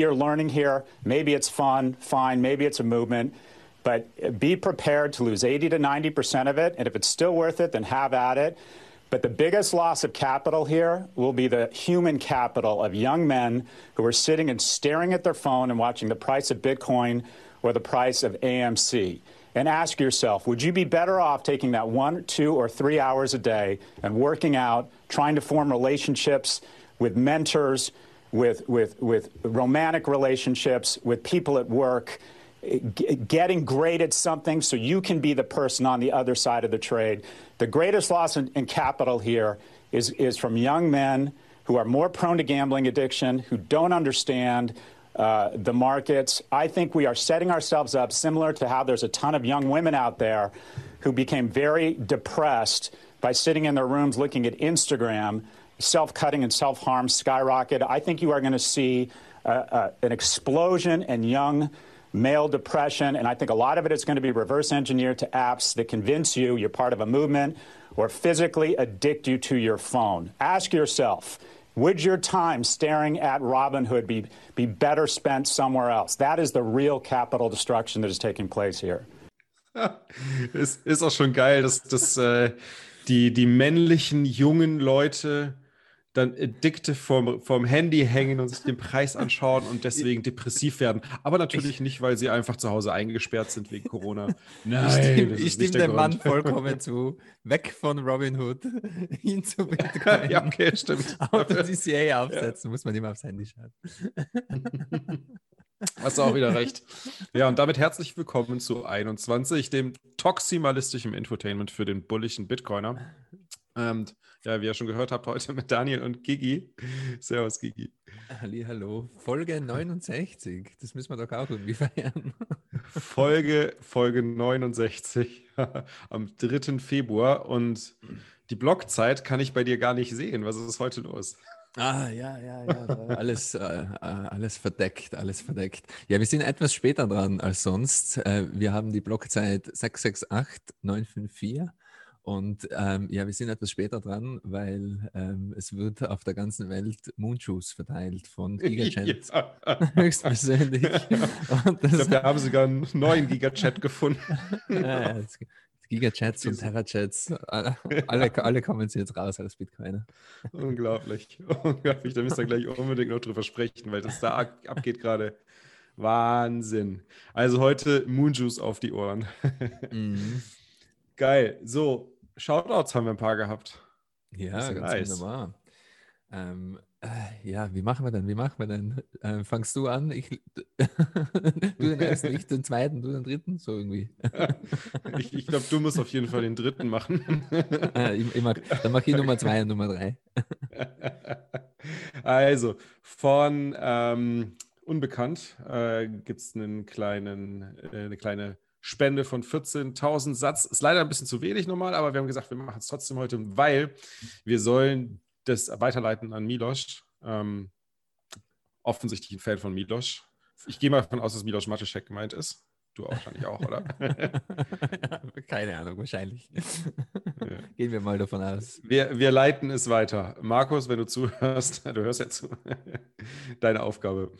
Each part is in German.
you're learning here. Maybe it's fun, fine. Maybe it's a movement. But be prepared to lose 80 to 90% of it. And if it's still worth it, then have at it. But the biggest loss of capital here will be the human capital of young men who are sitting and staring at their phone and watching the price of Bitcoin or the price of AMC. And ask yourself, would you be better off taking that one, two, or three hours a day and working out, trying to form relationships with mentors, with, with, with romantic relationships, with people at work, getting great at something so you can be the person on the other side of the trade. The greatest loss in, in capital here is, is from young men who are more prone to gambling addiction, who don't understand uh, the markets. I think we are setting ourselves up similar to how there's a ton of young women out there who became very depressed by sitting in their rooms looking at Instagram. Self cutting and self harm skyrocket. I think you are going to see uh, uh, an explosion in young male depression, and I think a lot of it is going to be reverse engineered to apps that convince you you're part of a movement or physically addict you to your phone. Ask yourself, would your time staring at Robinhood be, be better spent somewhere else? That is the real capital destruction that is taking place here. es ist auch schon geil, dass, dass äh, die, die männlichen jungen Leute dann Dikte vorm, vorm Handy hängen und sich den Preis anschauen und deswegen depressiv werden. Aber natürlich nicht, weil sie einfach zu Hause eingesperrt sind wegen Corona. Nein, ich stimme, ich stimme dem Mann vollkommen zu. Weg von Robin Hood hin zu Bitcoin. ja, okay, stimmt. Auto CCA aufsetzen, ja. muss man immer aufs Handy schauen. Hast du auch wieder recht. Ja, und damit herzlich willkommen zu 21, dem toximalistischen Infotainment für den bullischen Bitcoiner. Und ja, wie ihr schon gehört habt, heute mit Daniel und Gigi. Servus, Gigi. Halli, hallo. Folge 69. Das müssen wir doch auch irgendwie feiern. Folge, Folge 69 am 3. Februar. Und die Blockzeit kann ich bei dir gar nicht sehen. Was ist heute los? Ah, ja, ja, ja. alles, äh, äh, alles verdeckt, alles verdeckt. Ja, wir sind etwas später dran als sonst. Äh, wir haben die Blockzeit 668954 und ähm, ja, wir sind etwas später dran, weil ähm, es wird auf der ganzen Welt Moonshoes verteilt von Gigachat. Ja. Höchstpersönlich. ich glaube, wir haben sogar einen neuen Gigachat gefunden. ja, ja, Gigachats und Terrachats, alle, alle kommen jetzt raus als Bitcoiner. Unglaublich. Unglaublich. Da müsst ihr gleich unbedingt noch drüber sprechen, weil das da abgeht gerade. Wahnsinn. Also heute Moonjuice auf die Ohren. Mhm. Geil. So, Shoutouts haben wir ein paar gehabt. Ja, ganz nice. wunderbar. Ähm, äh, ja, wie machen wir denn? Wie machen wir denn? Äh, fangst du an? Ich, du den ersten, ich den zweiten, du den dritten? So irgendwie. ich, ich glaube, du musst auf jeden Fall den dritten machen. äh, ich, ich mach, dann mache ich Nummer zwei und Nummer drei. also, von ähm, Unbekannt äh, gibt es einen kleinen, äh, eine kleine Spende von 14.000 Satz. Ist leider ein bisschen zu wenig normal, aber wir haben gesagt, wir machen es trotzdem heute, weil wir sollen das weiterleiten an Milos. Ähm, offensichtlich ein Fan von Milos. Ich gehe mal davon aus, dass Milos Mateschek gemeint ist. Du wahrscheinlich auch, oder? Keine Ahnung, wahrscheinlich. Ja. Gehen wir mal davon aus. Wir, wir leiten es weiter. Markus, wenn du zuhörst, du hörst ja zu. Deine Aufgabe.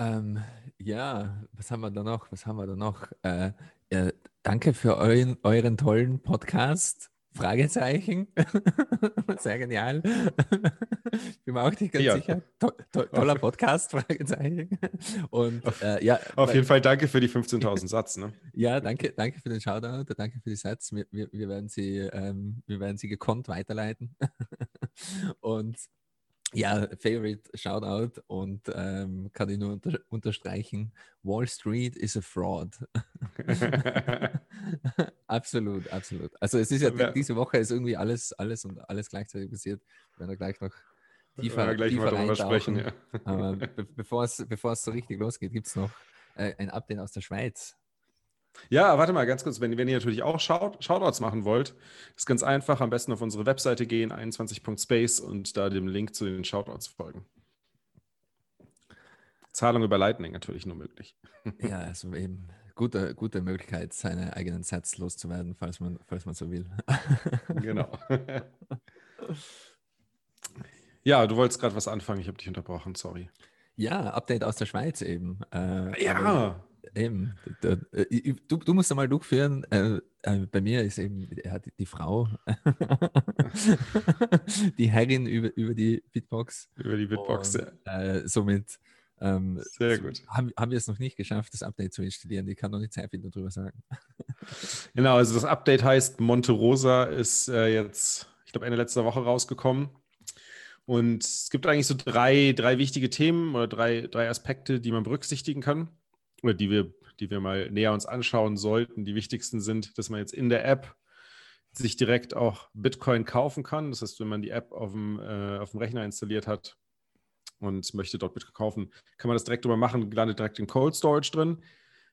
Ähm, ja, was haben wir da noch? Was haben wir da noch? Äh, ja, danke für euren, euren tollen Podcast. Fragezeichen. Sehr genial. Bin mir auch nicht ganz ja. sicher. To to toller Podcast, Fragezeichen. Und auf, äh, ja. Auf jeden Fall danke für die 15.000 Satz. Ne? Ja, danke, danke für den Shoutout, danke für die Satz. Wir, wir, wir, werden, sie, ähm, wir werden sie gekonnt weiterleiten. Und ja, Favorite Shoutout und ähm, kann ich nur unter unterstreichen. Wall Street is a fraud. absolut, absolut. Also es ist ja, ja, diese Woche ist irgendwie alles, alles und alles gleichzeitig passiert. Wir werden da gleich noch tiefer, ja, gleich tiefer mal sprechen. Ja. Aber be bevor es bevor es so richtig losgeht, gibt es noch äh, ein Update aus der Schweiz. Ja, warte mal ganz kurz, wenn, wenn ihr natürlich auch Shout Shoutouts machen wollt, ist ganz einfach, am besten auf unsere Webseite gehen, 21.space und da dem Link zu den Shoutouts folgen. Zahlung über Lightning natürlich nur möglich. Ja, also eben gute, gute Möglichkeit, seine eigenen Sets loszuwerden, falls man, falls man so will. Genau. Ja, du wolltest gerade was anfangen, ich habe dich unterbrochen, sorry. Ja, Update aus der Schweiz eben. Äh, ja. Eben. Äh, du, du musst einmal durchführen. Äh, äh, bei mir ist eben die, die Frau, die Herrin über, über die Bitbox. Über die Bitbox, Und, ja. Äh, somit ähm, sehr gut. Haben, haben wir es noch nicht geschafft, das Update zu installieren. Ich kann noch nicht sehr viel darüber sagen. genau, also das Update heißt Monte Rosa ist äh, jetzt, ich glaube, Ende letzter Woche rausgekommen. Und es gibt eigentlich so drei, drei wichtige Themen oder drei, drei Aspekte, die man berücksichtigen kann oder die wir, die wir mal näher uns anschauen sollten. Die wichtigsten sind, dass man jetzt in der App sich direkt auch Bitcoin kaufen kann. Das heißt, wenn man die App auf dem, äh, auf dem Rechner installiert hat und möchte dort Bitcoin kaufen, kann man das direkt drüber machen, landet direkt in Cold Storage drin.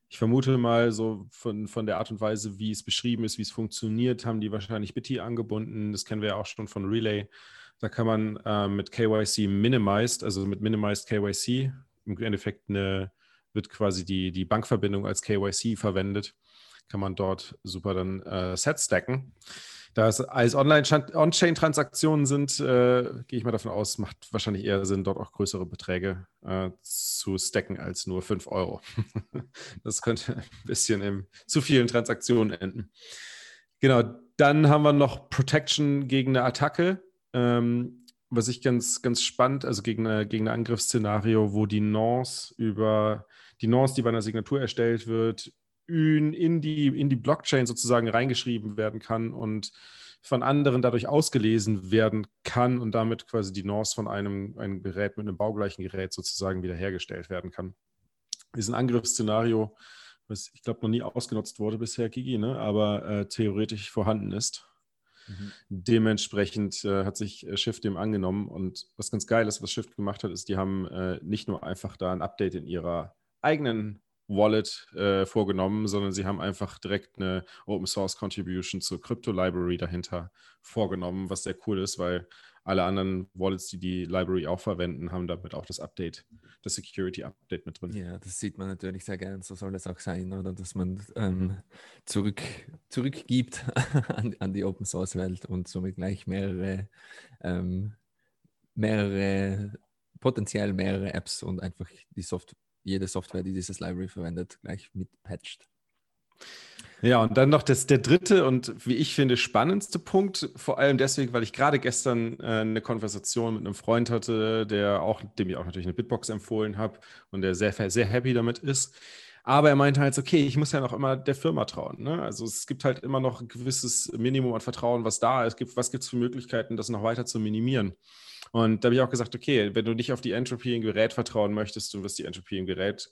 Ich vermute mal, so von, von der Art und Weise, wie es beschrieben ist, wie es funktioniert, haben die wahrscheinlich Bitty angebunden. Das kennen wir ja auch schon von Relay. Da kann man äh, mit KYC Minimized, also mit Minimized KYC, im Endeffekt eine, wird quasi die, die Bankverbindung als KYC verwendet, kann man dort super dann äh, Sets stacken. Da es als On-Chain-Transaktionen sind, äh, gehe ich mal davon aus, macht wahrscheinlich eher Sinn, dort auch größere Beträge äh, zu stacken als nur 5 Euro. das könnte ein bisschen in zu vielen Transaktionen enden. Genau, dann haben wir noch Protection gegen eine Attacke. Ähm, was ich ganz, ganz spannend, also gegen, gegen ein Angriffsszenario, wo die Nonce über die Nonce, die bei einer Signatur erstellt wird, in die, in die Blockchain sozusagen reingeschrieben werden kann und von anderen dadurch ausgelesen werden kann und damit quasi die Nonce von einem, einem Gerät mit einem baugleichen Gerät sozusagen wiederhergestellt werden kann. Ist ein Angriffsszenario, was ich glaube noch nie ausgenutzt wurde bisher, Gigi, ne? aber äh, theoretisch vorhanden ist. Mhm. Dementsprechend äh, hat sich äh, Shift dem angenommen und was ganz geil ist, was Shift gemacht hat, ist, die haben äh, nicht nur einfach da ein Update in ihrer eigenen Wallet äh, vorgenommen, sondern sie haben einfach direkt eine Open Source Contribution zur Crypto Library dahinter vorgenommen, was sehr cool ist, weil alle anderen Wallets, die die Library auch verwenden, haben damit auch das Update, das Security Update mit drin. Ja, das sieht man natürlich sehr gern. So soll es auch sein, oder dass man ähm, zurück, zurückgibt an, an, die Open Source Welt und somit gleich mehrere, ähm, mehrere potenziell mehrere Apps und einfach die Software jede Software, die dieses Library verwendet, gleich mitpatcht. Ja, und dann noch das, der dritte und wie ich finde spannendste Punkt, vor allem deswegen, weil ich gerade gestern äh, eine Konversation mit einem Freund hatte, der auch, dem ich auch natürlich eine Bitbox empfohlen habe und der sehr, sehr happy damit ist. Aber er meinte halt, okay, ich muss ja noch immer der Firma trauen. Ne? Also es gibt halt immer noch ein gewisses Minimum an Vertrauen, was da ist. Was gibt es für Möglichkeiten, das noch weiter zu minimieren? Und da habe ich auch gesagt, okay, wenn du nicht auf die Entropy im Gerät vertrauen möchtest und wirst die Entropy im Gerät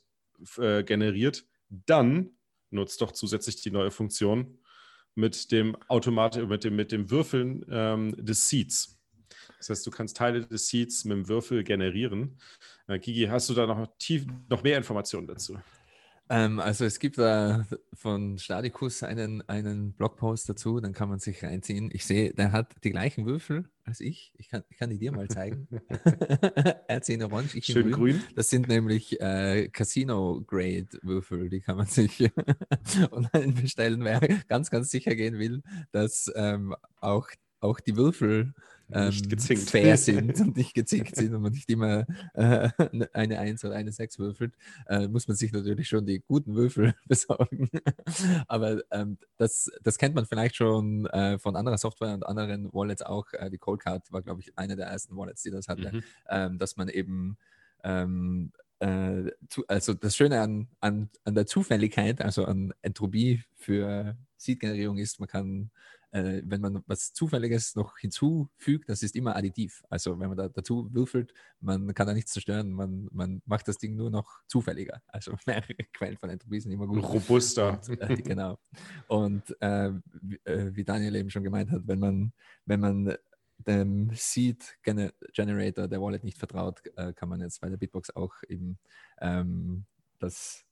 äh, generiert, dann nutzt doch zusätzlich die neue Funktion mit dem Automat, mit dem, mit dem Würfeln ähm, des Seeds. Das heißt, du kannst Teile des Seeds mit dem Würfel generieren. Äh, Gigi, hast du da noch, tief, noch mehr Informationen dazu? Ähm, also es gibt da von Stadikus einen, einen Blogpost dazu, dann kann man sich reinziehen. Ich sehe, der hat die gleichen Würfel als ich. Ich kann, ich kann die dir mal zeigen. er hat sie in Orange, ich Schön in grün. Das sind nämlich äh, Casino-Grade-Würfel, die kann man sich online bestellen, wer ganz, ganz sicher gehen will, dass ähm, auch, auch die Würfel ähm, fair sind und nicht gezinkt sind und man nicht immer äh, eine 1 oder eine 6 würfelt, äh, muss man sich natürlich schon die guten Würfel besorgen. Aber ähm, das, das kennt man vielleicht schon äh, von anderer Software und anderen Wallets auch. Äh, die Coldcard war, glaube ich, eine der ersten Wallets, die das hatte, mhm. ähm, dass man eben ähm, äh, also das Schöne an, an, an der Zufälligkeit, also an Entropie für Seed-Generierung ist, man kann äh, wenn man was Zufälliges noch hinzufügt, das ist immer additiv. Also wenn man da dazu würfelt, man kann da nichts zerstören, man, man macht das Ding nur noch zufälliger. Also mehrere Quellen von Entropie sind immer gut. Robuster. Und, äh, genau. Und äh, wie, äh, wie Daniel eben schon gemeint hat, wenn man, wenn man dem Seed Generator der Wallet nicht vertraut, äh, kann man jetzt bei der Bitbox auch eben ähm, das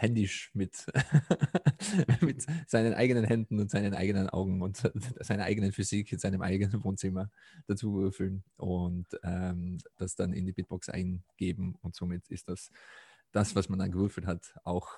händisch mit, mit seinen eigenen Händen und seinen eigenen Augen und seiner eigenen Physik in seinem eigenen Wohnzimmer dazu würfeln und ähm, das dann in die Bitbox eingeben. Und somit ist das, das was man dann gewürfelt hat, auch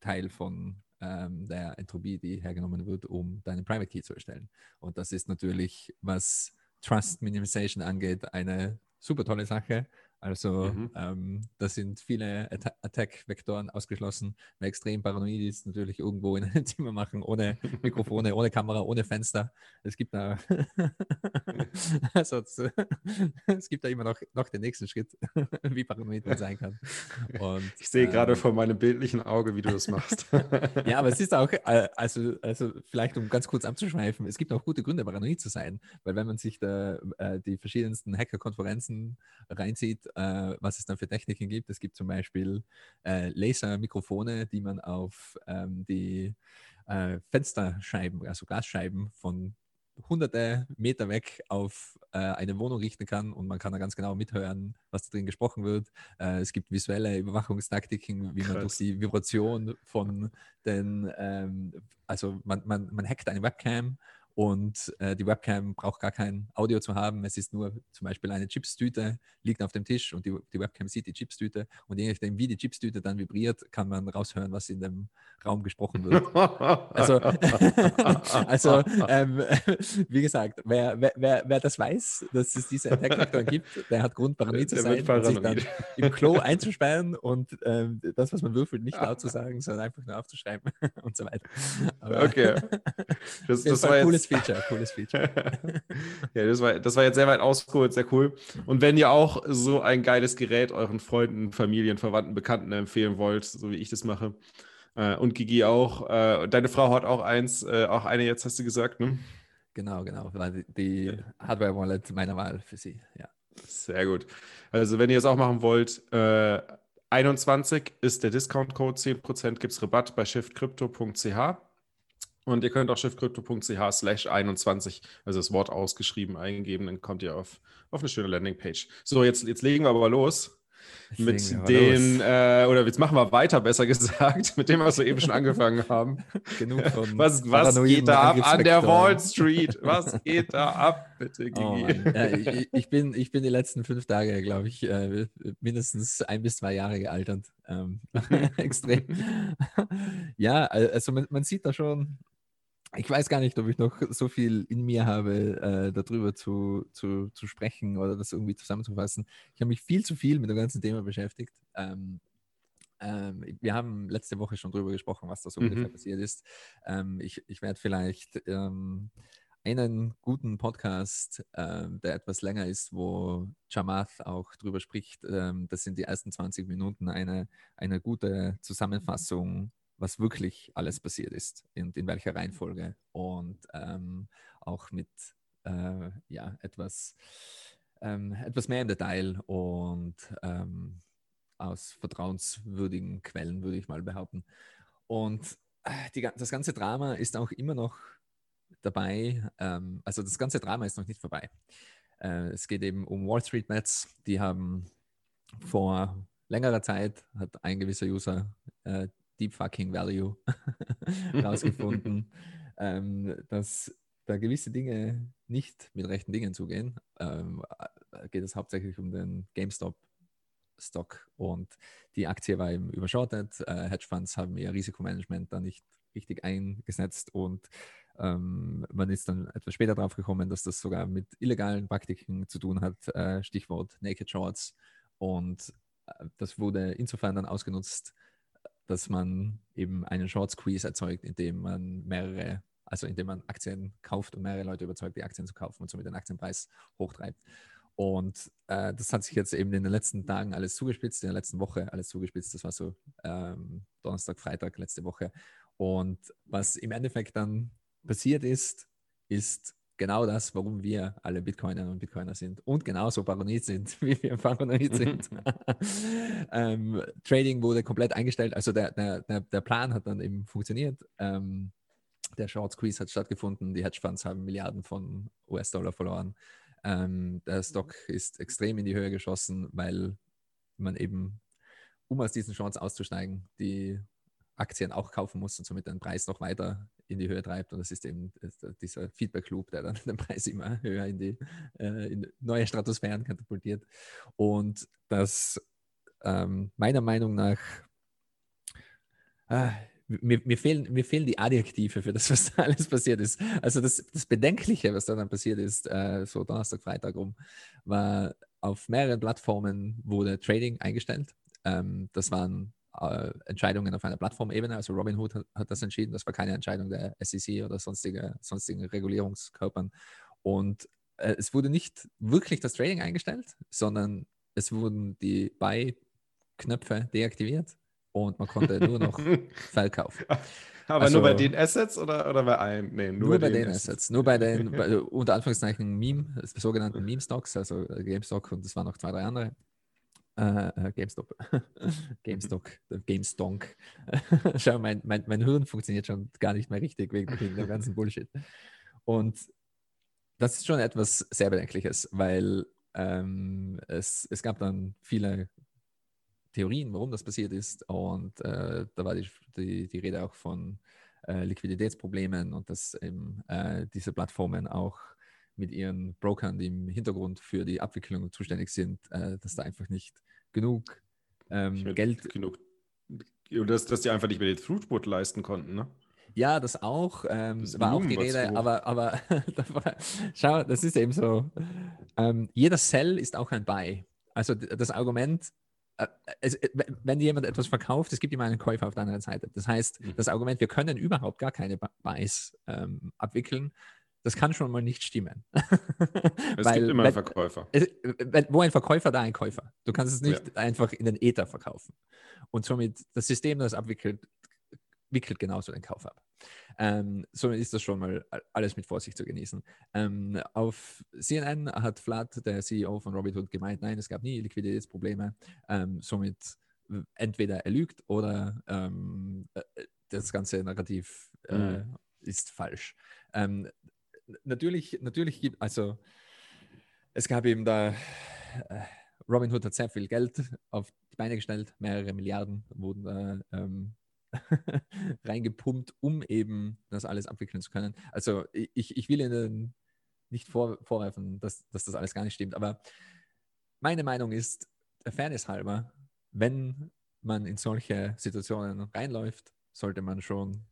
Teil von ähm, der Entropie, die hergenommen wird, um deinen Private Key zu erstellen. Und das ist natürlich, was Trust Minimization angeht, eine super tolle Sache. Also mhm. ähm, da sind viele Attack-Vektoren ausgeschlossen. Wer extrem paranoid ist, natürlich irgendwo in einem Zimmer machen, ohne Mikrofone, ohne Kamera, ohne Fenster. Es gibt da, also es, gibt da immer noch, noch den nächsten Schritt, wie paranoid man sein kann. Und, ich sehe ähm, gerade vor meinem bildlichen Auge, wie du das machst. ja, aber es ist auch, äh, also, also vielleicht um ganz kurz abzuschweifen, es gibt auch gute Gründe, paranoid zu sein, weil wenn man sich da äh, die verschiedensten Hacker-Konferenzen reinzieht, äh, was es dann für Techniken gibt. Es gibt zum Beispiel äh, Lasermikrofone, die man auf ähm, die äh, Fensterscheiben, also Glasscheiben von hunderte Meter weg auf äh, eine Wohnung richten kann und man kann da ganz genau mithören, was da drin gesprochen wird. Äh, es gibt visuelle Überwachungstaktiken, wie Krass. man durch die Vibration von den, ähm, also man, man, man hackt eine Webcam und äh, die Webcam braucht gar kein Audio zu haben. Es ist nur zum Beispiel eine Chipstüte, liegt auf dem Tisch und die, die Webcam sieht die Chipstüte. Und je nachdem, wie die Chipstüte dann vibriert, kann man raushören, was in dem Raum gesprochen wird. also, also ähm, wie gesagt, wer, wer, wer, wer, das weiß, dass es diese Attack-Faktoren gibt, der hat Grund, paranoid zu sein, und sich dann im Klo einzusperren und ähm, das, was man würfelt, nicht laut zu sagen, sondern einfach nur aufzuschreiben und so weiter. Aber okay. Das, das war jetzt Feature, cooles Feature. ja, das war, das war jetzt sehr weit ausgeholt, sehr cool. Und wenn ihr auch so ein geiles Gerät euren Freunden, Familien, Verwandten, Bekannten empfehlen wollt, so wie ich das mache, äh, und Gigi auch, äh, deine Frau hat auch eins, äh, auch eine jetzt, hast du gesagt, ne? Genau, genau. Die, die Hardware-Wallet meiner Wahl für sie, ja. Sehr gut. Also, wenn ihr es auch machen wollt, 21 äh, ist der Discount-Code, 10% gibt es Rabatt bei shiftcrypto.ch. Und ihr könnt auch schiffcrypto.ch slash 21, also das Wort ausgeschrieben, eingeben, dann kommt ihr auf, auf eine schöne Landingpage. So, jetzt, jetzt legen wir aber los. Jetzt mit den, äh, oder jetzt machen wir weiter, besser gesagt, mit dem, was wir eben schon angefangen haben. Genug von Was, was geht da ab an der Wall Street? Was geht da ab, bitte, Gigi? Oh ja, ich, ich, bin, ich bin die letzten fünf Tage, glaube ich, äh, mindestens ein bis zwei Jahre gealtert. Ähm, extrem. ja, also man, man sieht da schon, ich weiß gar nicht, ob ich noch so viel in mir habe, äh, darüber zu, zu, zu sprechen oder das irgendwie zusammenzufassen. Ich habe mich viel zu viel mit dem ganzen Thema beschäftigt. Ähm, ähm, wir haben letzte Woche schon darüber gesprochen, was da so mhm. ungefähr passiert ist. Ähm, ich ich werde vielleicht ähm, einen guten Podcast, ähm, der etwas länger ist, wo Jamath auch drüber spricht. Ähm, das sind die ersten 20 Minuten eine, eine gute Zusammenfassung was wirklich alles passiert ist und in welcher Reihenfolge und ähm, auch mit äh, ja, etwas, ähm, etwas mehr im Detail und ähm, aus vertrauenswürdigen Quellen, würde ich mal behaupten. Und äh, die, das ganze Drama ist auch immer noch dabei, ähm, also das ganze Drama ist noch nicht vorbei. Äh, es geht eben um Wall Street Bets, die haben vor längerer Zeit, hat ein gewisser User äh, Deep Fucking Value rausgefunden, ähm, dass da gewisse Dinge nicht mit rechten Dingen zugehen. Ähm, äh, geht es hauptsächlich um den GameStop-Stock und die Aktie war eben überschottet. Äh, Hedgefonds haben ihr Risikomanagement da nicht richtig eingesetzt und ähm, man ist dann etwas später drauf gekommen, dass das sogar mit illegalen Praktiken zu tun hat. Äh, Stichwort Naked Shorts. Und äh, das wurde insofern dann ausgenutzt, dass man eben einen Short Squeeze erzeugt, indem man mehrere, also indem man Aktien kauft und mehrere Leute überzeugt, die Aktien zu kaufen und somit den Aktienpreis hochtreibt. Und äh, das hat sich jetzt eben in den letzten Tagen alles zugespitzt, in der letzten Woche alles zugespitzt. Das war so ähm, Donnerstag, Freitag letzte Woche. Und was im Endeffekt dann passiert ist, ist genau das, warum wir alle Bitcoiner und Bitcoiner sind und genauso paranoid sind, wie wir paranoid sind. ähm, Trading wurde komplett eingestellt, also der, der, der Plan hat dann eben funktioniert. Ähm, der Short Squeeze hat stattgefunden, die Hedgefonds haben Milliarden von US-Dollar verloren. Ähm, der Stock ist extrem in die Höhe geschossen, weil man eben, um aus diesen Shorts auszusteigen, die Aktien auch kaufen muss und somit den Preis noch weiter in die Höhe treibt. Und das ist eben dieser Feedback-Loop, der dann den Preis immer höher in die äh, in neue Stratosphären katapultiert. Und das ähm, meiner Meinung nach, äh, mir, mir, fehlen, mir fehlen die Adjektive für das, was da alles passiert ist. Also das, das Bedenkliche, was da dann passiert ist, äh, so Donnerstag, Freitag rum, war auf mehreren Plattformen wurde Trading eingestellt. Ähm, das waren äh, Entscheidungen auf einer Plattformebene. Also Robinhood hat, hat, das entschieden. Das war keine Entscheidung der SEC oder sonstige, sonstigen Regulierungskörpern. Und äh, es wurde nicht wirklich das Trading eingestellt, sondern es wurden die Buy-Knöpfe deaktiviert und man konnte nur noch verkaufen. Aber also, nur bei den Assets oder, oder bei allen? Nee, nur, nur bei, den, den Assets. Assets. Nur bei den bei, unter Anführungszeichen Meme, sogenannten Meme-Stocks, also GameStock und es waren noch zwei, drei andere. Äh, äh GameStop. GameStock, GameStonk. Schau, mein, mein, mein Hirn funktioniert schon gar nicht mehr richtig wegen, wegen dem ganzen Bullshit. Und das ist schon etwas sehr Bedenkliches, weil ähm, es, es gab dann viele Theorien, warum das passiert ist. Und äh, da war die, die, die, Rede auch von äh, Liquiditätsproblemen und dass eben äh, diese Plattformen auch mit ihren Brokern, die im Hintergrund für die Abwicklung zuständig sind, äh, dass da einfach nicht genug ähm, Geld. Genug, dass, dass die einfach nicht mehr den Throughput leisten konnten, ne? Ja, das auch. Ähm, das war auch die Rede, aber, aber schau, das ist eben so. Ähm, jeder Sell ist auch ein Buy. Also das Argument, äh, es, äh, wenn jemand etwas verkauft, es gibt immer einen Käufer auf der anderen Seite. Das heißt, mhm. das Argument, wir können überhaupt gar keine Buys ähm, abwickeln, das kann schon mal nicht stimmen. es Weil, gibt immer einen Verkäufer. Wo ein Verkäufer, da ein Käufer. Du kannst es nicht ja. einfach in den Ether verkaufen. Und somit das System, das abwickelt, wickelt genauso den Kauf ab. Ähm, somit ist das schon mal alles mit Vorsicht zu genießen. Ähm, auf CNN hat Vlad, der CEO von Robinhood, gemeint, nein, es gab nie Liquiditätsprobleme. Ähm, somit entweder er lügt oder ähm, äh, das ganze Narrativ äh, mhm. ist falsch. Natürlich, natürlich gibt, also es gab eben da, äh, Robinhood hat sehr viel Geld auf die Beine gestellt, mehrere Milliarden wurden da ähm, reingepumpt, um eben das alles abwickeln zu können. Also ich, ich will Ihnen nicht vor, vorwerfen, dass, dass das alles gar nicht stimmt, aber meine Meinung ist, Fairness halber, wenn man in solche Situationen reinläuft, sollte man schon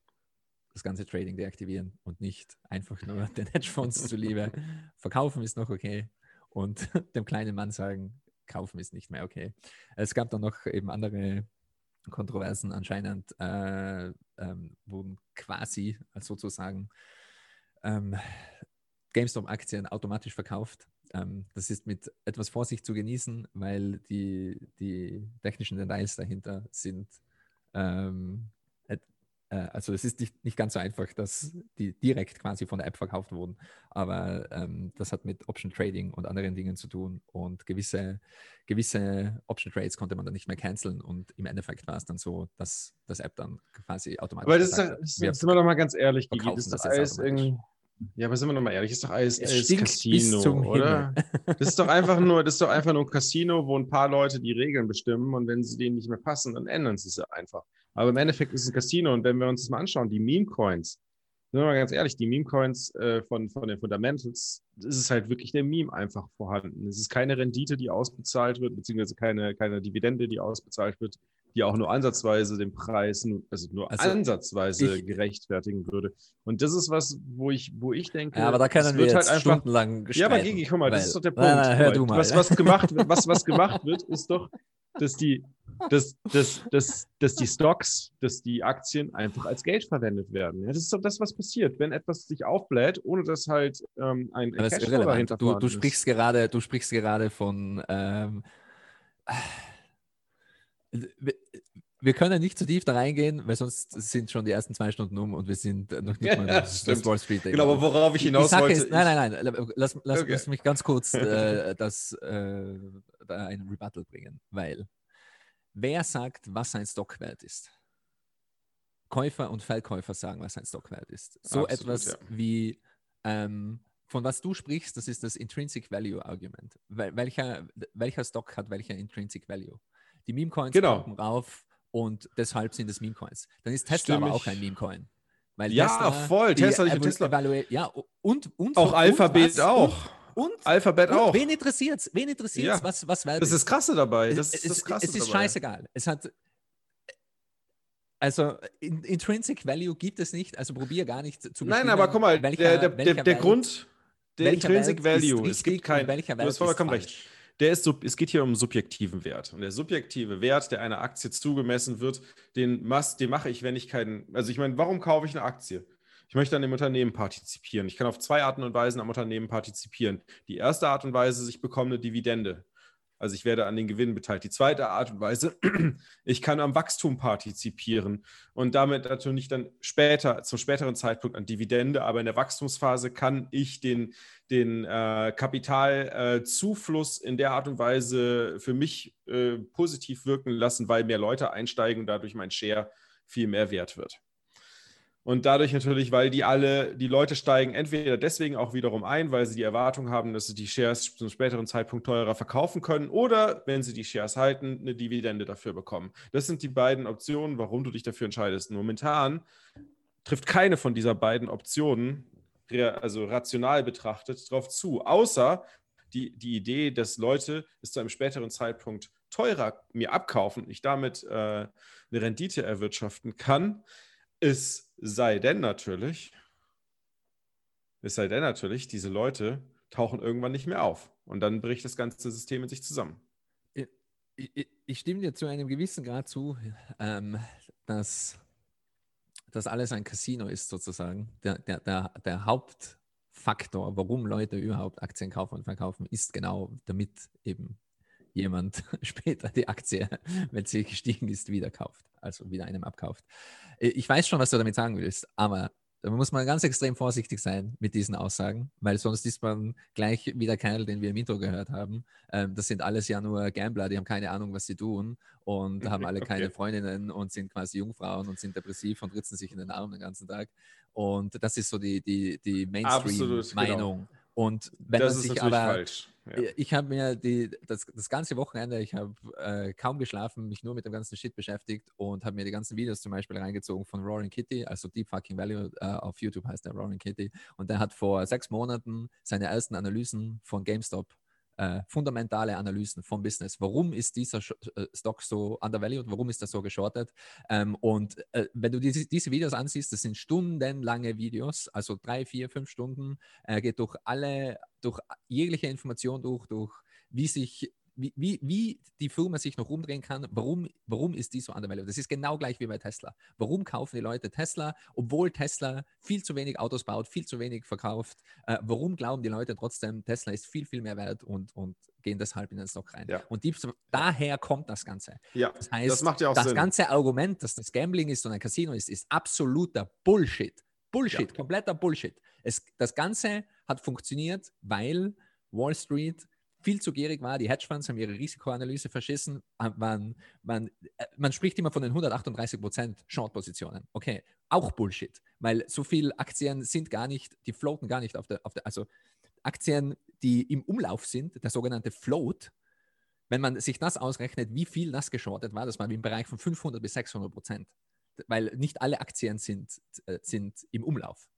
das ganze Trading deaktivieren und nicht einfach nur den Hedgefonds zuliebe verkaufen ist noch okay und dem kleinen Mann sagen, kaufen ist nicht mehr okay. Es gab dann noch eben andere Kontroversen anscheinend äh, ähm, wurden quasi also sozusagen ähm, GameStop-Aktien automatisch verkauft. Ähm, das ist mit etwas Vorsicht zu genießen, weil die, die technischen Details dahinter sind ähm, äh, also es ist nicht, nicht ganz so einfach, dass die direkt quasi von der App verkauft wurden, aber ähm, das hat mit Option Trading und anderen Dingen zu tun und gewisse, gewisse Option Trades konnte man dann nicht mehr canceln und im Endeffekt war es dann so, dass das App dann quasi automatisch. Aber das ist, doch, sind wir doch mal ganz ehrlich, Gigi, das ist alles irgendwie. Ja, aber sind wir noch mal ehrlich, ist doch alles, alles Casino, oder? das ist doch einfach nur, das ist doch einfach nur ein Casino, wo ein paar Leute die Regeln bestimmen und wenn sie denen nicht mehr passen, dann ändern sie es einfach. Aber im Endeffekt ist es ein Casino und wenn wir uns das mal anschauen, die Meme-Coins, sind wir mal ganz ehrlich, die Meme-Coins äh, von, von den Fundamentals, ist es halt wirklich der Meme einfach vorhanden. Es ist keine Rendite, die ausbezahlt wird, beziehungsweise keine, keine Dividende, die ausbezahlt wird, die auch nur ansatzweise den Preis, also nur also ansatzweise ich, gerechtfertigen würde. Und das ist was, wo ich, wo ich denke, ja, aber da können wir jetzt halt einfach, stundenlang Ja, aber Gigi, guck mal, weil, das ist doch der Punkt. Nein, nein, hör du mal. Was, was, gemacht, was, was gemacht wird, ist doch, dass die, dass, dass, dass, dass die Stocks, dass die Aktien einfach als Geld verwendet werden. Ja, das ist doch das, was passiert, wenn etwas sich aufbläht, ohne dass halt ähm, ein, ein Cashflow dahinter du, du sprichst ist. gerade, Du sprichst gerade von ähm, wir können nicht zu tief da reingehen, weil sonst sind schon die ersten zwei Stunden um und wir sind noch nicht ja, mal das, das Wall Street. Genau, aber worauf ich hinaus wollte. Ist, nein, nein, nein, lass, lass, okay. lass mich ganz kurz äh, das, äh, da ein Rebuttal bringen, weil wer sagt, was ein Stockwert ist? Käufer und Verkäufer sagen, was ein Stockwert ist. So Absolut, etwas ja. wie, ähm, von was du sprichst, das ist das Intrinsic Value Argument. Wel welcher, welcher Stock hat welcher Intrinsic Value? Die Meme-Coins genau. kommen rauf und deshalb sind es Meme-Coins. Dann ist Tesla Stimmig. aber auch ein Meme-Coin. Weil ja, Tesla, voll. Tesla, ich Tesla. Ja, und, und auch Alphabet auch. Und, Alphabet auch. Wen interessiert es? Wen interessiert ja. was, was Das ist das Krasse dabei. Das, es, das Krasse es ist dabei. scheißegal. Es hat. Also, in, Intrinsic Value gibt es nicht. Also, probier gar nicht zu Nein, aber guck mal, welcher, der, der, der, der Grund, der Intrinsic Value, es gibt kein. Welcher du hast vollkommen recht. Der ist, es geht hier um subjektiven Wert. Und der subjektive Wert, der einer Aktie zugemessen wird, den, den mache ich, wenn ich keinen, also ich meine, warum kaufe ich eine Aktie? Ich möchte an dem Unternehmen partizipieren. Ich kann auf zwei Arten und Weisen am Unternehmen partizipieren. Die erste Art und Weise, ich bekomme eine Dividende. Also ich werde an den Gewinnen beteiligt. Die zweite Art und Weise, ich kann am Wachstum partizipieren und damit natürlich dann später, zum späteren Zeitpunkt an Dividende, aber in der Wachstumsphase kann ich den, den äh, Kapitalzufluss äh, in der Art und Weise für mich äh, positiv wirken lassen, weil mehr Leute einsteigen und dadurch mein Share viel mehr wert wird. Und dadurch natürlich, weil die alle, die Leute steigen entweder deswegen auch wiederum ein, weil sie die Erwartung haben, dass sie die Shares zum späteren Zeitpunkt teurer verkaufen können oder wenn sie die Shares halten, eine Dividende dafür bekommen. Das sind die beiden Optionen, warum du dich dafür entscheidest. Momentan trifft keine von dieser beiden Optionen, also rational betrachtet, darauf zu, außer die, die Idee, dass Leute es zu einem späteren Zeitpunkt teurer mir abkaufen ich damit äh, eine Rendite erwirtschaften kann. Es sei denn natürlich, es sei denn natürlich, diese Leute tauchen irgendwann nicht mehr auf. Und dann bricht das ganze System in sich zusammen. Ich, ich stimme dir zu einem gewissen Grad zu, ähm, dass das alles ein Casino ist, sozusagen. Der, der, der, der Hauptfaktor, warum Leute überhaupt Aktien kaufen und verkaufen, ist genau, damit eben jemand später die Aktie, wenn sie gestiegen ist, wieder kauft also wieder einem abkauft. Äh, ich weiß schon, was du damit sagen willst, aber da muss man ganz extrem vorsichtig sein mit diesen Aussagen, weil sonst ist man gleich wie der Kerl, den wir im Intro gehört haben. Ähm, das sind alles ja nur Gambler, die haben keine Ahnung, was sie tun und haben alle keine okay. Freundinnen und sind quasi Jungfrauen und sind depressiv und ritzen sich in den Arm den ganzen Tag. Und das ist so die, die, die Mainstream-Meinung. Genau. Und wenn das man sich aber, falsch. Ja. ich habe mir die, das, das ganze Wochenende, ich habe äh, kaum geschlafen, mich nur mit dem ganzen Shit beschäftigt und habe mir die ganzen Videos zum Beispiel reingezogen von Roaring Kitty, also Deep Fucking Value äh, auf YouTube heißt der Roaring Kitty. Und der hat vor sechs Monaten seine ersten Analysen von GameStop äh, fundamentale Analysen vom Business. Warum ist dieser äh, Stock so undervalued? Warum ist er so geschortet? Ähm, und äh, wenn du diese, diese, Videos ansiehst, das sind stundenlange Videos, also drei, vier, fünf Stunden, äh, geht durch alle, durch jegliche Information durch, durch wie sich wie, wie, wie die Firma sich noch umdrehen kann, warum, warum ist die so undervalued? Das ist genau gleich wie bei Tesla. Warum kaufen die Leute Tesla, obwohl Tesla viel zu wenig Autos baut, viel zu wenig verkauft? Äh, warum glauben die Leute trotzdem, Tesla ist viel, viel mehr wert und, und gehen deshalb in den Stock rein? Ja. Und die, daher kommt das Ganze. Ja, das heißt, das, macht ja auch das Sinn. ganze Argument, dass das Gambling ist und ein Casino ist, ist absoluter Bullshit. Bullshit, ja. kompletter Bullshit. Es, das Ganze hat funktioniert, weil Wall Street viel zu gierig war. Die Hedgefonds haben ihre Risikoanalyse verschissen. Äh, man, man, äh, man spricht immer von den 138 Prozent Short-Positionen. Okay, auch Bullshit, weil so viele Aktien sind gar nicht, die floaten gar nicht auf der, auf der, also Aktien, die im Umlauf sind, der sogenannte Float, wenn man sich das ausrechnet, wie viel das geschortet war, das war im Bereich von 500 bis 600 Prozent, weil nicht alle Aktien sind, äh, sind im Umlauf.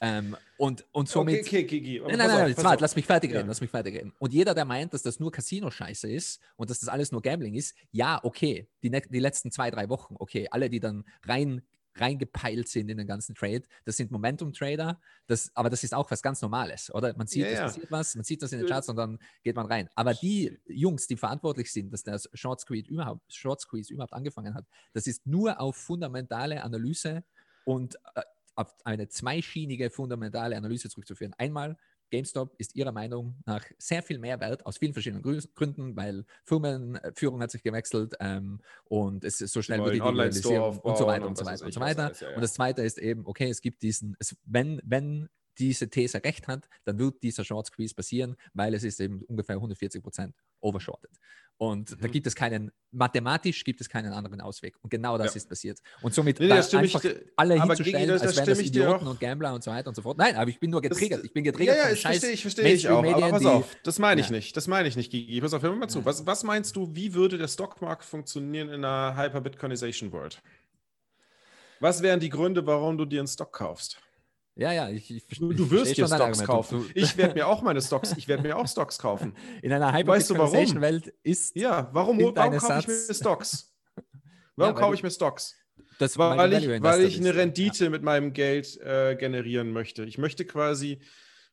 Ähm, und, und somit. Okay, okay, okay. Nein, nein, nein, nein warte, lass mich fertig reden, ja. lass mich fertig reden. Und jeder, der meint, dass das nur Casino-Scheiße ist und dass das alles nur Gambling ist, ja, okay, die, die letzten zwei, drei Wochen, okay, alle, die dann rein reingepeilt sind in den ganzen Trade. Das sind Momentum-Trader, das, aber das ist auch was ganz Normales, oder? Man sieht, ja, es ja. passiert was, man sieht das in den Charts und dann geht man rein. Aber die Jungs, die verantwortlich sind, dass der Short Squeeze überhaupt, Short Squeeze überhaupt angefangen hat, das ist nur auf fundamentale Analyse und äh, auf eine zweischienige fundamentale Analyse zurückzuführen. Einmal, GameStop ist ihrer Meinung nach sehr viel mehr wert, aus vielen verschiedenen Gründen, weil Firmenführung hat sich gewechselt ähm, und es ist so schnell wie die Digitalisierung und so weiter und, und so weiter und so weiter. Ja, ja. Und das zweite ist eben, okay, es gibt diesen, es, wenn, wenn diese These recht hat, dann wird dieser Short Squeeze passieren, weil es ist eben ungefähr 140 Prozent overshorted. Und mhm. da gibt es keinen, mathematisch gibt es keinen anderen Ausweg. Und genau das ja. ist passiert. Und somit nee, einfach ich, alle hinzustellen, Gigi, das, als wären das Idioten und Gambler und so weiter und so fort. Nein, aber ich bin nur getriggert. Ich bin getriggert ja, ja, ich verstehe, ich verstehe ich auch. aber pass auf, das meine ich nicht. Das meine ich nicht, Gigi. Pass auf, hör mal zu. Was, was meinst du, wie würde der Stockmarkt funktionieren in einer Hyper-Bitcoinization World? Was wären die Gründe, warum du dir einen Stock kaufst? Ja, ja, ich, ich Du, du wirst dir Stocks kaufen. Ich werde mir auch meine Stocks, ich werde mir auch Stocks kaufen. In einer Hyper-Welt ist. Ja, warum, warum kaufe ich mir Stocks? Warum ja, kaufe ich mir Stocks? Das weil, ich, weil ich eine Rendite ja. mit meinem Geld äh, generieren möchte. Ich möchte quasi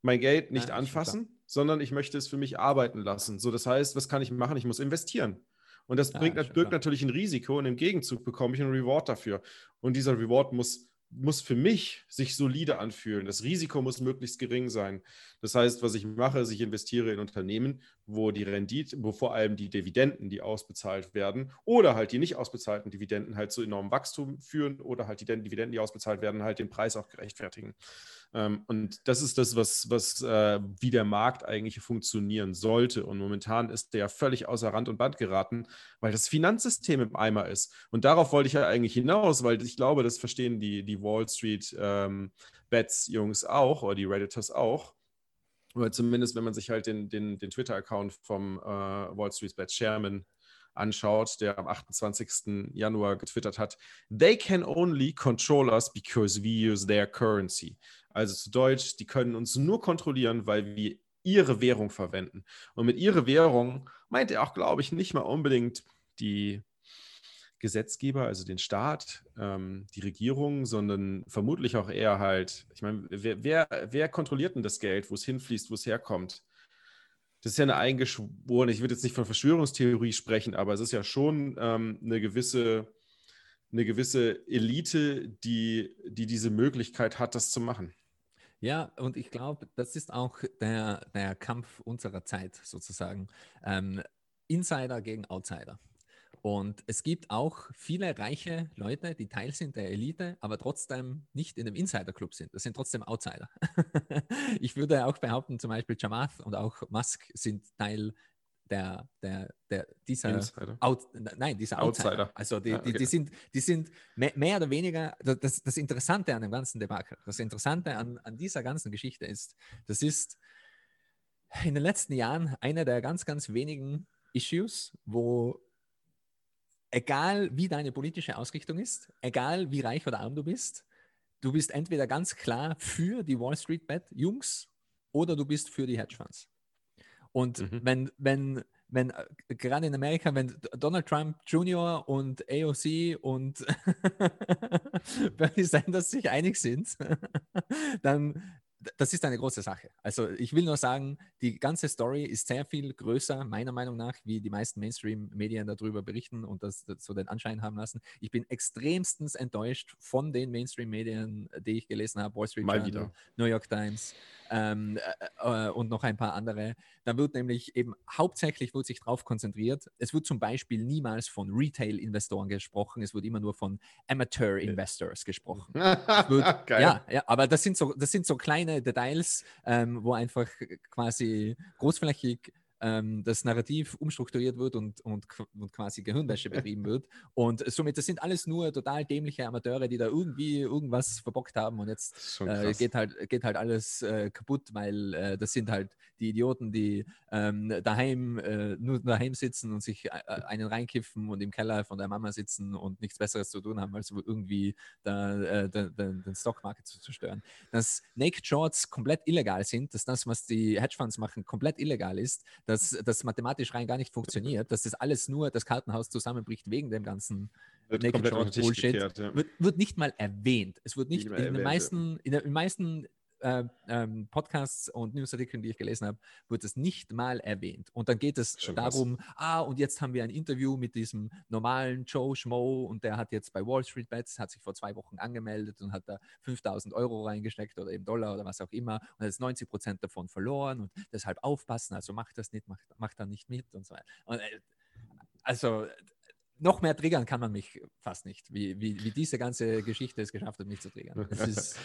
mein Geld nicht ja, anfassen, sondern ich möchte es für mich arbeiten lassen. So, das heißt, was kann ich machen? Ich muss investieren. Und das bringt, birgt natürlich ein Risiko und im Gegenzug bekomme ich einen Reward dafür. Und dieser Reward muss muss für mich sich solide anfühlen. Das Risiko muss möglichst gering sein. Das heißt, was ich mache, ist, ich investiere in Unternehmen, wo die Rendite, wo vor allem die Dividenden, die ausbezahlt werden, oder halt die nicht ausbezahlten Dividenden halt zu enormem Wachstum führen oder halt die Dividenden, die ausbezahlt werden, halt den Preis auch gerechtfertigen. Ähm, und das ist das, was, was äh, wie der Markt eigentlich funktionieren sollte. Und momentan ist der völlig außer Rand und Band geraten, weil das Finanzsystem im Eimer ist. Und darauf wollte ich ja eigentlich hinaus, weil ich glaube, das verstehen die, die Wall Street ähm, Bets-Jungs auch oder die Redditors auch. Oder zumindest, wenn man sich halt den, den, den Twitter-Account vom äh, Wall Street Bets Chairman anschaut, der am 28. Januar getwittert hat, They can only control us because we use their currency. Also zu Deutsch, die können uns nur kontrollieren, weil wir ihre Währung verwenden. Und mit ihrer Währung meint er auch, glaube ich, nicht mal unbedingt die Gesetzgeber, also den Staat, ähm, die Regierung, sondern vermutlich auch eher halt, ich meine, wer, wer, wer kontrolliert denn das Geld, wo es hinfließt, wo es herkommt? Das ist ja eine eingeschworene, ich würde jetzt nicht von Verschwörungstheorie sprechen, aber es ist ja schon ähm, eine gewisse, eine gewisse Elite, die, die diese Möglichkeit hat, das zu machen. Ja, und ich glaube, das ist auch der, der Kampf unserer Zeit sozusagen. Ähm, Insider gegen Outsider. Und es gibt auch viele reiche Leute, die Teil sind der Elite, aber trotzdem nicht in dem Insider-Club sind. Das sind trotzdem Outsider. ich würde auch behaupten, zum Beispiel Jamath und auch Musk sind Teil der, der, der dieser Out, nein, dieser Outsider. Outsider. Also die, ja, okay. die, die, sind, die sind mehr, mehr oder weniger, das, das Interessante an dem ganzen Debakel, das Interessante an, an dieser ganzen Geschichte ist, das ist in den letzten Jahren einer der ganz, ganz wenigen Issues, wo egal wie deine politische Ausrichtung ist, egal wie reich oder arm du bist, du bist entweder ganz klar für die Wall Street Bet Jungs oder du bist für die Hedgefonds. Und mhm. wenn, wenn, wenn, äh, gerade in Amerika, wenn Donald Trump Jr. und AOC und Bernie Sanders sich einig sind, dann das ist eine große Sache. Also ich will nur sagen, die ganze Story ist sehr viel größer, meiner Meinung nach, wie die meisten Mainstream-Medien darüber berichten und das, das, so den Anschein haben lassen. Ich bin extremstens enttäuscht von den Mainstream-Medien, die ich gelesen habe, Wall Street Mal Journal, wieder. New York Times ähm, äh, äh, und noch ein paar andere. Da wird nämlich eben hauptsächlich wird sich darauf konzentriert. Es wird zum Beispiel niemals von Retail-Investoren gesprochen, es wird immer nur von Amateur-Investors gesprochen. wird, ja, ja, aber das sind so, das sind so kleine Details, ähm, wo einfach quasi großflächig ähm, das Narrativ umstrukturiert wird und, und, und quasi Gehirnwäsche betrieben wird. Und somit, das sind alles nur total dämliche Amateure, die da irgendwie irgendwas verbockt haben und jetzt äh, geht, halt, geht halt alles äh, kaputt, weil äh, das sind halt die Idioten, die ähm, daheim äh, nur daheim sitzen und sich äh, einen reinkiffen und im Keller von der Mama sitzen und nichts Besseres zu tun haben, als irgendwie da, äh, da, da, den Stockmarket zu zerstören. Dass Naked Shorts komplett illegal sind, dass das, was die Hedgefonds machen, komplett illegal ist, dass das mathematisch rein gar nicht funktioniert, dass das alles nur das Kartenhaus zusammenbricht wegen dem ganzen wird Naked Short Bullshit, gekehrt, ja. wird, wird, nicht mal erwähnt. Es wird nicht, nicht in, erwähnt, den meisten, in den meisten äh, ähm, Podcasts und Newsartikeln, die ich gelesen habe, wird es nicht mal erwähnt. Und dann geht es Schon darum, was. ah, und jetzt haben wir ein Interview mit diesem normalen Joe Schmo und der hat jetzt bei Wall Street Bets, hat sich vor zwei Wochen angemeldet und hat da 5000 Euro reingesteckt oder eben Dollar oder was auch immer und hat jetzt 90 Prozent davon verloren und deshalb aufpassen, also macht das nicht, macht, macht da nicht mit und so weiter. Und, äh, also noch mehr triggern kann man mich fast nicht, wie, wie, wie diese ganze Geschichte es geschafft hat, mich zu triggern. Das ist,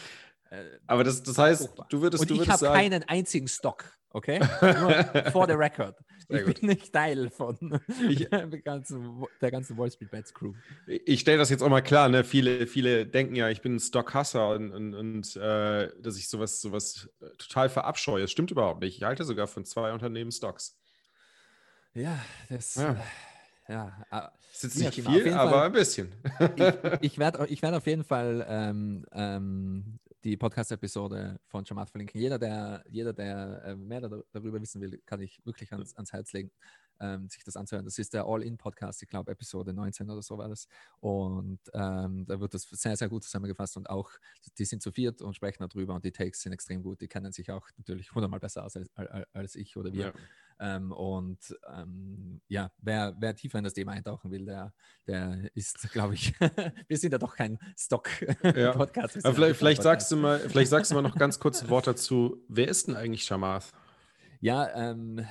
äh, Aber das, das heißt, furchtbar. du würdest. Und du ich habe keinen einzigen Stock, okay? Nur for the record. Sehr ich gut. bin nicht Teil von ich, der, ganzen, der ganzen Wall Street Bets Crew. Ich stelle das jetzt auch mal klar, ne? Viele, viele denken ja, ich bin ein Stockhasser und, und, und äh, dass ich sowas, sowas total verabscheue. Das stimmt überhaupt nicht. Ich halte sogar von zwei Unternehmen Stocks. Ja, das. Ja. Ja, es ist nicht viel, aber Fall, ein bisschen. ich, ich werde ich werd auf jeden Fall ähm, ähm, die Podcast-Episode von Jamat verlinken. Jeder, der, jeder, der äh, mehr darüber wissen will, kann ich wirklich ans, ans Herz legen. Ähm, sich das anzuhören. Das ist der All-In-Podcast, ich glaube Episode 19 oder so war das. Und ähm, da wird das sehr, sehr gut zusammengefasst und auch, die sind zu viert und sprechen darüber und die Takes sind extrem gut. Die kennen sich auch natürlich hundertmal besser aus als, als, als ich oder wir. Ja. Ähm, und ähm, ja, wer, wer tiefer in das Thema eintauchen will, der, der ist, glaube ich, wir sind ja doch kein Stock-Podcast. Ja. vielleicht, vielleicht sagst du mal, vielleicht sagst du mal noch ganz kurz ein Wort dazu. Wer ist denn eigentlich Shamath? Ja, ähm,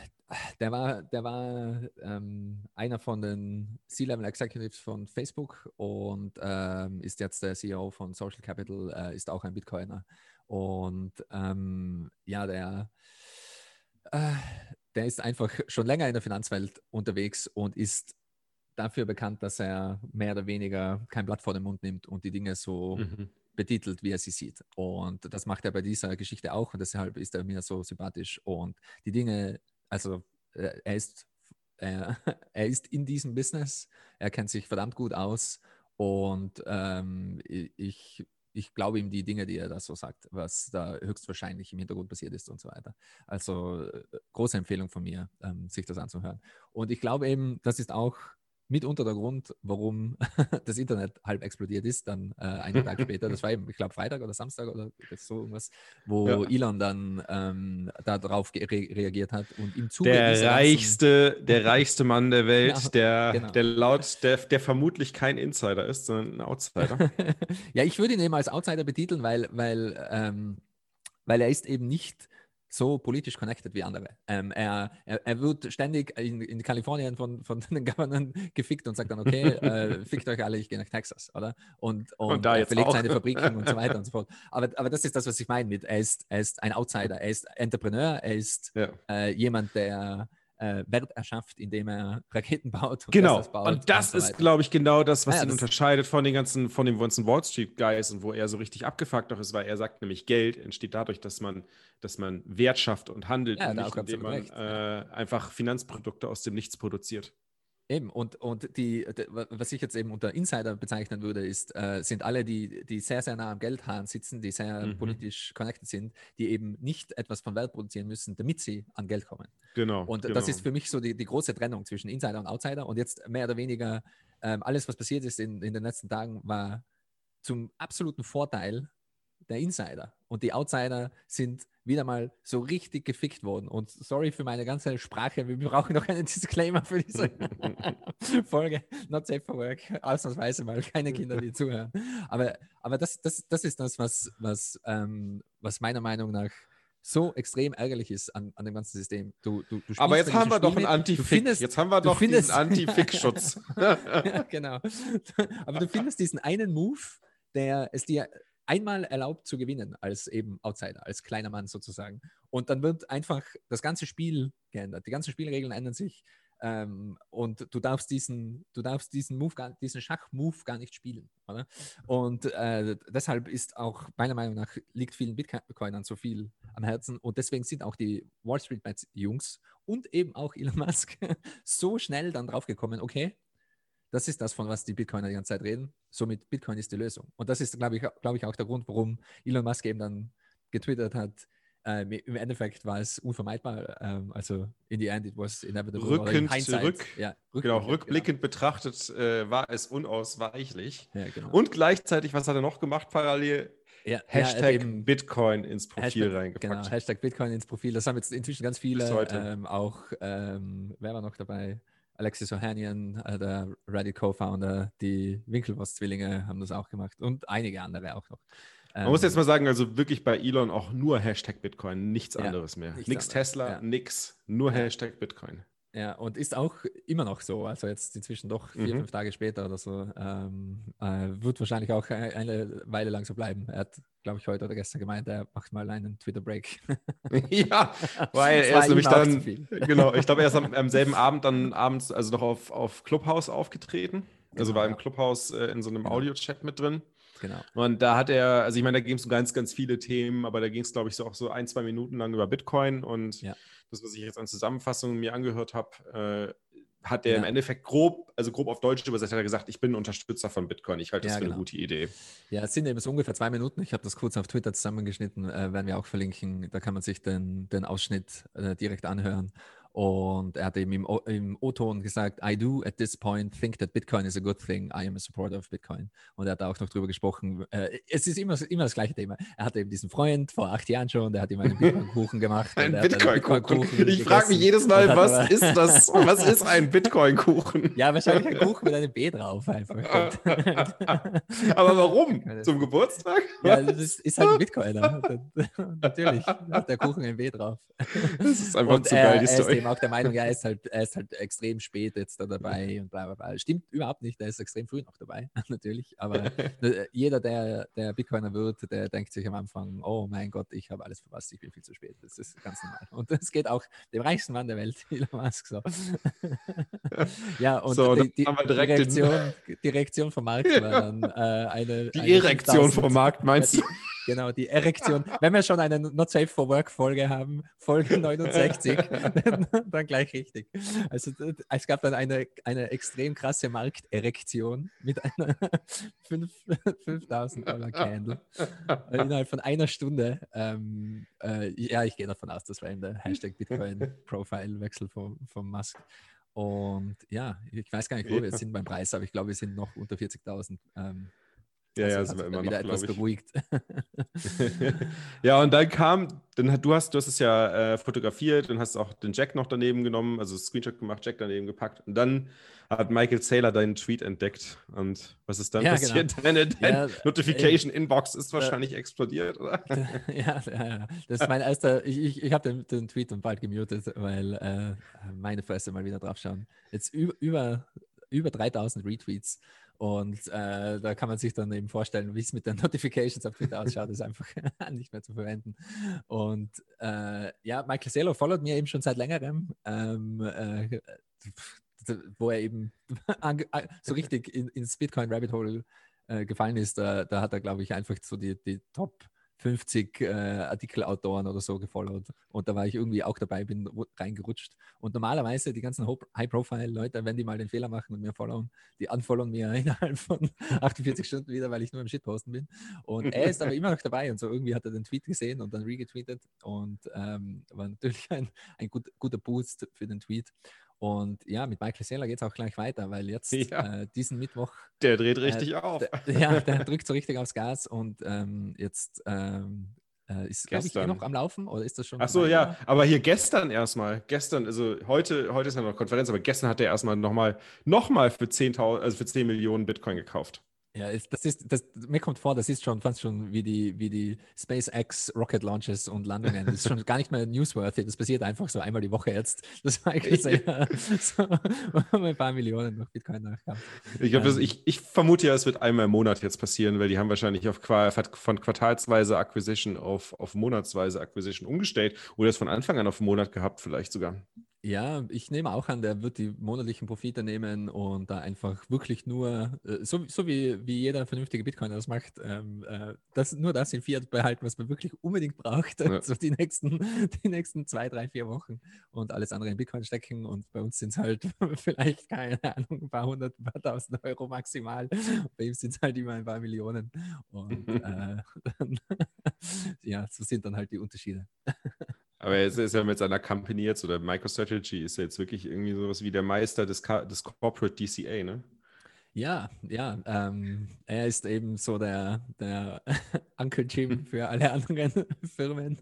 der war, der war ähm, einer von den C-Level Executives von Facebook und ähm, ist jetzt der CEO von Social Capital, äh, ist auch ein Bitcoiner. Und ähm, ja, der, äh, der ist einfach schon länger in der Finanzwelt unterwegs und ist dafür bekannt, dass er mehr oder weniger kein Blatt vor den Mund nimmt und die Dinge so mhm. betitelt, wie er sie sieht. Und das macht er bei dieser Geschichte auch und deshalb ist er mir so sympathisch. Und die Dinge, also äh, er ist, er, er ist in diesem Business, er kennt sich verdammt gut aus und ähm, ich ich glaube ihm die Dinge, die er da so sagt, was da höchstwahrscheinlich im Hintergrund passiert ist und so weiter. Also äh, große Empfehlung von mir, ähm, sich das anzuhören. Und ich glaube eben, das ist auch mitunter der Grund, warum das Internet halb explodiert ist, dann äh, einen Tag später, das war eben, ich glaube, Freitag oder Samstag oder so irgendwas, wo ja. Elon dann ähm, darauf re reagiert hat und im Zuge der reichste, ganzen... der reichste Mann der Welt, genau, der, genau. der laut, der, der vermutlich kein Insider ist, sondern ein Outsider. ja, ich würde ihn eben als Outsider betiteln, weil, weil, ähm, weil er ist eben nicht so politisch connected wie andere. Ähm, er, er, er, wird ständig in, in Kalifornien von, von den Governern gefickt und sagt dann, okay, äh, fickt euch alle, ich gehe nach Texas, oder? Und, und, und er verlegt auch. seine Fabriken und so weiter und so fort. Aber, aber das ist das, was ich meine mit, er ist, er ist ein Outsider, er ist Entrepreneur, er ist ja. äh, jemand, der äh, Wert erschafft, indem er Raketen baut. Und genau. baut und das und so ist, glaube ich, genau das, was ah, ja, ihn unterscheidet von den ganzen, von den ganzen Wall Street Guys und wo er so richtig abgefuckt auch ist, weil er sagt nämlich, Geld entsteht dadurch, dass man, dass man Wert schafft und handelt ja, und nicht, indem man äh, einfach Finanzprodukte aus dem Nichts produziert. Eben, und, und die, was ich jetzt eben unter Insider bezeichnen würde, ist, äh, sind alle, die, die sehr, sehr nah am Geldhahn sitzen, die sehr mhm. politisch connected sind, die eben nicht etwas von Welt produzieren müssen, damit sie an Geld kommen. Genau. Und genau. das ist für mich so die, die große Trennung zwischen Insider und Outsider. Und jetzt mehr oder weniger ähm, alles, was passiert ist in, in den letzten Tagen, war zum absoluten Vorteil der Insider. Und die Outsider sind wieder mal so richtig gefickt worden. Und sorry für meine ganze Sprache, wir brauchen noch einen Disclaimer für diese Folge. Not safe for work. Ausnahmsweise mal keine Kinder, die zuhören. Aber, aber das, das, das ist das, was, was, ähm, was meiner Meinung nach so extrem ärgerlich ist an, an dem ganzen System. Du, du, du Aber jetzt haben wir doch einen Anti-Fick. Jetzt haben wir doch findest, diesen Anti-Fick-Schutz. ja, genau. Aber du findest diesen einen Move, der es dir einmal erlaubt zu gewinnen als eben Outsider, als kleiner Mann sozusagen. Und dann wird einfach das ganze Spiel geändert. Die ganzen Spielregeln ändern sich. Ähm, und du darfst diesen, du darfst diesen Move, gar, diesen Schach-Move gar nicht spielen. Oder? Und äh, deshalb ist auch meiner Meinung nach liegt vielen Bitcoinern so viel am Herzen und deswegen sind auch die Wall Street Bets Jungs und eben auch Elon Musk so schnell dann draufgekommen, okay, das ist das, von was die Bitcoiner die ganze Zeit reden. Somit Bitcoin ist die Lösung. Und das ist, glaube ich, glaub ich, auch der Grund, warum Elon Musk eben dann getwittert hat, äh, Im Endeffekt war es unvermeidbar. Ähm, also in the end, it was inevitable. Rückend, rück, ja, rück, genau, rückblickend genau. betrachtet äh, war es unausweichlich. Ja, genau. Und gleichzeitig, was hat er noch gemacht parallel? Ja, Hashtag Bitcoin ins Profil Hashtag, reingepackt. Genau, Hashtag Bitcoin ins Profil. Das haben jetzt inzwischen ganz viele. Ähm, auch, ähm, wer war noch dabei? Alexis Ohanian, äh, der Reddit Co-Founder, die Winkelwurst-Zwillinge haben das auch gemacht und einige andere auch noch. Man ähm, muss jetzt mal sagen, also wirklich bei Elon auch nur Hashtag Bitcoin, nichts ja, anderes mehr. Nichts, nichts Tesla, ja. nix, nur Hashtag Bitcoin. Ja, und ist auch immer noch so. Also jetzt inzwischen doch vier, mhm. fünf Tage später oder so. Ähm, äh, wird wahrscheinlich auch eine Weile lang so bleiben. Er hat, glaube ich, heute oder gestern gemeint, er macht mal einen Twitter-Break. ja, weil er ist nämlich dann, genau, ich glaube, er ist am, am, selben Abend dann abends, also noch auf, auf Clubhouse aufgetreten. Genau, also war im Clubhouse äh, in so einem genau. Audio-Chat mit drin. Genau. Und da hat er, also ich meine, da ging es um ganz, ganz viele Themen, aber da ging es, glaube ich, so auch so ein, zwei Minuten lang über Bitcoin und ja das, was ich jetzt an Zusammenfassungen mir angehört habe, äh, hat der ja. im Endeffekt grob, also grob auf Deutsch übersetzt, hat er gesagt, ich bin Unterstützer von Bitcoin. Ich halte das ja, für genau. eine gute Idee. Ja, es sind eben so ungefähr zwei Minuten. Ich habe das kurz auf Twitter zusammengeschnitten, äh, werden wir auch verlinken. Da kann man sich den, den Ausschnitt äh, direkt anhören. Und er hat eben im, im O-Ton gesagt, I do at this point think that Bitcoin is a good thing. I am a supporter of Bitcoin. Und er hat auch noch drüber gesprochen. Äh, es ist immer, immer das gleiche Thema. Er hatte eben diesen Freund vor acht Jahren schon, der hat ihm einen Bitcoin-Kuchen gemacht. Ein Bitcoin-Kuchen. Bitcoin-Kuchen Ich frage mich jedes Mal, was aber- ist das? Was ist ein Bitcoin-Kuchen? Ja, wahrscheinlich ein Kuchen mit einem B drauf einfach. Aber warum? Zum Geburtstag? ja, das ist, ist halt ein Bitcoiner. Natürlich hat der Kuchen ein B drauf. Das ist einfach Und zu geil, die Story. Auch der Meinung, ja, er ist halt, er ist halt extrem spät jetzt da dabei und bla bla bla. Stimmt überhaupt nicht, er ist extrem früh noch dabei, natürlich. Aber äh, jeder, der, der Bitcoiner wird, der denkt sich am Anfang, oh mein Gott, ich habe alles verpasst, ich bin viel zu spät. Das ist ganz normal. Und das geht auch dem reichsten Mann der Welt, Elon Musk, so. ja, und So, die, die, die, Reaktion, die Reaktion vom Markt war dann äh, eine. Die eine Erektion 5000 vom Markt, meinst du? Genau, die Erektion. Wenn wir schon eine Not Safe for Work Folge haben, Folge 69, dann, dann gleich richtig. Also es gab dann eine, eine extrem krasse Markterektion mit einer 5 5000 Dollar Candle äh, innerhalb von einer Stunde. Ähm, äh, ja, ich gehe davon aus, das war eben der Hashtag Bitcoin Profile Wechsel vom, vom Musk. Und ja, ich weiß gar nicht, wo wir jetzt sind beim Preis, aber ich glaube, wir sind noch unter 40.000. Ähm, Ja, ja, also sind wir immer wieder noch, etwas beruhigt. ja, und dann kam, dann hat, du hast, du hast es ja äh, fotografiert und hast auch den Jack noch daneben genommen, also Screenshot gemacht, Jack daneben gepackt. Und dann hat Michael Saylor deinen Tweet entdeckt. Und was ist dann Ja, passiert? Deine, deine Ja, Notification Inbox ist wahrscheinlich explodiert, oder? ja, ja, ja, das ist mein erster. Ich, ich, ich habe den, den Tweet dann bald gemutet, weil äh, meine Fresse mal wieder drauf schauen. Jetzt über, über, über 3000 Retweets. Und äh, da kann man sich dann eben vorstellen, wie es mit den Notifications auf Twitter ausschaut, ist einfach nicht mehr zu verwenden. Und äh, ja, Michael Saylor followt mir eben schon seit längerem, ähm, äh, wo er eben so richtig in, ins Bitcoin-Rabbit Hole äh, gefallen ist. Da, da hat er, glaube ich, einfach so die, die Top 50 äh, Artikelautoren oder so gefollowt. Und da war ich irgendwie auch dabei, bin ru- reingerutscht. Und normalerweise die ganzen High-Profile-Leute, wenn die mal den Fehler machen und mir followen, die unfollowen mir innerhalb von 48 Stunden wieder, weil ich nur im Shitposten bin. Und er ist aber immer noch dabei und so irgendwie hat er den Tweet gesehen und dann regetweetet und ähm, war natürlich ein, ein gut, guter Boost für den Tweet. Und ja, mit Michael Saylor geht es auch gleich weiter, weil jetzt Ja. äh, diesen Mittwoch Der dreht richtig auf. der, ja, der drückt so richtig aufs Gas und ähm, jetzt ähm, äh, ist glaube ich eh noch am Laufen oder ist das schon? Ach so, ja, aber hier gestern erstmal, gestern, also heute, heute ist ja noch Konferenz, aber gestern hat er erstmal nochmal noch mal für 10.000, also für 10 Millionen Bitcoin gekauft. Ja, das ist, das, mir kommt vor, das ist schon fast schon wie die, wie die SpaceX Rocket Launches und Landungen. Das ist schon gar nicht mehr newsworthy. Das passiert einfach so einmal die Woche jetzt. Das Michael Saylor so um ein paar Millionen noch Bitcoin nachkauft. Ich, glaub, Ähm. ich, ich vermute ja, es wird einmal im Monat jetzt passieren, weil die haben wahrscheinlich auf, von quartalsweise Acquisition auf, auf monatsweise Acquisition umgestellt oder es von Anfang an auf einen Monat gehabt, vielleicht sogar. Ja, ich nehme auch an, der wird die monatlichen Profite nehmen und da einfach wirklich nur, äh, so, so wie, wie jeder vernünftige Bitcoiner das macht, ähm, äh, das, nur das in Fiat behalten, was man wirklich unbedingt braucht, Ja. so die nächsten, die nächsten zwei, drei, vier Wochen und alles andere in Bitcoin stecken und bei uns sind es halt vielleicht, keine Ahnung, ein paar hundert, ein paar tausend Euro maximal. Bei ihm sind es halt immer ein paar Millionen und äh, dann, ja, so sind dann halt die Unterschiede. Aber er ist, ja mit seiner Company jetzt oder MicroStrategy ist ja jetzt wirklich irgendwie sowas wie der Meister des, des Corporate DCA, ne? Ja, ja, ähm, er ist eben so der, der Uncle Jim für alle anderen Firmen.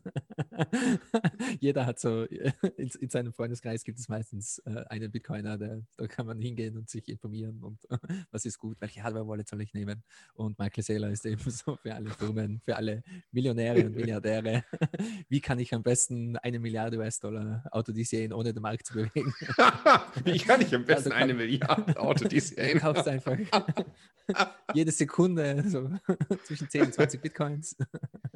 Jeder hat so, in, in seinem Freundeskreis gibt es meistens äh, einen Bitcoiner, der, da kann man hingehen und sich informieren und was ist gut, welche Hardware-Wallet soll ich nehmen. Und Michael Saylor ist eben so für alle Firmen, für alle Millionäre und Milliardäre. Wie kann ich am besten eine Milliarde US-Dollar autodisieren, ohne den Markt zu bewegen? Wie kann ich am besten Also eine Milliarde Auto Du kaufst einfach jede Sekunde so zwischen 10 und 20 Bitcoins.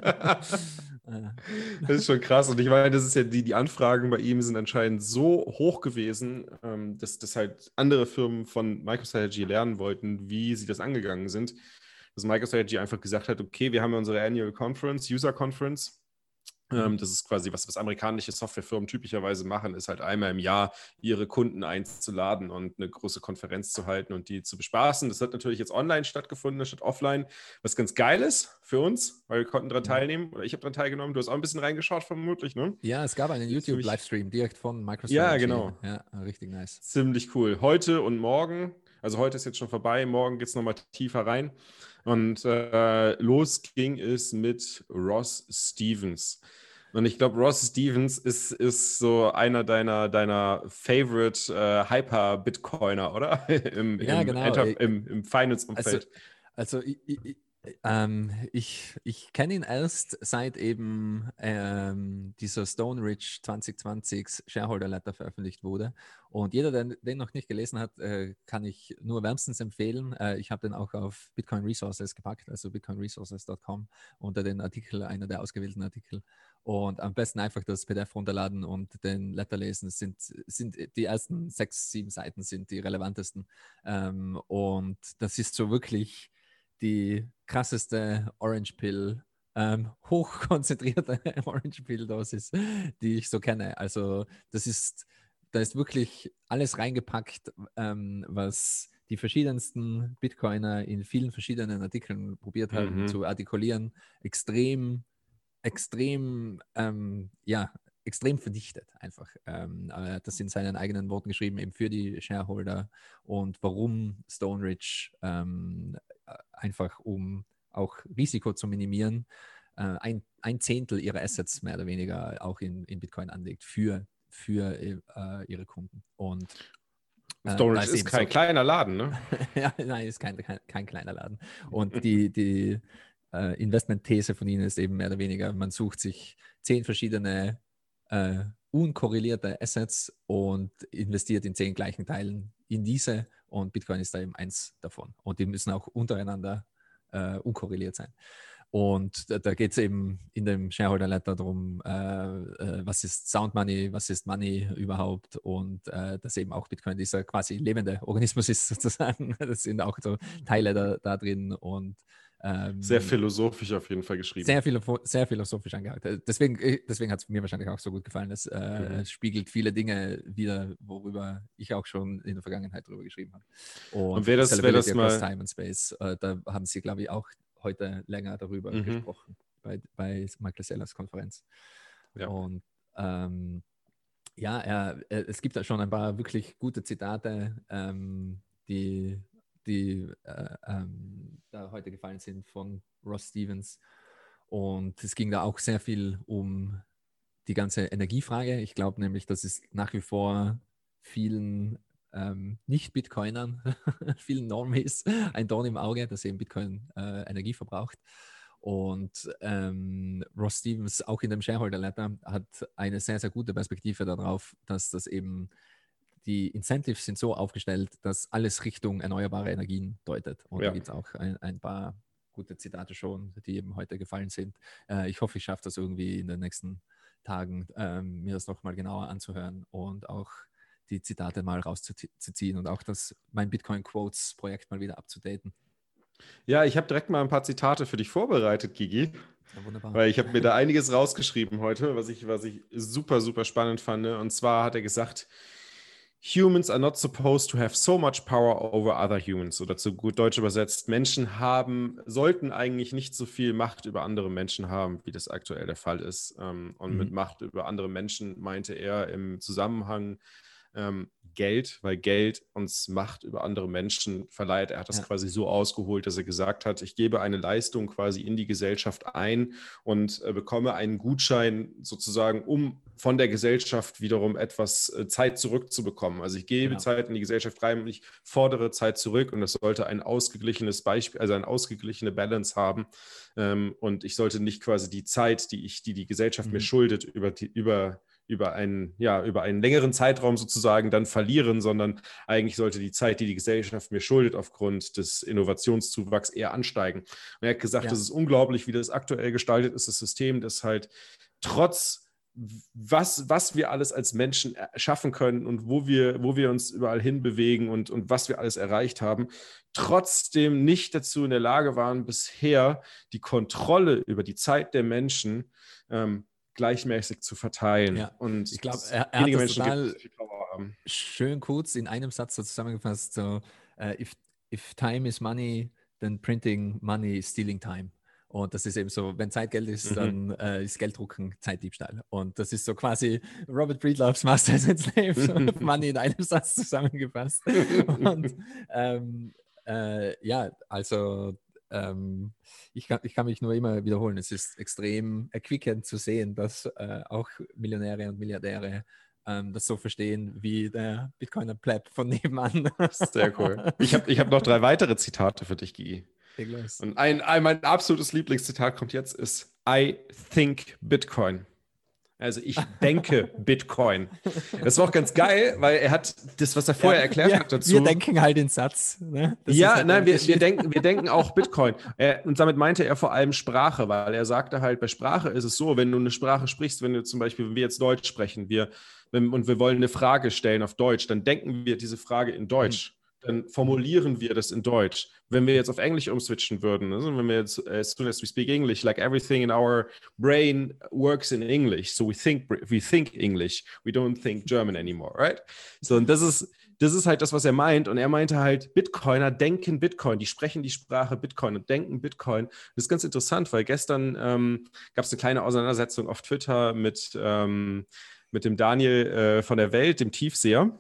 Ah, Das ist schon krass. Und ich meine, das ist ja die, die Anfragen bei ihm sind anscheinend so hoch gewesen, ähm, dass, dass halt andere Firmen von MicroStrategy lernen wollten, wie sie das angegangen sind. Dass MicroStrategy einfach gesagt hat, okay, wir haben ja unsere Annual Conference, User Conference. Ähm, das ist quasi was, was amerikanische Softwarefirmen typischerweise machen, ist halt einmal im Jahr ihre Kunden einzuladen und eine große Konferenz zu halten und die zu bespaßen. Das hat natürlich jetzt online stattgefunden, statt offline, was ganz geil ist für uns, weil wir konnten daran teilnehmen oder ich habe daran teilgenommen. Du hast auch ein bisschen reingeschaut, vermutlich, ne? Ja, es gab einen YouTube-Livestream direkt von Microsoft. Ja, genau. Ja, richtig nice. Ziemlich cool. Heute und morgen, also heute ist jetzt schon vorbei, morgen geht es nochmal tiefer rein. Und äh, los ging es mit Ross Stevens. Und ich glaube, Ross Stevens ist, ist so einer deiner, deiner Favorite äh, Hyper-Bitcoiner, oder? Im, ja, im, genau. im, im Finance-Umfeld. Also, also ich, ich, ähm, ich, ich kenne ihn erst seit eben ähm, dieser Stone Ridge 2020 Shareholder Letter veröffentlicht wurde. Und jeder, der den noch nicht gelesen hat, äh, kann ich nur wärmstens empfehlen. Äh, ich habe den auch auf Bitcoin Resources gepackt, also bitcoinresources.com unter den Artikel, einer der ausgewählten Artikel. Und am besten einfach das PDF runterladen und den Letter lesen. Es sind, sind die ersten sechs, sieben Seiten sind die relevantesten. Ähm, und das ist so wirklich die krasseste Orange Pill, ähm, hochkonzentrierte Orange Pill Dosis, die ich so kenne. Also das ist, da ist wirklich alles reingepackt, ähm, was die verschiedensten Bitcoiner in vielen verschiedenen Artikeln probiert haben mhm. zu artikulieren. Extrem, extrem, ähm, ja, extrem verdichtet einfach. Ähm, er hat das in seinen eigenen Worten geschrieben, eben für die Shareholder und warum Stone Ridge ähm, einfach um auch Risiko zu minimieren, äh, ein, ein Zehntel ihrer Assets mehr oder weniger auch in, in Bitcoin anlegt für, für äh, ihre Kunden. Und äh, Storage ist kein so, kleiner Laden, ne? ja, nein, ist kein, kein, kein kleiner Laden. Und die, die äh, Investment-These von ihnen ist eben mehr oder weniger, man sucht sich zehn verschiedene äh, unkorrelierte Assets und investiert in zehn gleichen Teilen in diese und Bitcoin ist da eben eins davon. Und die müssen auch untereinander äh, unkorreliert sein. Und da, geht es eben in dem Shareholder Letter darum, äh, äh, was ist Sound Money, was ist Money überhaupt und äh, dass eben auch Bitcoin dieser quasi lebende Organismus ist sozusagen. Das sind auch so Teile da, da drin und ähm, sehr philosophisch auf jeden Fall geschrieben. Sehr, sehr philosophisch angehakt. Äh, deswegen, äh, deswegen hat es mir wahrscheinlich auch so gut gefallen. Es äh, mhm. spiegelt viele Dinge wieder, worüber ich auch schon in der Vergangenheit drüber geschrieben habe. Und, Und wer das, wer das mal... Time and Space, äh, da haben sie, glaube ich, auch heute länger darüber mhm. gesprochen bei, bei Michael Sellers Konferenz. Ja. Und ähm, ja, er, er, es gibt da schon ein paar wirklich gute Zitate, ähm, die die äh, ähm, da heute gefallen sind von Ross Stevens. Und es ging da auch sehr viel um die ganze Energiefrage. Ich glaube nämlich, dass es nach wie vor vielen ähm, Nicht-Bitcoinern, vielen Normies ein Dorn im Auge, dass eben Bitcoin äh, Energie verbraucht. Und ähm, Ross Stevens, auch in dem Shareholder Letter, hat eine sehr, sehr gute Perspektive darauf, dass das eben die Incentives sind so aufgestellt, dass alles Richtung erneuerbare Energien deutet. Und ja. da gibt es auch ein, ein, paar gute Zitate schon, die eben heute gefallen sind. Äh, ich hoffe, ich schaffe das irgendwie in den nächsten Tagen, ähm, mir das nochmal genauer anzuhören und auch die Zitate mal rauszuziehen und auch das mein Bitcoin Quotes Projekt mal wieder abzudaten. Ja, ich habe direkt mal ein paar Zitate für dich vorbereitet, Gigi. Ja, wunderbar. Weil ich habe mir da einiges rausgeschrieben heute, was ich, was ich super, super spannend fand. Und zwar hat er gesagt, Humans are not supposed to have so much power over other humans. Oder zu gut Deutsch übersetzt, Menschen haben, sollten eigentlich nicht so viel Macht über andere Menschen haben, wie das aktuell der Fall ist. Ähm, und mhm. mit Macht über andere Menschen meinte er im Zusammenhang ähm, Geld, weil Geld uns Macht über andere Menschen verleiht. Er hat das ja. quasi so ausgeholt, dass er gesagt hat, ich gebe eine Leistung quasi in die Gesellschaft ein und äh, bekomme einen Gutschein sozusagen, um von der Gesellschaft wiederum etwas äh, Zeit zurückzubekommen. Also ich gebe genau. Zeit in die Gesellschaft rein und ich fordere Zeit zurück und das sollte ein ausgeglichenes Beispiel, also eine ausgeglichene Balance haben. Ähm, und ich sollte nicht quasi die Zeit, die ich, die die Gesellschaft mhm. mir schuldet, über, die, über über einen, ja, über einen längeren Zeitraum sozusagen dann verlieren, sondern eigentlich sollte die Zeit, die die Gesellschaft mir schuldet, aufgrund des Innovationszuwachs eher ansteigen. Und er hat gesagt, ja. das ist unglaublich, wie das aktuell gestaltet ist, das System, das halt trotz was, was wir alles als Menschen schaffen können und wo wir, wo wir uns überall hinbewegen und, und was wir alles erreicht haben, trotzdem nicht dazu in der Lage waren, bisher die Kontrolle über die Zeit der Menschen ähm, gleichmäßig zu verteilen. Ja. Und Ich glaube, er, er wenige hat Menschen gibt, total Power haben. schön kurz in einem Satz so zusammengefasst: so, äh, if, if time is money, then printing money is stealing time. Und das ist eben so, wenn Zeit Geld ist, Mhm. dann äh, ist Gelddrucken Zeitdiebstahl. Und das ist so quasi Robert Breedlove's Masters and Slaves of Money in einem Satz zusammengefasst. Und ähm, äh, ja, also ähm, ich, kann, ich kann mich nur immer wiederholen. Es ist extrem erquickend zu sehen, dass äh, auch Millionäre und Milliardäre ähm, das so verstehen wie der Bitcoiner Pleb von nebenan. Sehr cool. Ich habe ich hab noch drei weitere Zitate für dich, Gigi. Und ein, ein, mein absolutes Lieblingszitat kommt jetzt, ist I think Bitcoin. Also ich denke Bitcoin. Das war auch ganz geil, weil er hat das, was er vorher erklärt wir, hat dazu. Wir denken halt in Satz. Ne? Ja, halt nein, wir, wir, denken, wir denken auch Bitcoin. Er, und damit meinte er vor allem Sprache, weil er sagte halt, bei Sprache ist es so, wenn du eine Sprache sprichst, wenn du zum Beispiel, wenn wir jetzt Deutsch sprechen, wir, wenn, und wir wollen eine Frage stellen auf Deutsch, dann denken wir diese Frage in Deutsch. Dann formulieren wir das in Deutsch. Wenn wir jetzt auf Englisch umswitchen würden, also wenn wir jetzt, as soon as we speak English, like everything in our brain works in English, so we think, we think English, we don't think German anymore, right? So, und das ist, das ist halt das, was er meint. Und er meinte halt, Bitcoiner denken Bitcoin, die sprechen die Sprache Bitcoin und denken Bitcoin. Das ist ganz interessant, weil gestern ähm, gab es eine kleine Auseinandersetzung auf Twitter mit, ähm, mit dem Daniel äh, von der Welt, dem Tiefseher.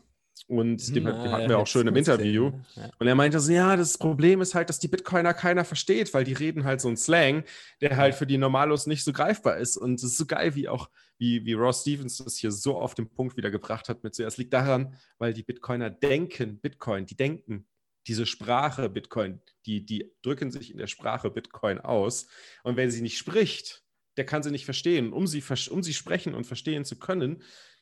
Und dem, Na, dem hatten wir auch schon im Interview. Ja. Und er meinte so, ja, das Problem ist halt, dass die Bitcoiner keiner versteht, weil die reden halt so einen Slang, der halt für die Normalos nicht so greifbar ist. Und es ist so geil, wie auch, wie, wie Ross Stevens das hier so auf den Punkt wieder gebracht hat mit so, ja, es liegt daran, weil die Bitcoiner denken Bitcoin, die denken diese Sprache Bitcoin, die, die drücken sich in der Sprache Bitcoin aus. Und wer sie nicht spricht, der kann sie nicht verstehen. Um sie, um sie sprechen und verstehen zu können,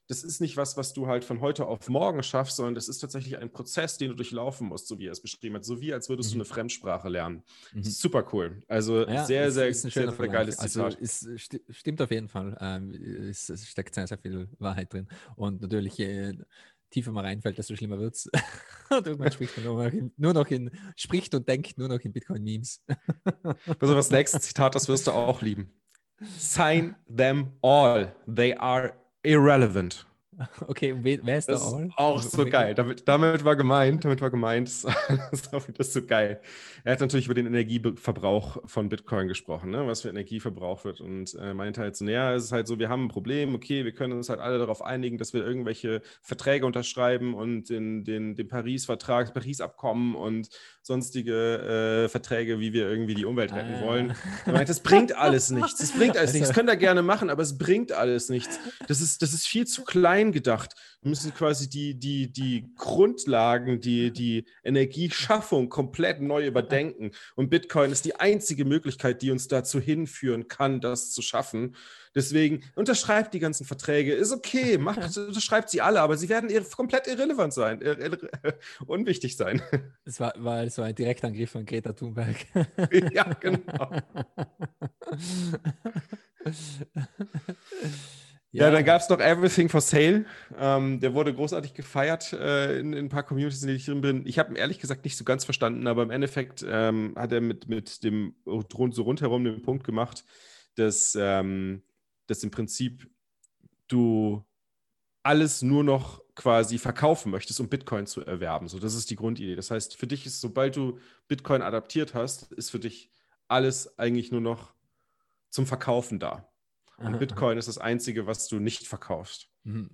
das ist nicht was, was du halt von heute auf morgen schaffst, sondern das ist tatsächlich ein Prozess, den du durchlaufen musst, so wie er es beschrieben hat. So wie, als würdest du Mhm. eine Fremdsprache lernen. Mhm. Super cool. Also Ja, sehr, ist- sehr, ist ein sehr, sehr Vergleich. geiles Also Zitat. es sti- stimmt auf jeden Fall. Ähm, es, es steckt sehr, sehr viel Wahrheit drin. Und natürlich, je tiefer man reinfällt, desto schlimmer wird es. und irgendwann spricht man nur noch in, nur noch in, spricht und denkt nur noch in Bitcoin-Memes. Also das nächste Zitat, das wirst du auch lieben. Sign them all. They are irrelevant. Okay, wer, ist Das da all? auch Also, so geil. Damit, damit war gemeint, damit war gemeint, das ist so geil. Er hat natürlich über den Energieverbrauch von Bitcoin gesprochen, ne? was für Energie verbraucht wird und äh, meinte halt so, naja, es ist halt so, wir haben ein Problem, okay, wir können uns halt alle darauf einigen, dass wir irgendwelche Verträge unterschreiben und den, den, den Paris-Vertrag, Paris-Abkommen und sonstige äh, Verträge, wie wir irgendwie die Umwelt retten Ah. wollen. Er meint, das bringt alles nichts. Das bringt alles nichts. Das könnt ihr gerne machen, aber es bringt alles nichts. Das ist, das ist viel zu klein gedacht. Wir müssen quasi die, die, die Grundlagen, die, die Energieschaffung komplett neu überdenken. Und Bitcoin ist die einzige Möglichkeit, die uns dazu hinführen kann, das zu schaffen. Deswegen unterschreibt die ganzen Verträge. Ist okay, macht, unterschreibt sie alle, aber sie werden irre, komplett irrelevant sein, irre, irre, unwichtig sein. Das war, war so ein Direktangriff von Greta Thunberg. ja, genau. Ja, dann gab es noch Everything for Sale. Ähm, der wurde großartig gefeiert äh, in, in, ein paar Communities, in denen ich drin bin. Ich habe ihn ehrlich gesagt nicht so ganz verstanden, aber im Endeffekt ähm, hat er mit, mit dem so rundherum den Punkt gemacht, dass, ähm, dass im Prinzip du alles nur noch quasi verkaufen möchtest, um Bitcoin zu erwerben. So, das ist die Grundidee. Das heißt, für dich ist, sobald du Bitcoin adaptiert hast, ist für dich alles eigentlich nur noch zum Verkaufen da. Und Bitcoin ist das Einzige, was du nicht verkaufst.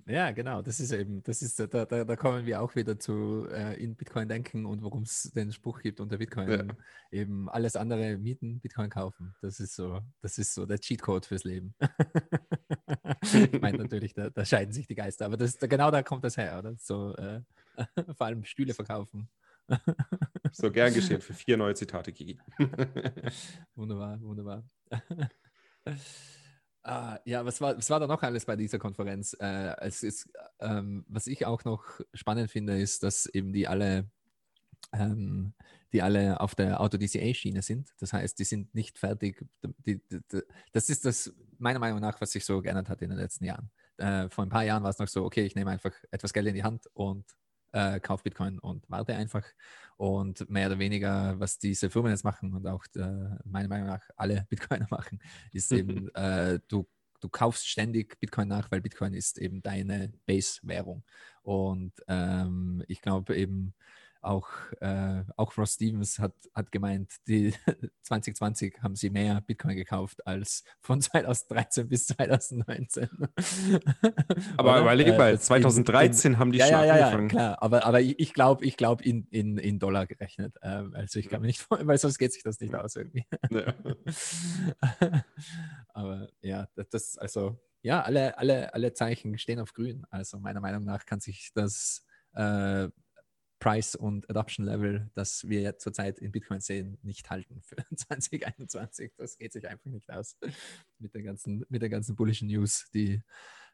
Ja, genau. Das ist eben, das ist, da, da, da kommen wir auch wieder zu äh, in Bitcoin denken und warum es den Spruch gibt unter Bitcoin. Ja. Eben alles andere mieten, Bitcoin kaufen. Das ist so, das ist so der Cheatcode fürs Leben. ich meine natürlich, da, da, scheiden sich die Geister, aber das, genau da kommt das her, oder? So äh, vor allem Stühle verkaufen. so gern geschehen für vier neue Zitate, Gigi. wunderbar, wunderbar. Ah, ja, was war, was war da noch alles bei dieser Konferenz? Äh, es ist, ähm, was ich auch noch spannend finde, ist, dass eben die alle, ähm, die alle auf der Auto-DCA-Schiene sind. Das heißt, die sind nicht fertig. Die, die, die, das ist das, meiner Meinung nach, was sich so geändert hat in den letzten Jahren. Äh, vor ein paar Jahren war es noch so, okay, ich nehme einfach etwas Geld in die Hand und äh, kaufe Bitcoin und warte einfach. Und mehr oder weniger, was diese Firmen jetzt machen und auch äh, meiner Meinung nach alle Bitcoiner machen, ist eben, äh, du du kaufst ständig Bitcoin nach, weil Bitcoin ist eben deine Base-Währung. Und ähm, ich glaube eben, auch, äh, auch Ross Stevens hat, hat gemeint, die 2020 haben sie mehr Bitcoin gekauft als von 2013 bis 2019. aber überleg mal, 2013 in, in, haben die ja, schon ja, angefangen. Ja, klar, aber, aber ich glaube ich glaub in, in, in Dollar gerechnet. Ähm, also ich kann mir nicht vorstellen, weil sonst geht sich das nicht aus irgendwie. Ja. aber ja, das, das also ja, alle, alle, alle Zeichen stehen auf grün. Also meiner Meinung nach kann sich das äh, Price und Adoption Level, das wir zurzeit in Bitcoin sehen, nicht halten für 2021. Das geht sich einfach nicht aus mit der ganzen, mit der ganzen bullischen News, die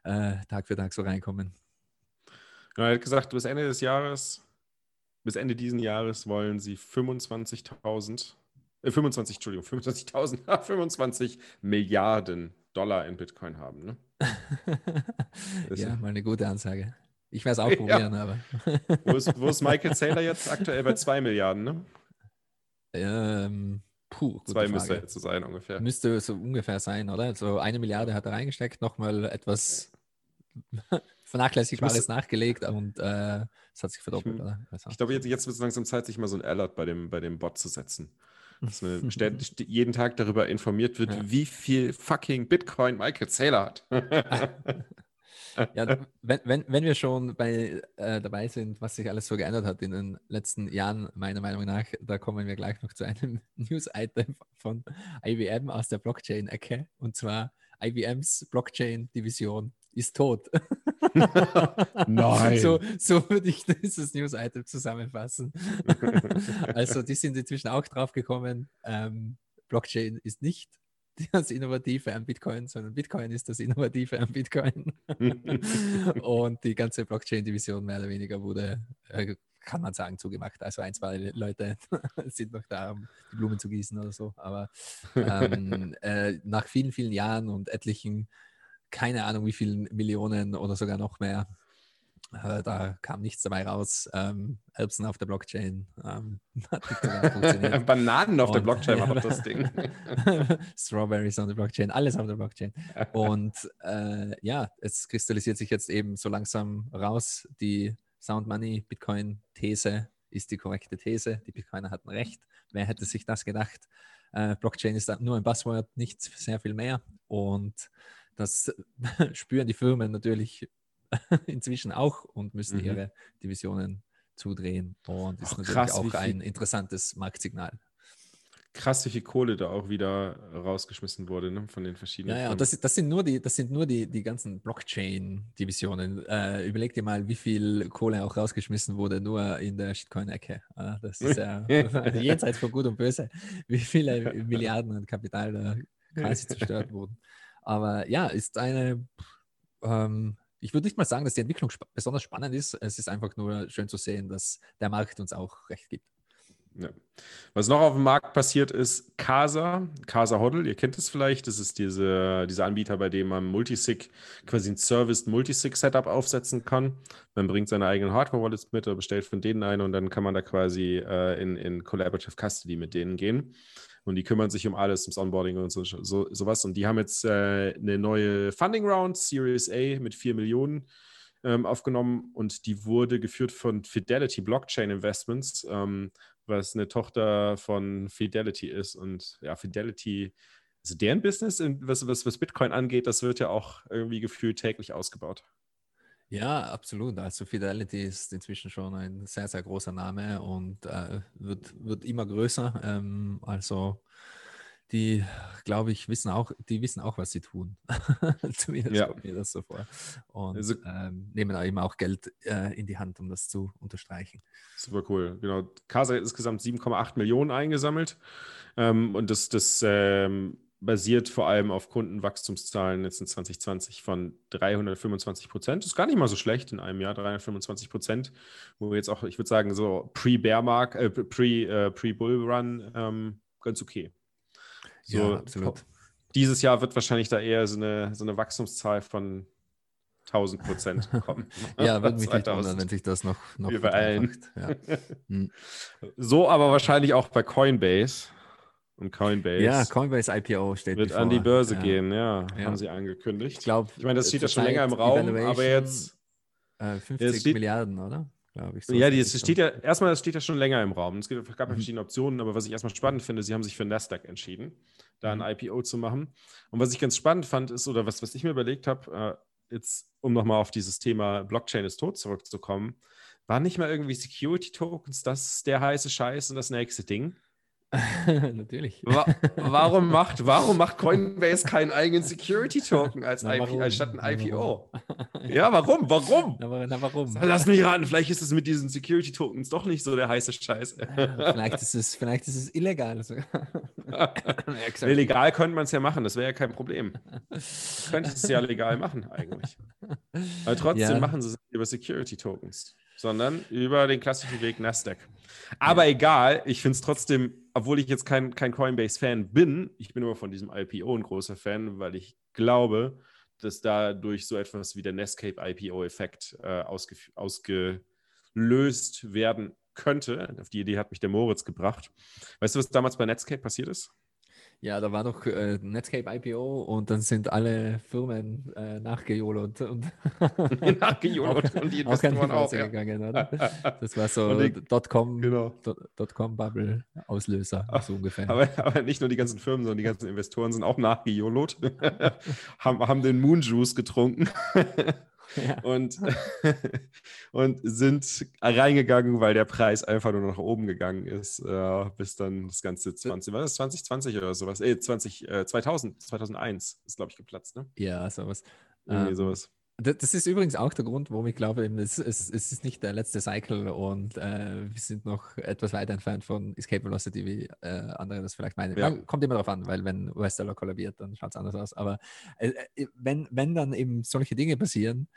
äh, Tag für Tag so reinkommen. Ja, er hat gesagt, bis Ende des Jahres, bis Ende diesen Jahres wollen sie 25.000, äh, 25, Entschuldigung, 25.000, 25 Milliarden Dollar in Bitcoin haben. Ne? ja, mal eine gute Ansage. Ich werde es auch probieren, ja. aber. wo, ist, wo, ist, Michael Saylor jetzt aktuell bei 2 Milliarden, ne? Ähm, puh. Zwei müsste jetzt so sein ungefähr. Müsste so ungefähr sein, oder? So eine Milliarde hat er reingesteckt, nochmal etwas Vernachlässigbares nachgelegt und äh, es hat sich verdoppelt, ich, oder? Also. Ich glaube, jetzt, jetzt wird es langsam Zeit, sich mal so ein Alert bei dem, bei dem Bot zu setzen. Dass man jeden Tag darüber informiert wird, ja. wie viel fucking Bitcoin Michael Saylor hat. Ja, wenn, wenn, wenn wir schon bei, äh, dabei sind, was sich alles so geändert hat in den letzten Jahren, meiner Meinung nach, da kommen wir gleich noch zu einem News-Item von IBM aus der Blockchain-Ecke. Und zwar IBMs Blockchain-Division ist tot. Nein. So, so würde ich dieses News-Item zusammenfassen. also, die sind inzwischen auch drauf gekommen. Ähm, Blockchain ist nicht das Innovative am Bitcoin, sondern Bitcoin ist das Innovative am Bitcoin. und die ganze Blockchain-Division mehr oder weniger wurde, äh, kann man sagen, zugemacht. Also ein, zwei Leute sind noch da, um die Blumen zu gießen oder so. Aber ähm, äh, nach vielen, vielen Jahren und etlichen, keine Ahnung wie vielen Millionen oder sogar noch mehr, äh, da kam nichts dabei raus. Ähm, Erbsen auf der Blockchain. Ähm, Bananen auf und, der Blockchain war doch das Ding. Strawberries on der Blockchain, alles auf der Blockchain. Und äh, ja, es kristallisiert sich jetzt eben so langsam raus. Die Sound Money Bitcoin These ist die korrekte These. Die Bitcoiner hatten recht. Wer hätte sich das gedacht? Äh, Blockchain ist nur ein Buzzword, nicht sehr viel mehr. Und das spüren die Firmen natürlich inzwischen auch und müssen mhm. ihre Divisionen zudrehen. Und ist Ach, natürlich krass, auch ein interessantes Marktsignal. Krass, wie viel Kohle da auch wieder rausgeschmissen wurde ne, von den verschiedenen. Ja, ja, und das, das, sind nur die, das sind nur die, die ganzen Blockchain-Divisionen. Äh, überleg dir mal, wie viel Kohle auch rausgeschmissen wurde, nur in der Shitcoin-Ecke. Äh, das ist ja jenseits von Gut und Böse, wie viele Milliarden an Kapital da quasi zerstört wurden. Aber ja, ist eine ähm, ich würde nicht mal sagen, dass die Entwicklung sp besonders spannend ist. Es ist einfach nur schön zu sehen, dass der Markt uns auch recht gibt. Ja. Was noch auf dem Markt passiert ist, Casa, Casa Hodl, ihr kennt es vielleicht, das ist diese, dieser Anbieter, bei dem man Multisig, quasi ein Service Multisig-Setup aufsetzen kann. Man bringt seine eigenen Hardware-Wallets mit oder bestellt von denen ein und dann kann man da quasi äh, in, in Collaborative Custody mit denen gehen und die kümmern sich um alles, ums Onboarding und so, so sowas. Und die haben jetzt äh, eine neue Funding Round, Series A mit 4 Millionen ähm, aufgenommen und die wurde geführt von Fidelity Blockchain Investments, ähm, was eine Tochter von Fidelity ist. Und ja, Fidelity, also deren Business, was, was, was Bitcoin angeht, das wird ja auch irgendwie gefühlt täglich ausgebaut. Ja, absolut. Also Fidelity ist inzwischen schon ein sehr, sehr großer Name und äh, wird, wird immer größer. Ähm, also die, glaube ich, wissen auch, die wissen auch, was sie tun. Zumindest ja. kommt mir das so vor. Und also, ähm, nehmen eben auch Geld äh, in die Hand, um das zu unterstreichen. Super cool. Genau. Casa hat insgesamt 7,8 Millionen eingesammelt. Ähm, und das, das ähm, basiert vor allem auf Kundenwachstumszahlen jetzt in 2020 von 325 Prozent. Ist gar nicht mal so schlecht in einem Jahr, 325 Prozent, wo wir jetzt auch, ich würde sagen, so Pre-Bear-Mark, äh, Pre-Bull-Run äh, ähm, ganz okay. So, ja, absolut. Dieses Jahr wird wahrscheinlich da eher so eine, so eine Wachstumszahl von 1000 Prozent kommen. ja, würde mich nicht wundern, wenn sich das noch, noch Wie bei allen. Ja. Hm. So aber wahrscheinlich auch bei Coinbase. Und Coinbase. Ja, Coinbase IPO steht Wird bevor. an die Börse ja. gehen, ja, Ja. haben sie angekündigt. Ich glaube, Ich meine, das steht ja schon länger im Raum, aber jetzt. Äh, 50 Ja, es steht- Milliarden, oder? Glaube ich. so Ja, ist das es steht ja, erstmal, es steht ja schon länger im Raum. Es gibt- gab ja Mhm. verschiedene Optionen, aber was ich erstmal spannend finde, sie haben sich für Nasdaq entschieden, da ein Mhm. IPO zu machen. Und was ich ganz spannend fand, ist, oder was, was ich mir überlegt habe, äh, jetzt, um nochmal auf dieses Thema Blockchain ist tot zurückzukommen, waren nicht mal irgendwie Security Tokens das der heiße Scheiß und das nächste Ding? Natürlich. Wa warum, macht, warum macht Coinbase keinen eigenen Security Token als Na, IP, anstatt ein IPO? Ja, warum? Warum? Na, na warum? Lass mich raten, vielleicht ist es mit diesen Security Tokens doch nicht so der heiße Scheiß. Ja, vielleicht, ist es, vielleicht ist es illegal. sogar. Ja, gesagt. Nee, legal könnte man es ja machen, das wäre ja kein Problem. Könnte es ja legal machen, eigentlich. Aber trotzdem Ja. machen sie es nicht über Security Tokens, sondern über den klassischen Weg Nasdaq. Aber egal, ich finde es trotzdem, obwohl ich jetzt kein, kein Coinbase-Fan bin, ich bin immer von diesem IPO ein großer Fan, weil ich glaube, dass dadurch so etwas wie der Netscape IPO-Effekt äh, ausge, ausgelöst werden könnte. Auf die Idee hat mich der Moritz gebracht. Weißt du, was damals bei Netscape passiert ist? Ja, da war doch äh, Netscape IPO und dann sind alle Firmen äh, nachgejolot und Nachgejolot und die auch Investoren auch. Börse Ja. gegangen, oder? Das war so Dotcom, Genau. Dot- Dotcom-Bubble-Auslöser, so ungefähr. Aber, aber nicht nur die ganzen Firmen, sondern die ganzen Investoren sind auch nachgejolot, haben, haben den Moon Juice getrunken ja. und, und sind reingegangen, weil der Preis einfach nur nach oben gegangen ist, äh, bis dann das ganze 20, war das 2020 oder sowas? Äh, 20, äh, 2000, 2001 ist, glaube ich, geplatzt, ne? ja, sowas. Irgendwie Ähm, sowas. Das, ist übrigens auch der Grund, warum ich glaube, es, es, es ist nicht der letzte Cycle und äh, wir sind noch etwas weiter entfernt von Escape Velocity, wie äh, andere das vielleicht meinen. Ja. Kommt immer darauf an, weil wenn US-Dollar kollabiert, dann schaut es anders aus. Aber äh, äh, wenn, wenn dann eben solche Dinge passieren,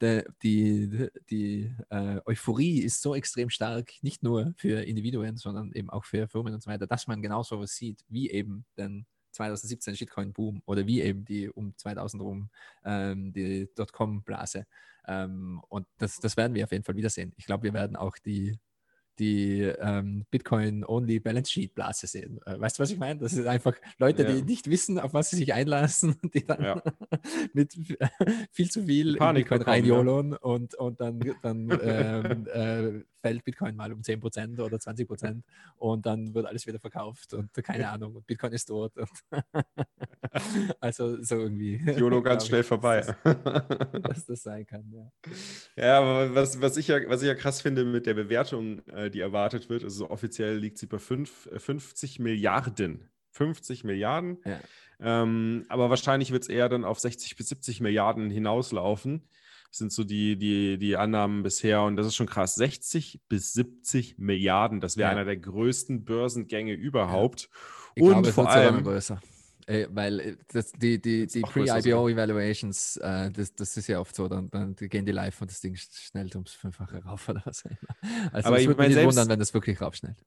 der, die, die äh, Euphorie ist so extrem stark, nicht nur für Individuen, sondern eben auch für Firmen und so weiter, dass man genau sowas sieht, wie eben den 2017 Shitcoin-Boom oder wie eben die um 2000 rum ähm, die Dotcom-Blase. Ähm, und das, das werden wir auf jeden Fall wiedersehen. Ich glaube, wir werden auch die, die ähm, Bitcoin-Only-Balance-Sheet-Blase sehen. Äh, weißt du, was ich meine? Das sind einfach Leute, Ja. die nicht wissen, auf was sie sich einlassen, die dann Ja. mit viel zu viel Panik Bitcoin bekommen, ja. reinjolen und, und dann, dann ähm, äh, fällt Bitcoin mal um 10% oder 20% und dann wird alles wieder verkauft und keine Ahnung, und Bitcoin ist tot. Und also so irgendwie. YOLO glaub ganz ich, schnell dass vorbei. Das, dass das sein kann, ja. Ja, aber was, was, ich ja, was ich ja krass finde mit der Bewertung, äh, die erwartet wird, also offiziell liegt sie bei fünf, äh, 50 Milliarden. 50 Milliarden. Ja. Ähm, aber wahrscheinlich wird es eher dann auf 60 bis 70 Milliarden hinauslaufen. Sind so die, die, die Annahmen bisher und das ist schon krass. 60 bis 70 Milliarden, das wäre Ja. einer der größten Börsengänge überhaupt. Ich und glaube, vor allem, größer. Äh, weil äh, das, die, die, die Pre-IPO-Evaluations, äh, das, das ist ja oft so, dann, dann gehen die live und das Ding schnell ums Fünffache rauf oder was auch immer. Also Aber ich würde mich nicht wundern, wenn das wirklich raufschnellt.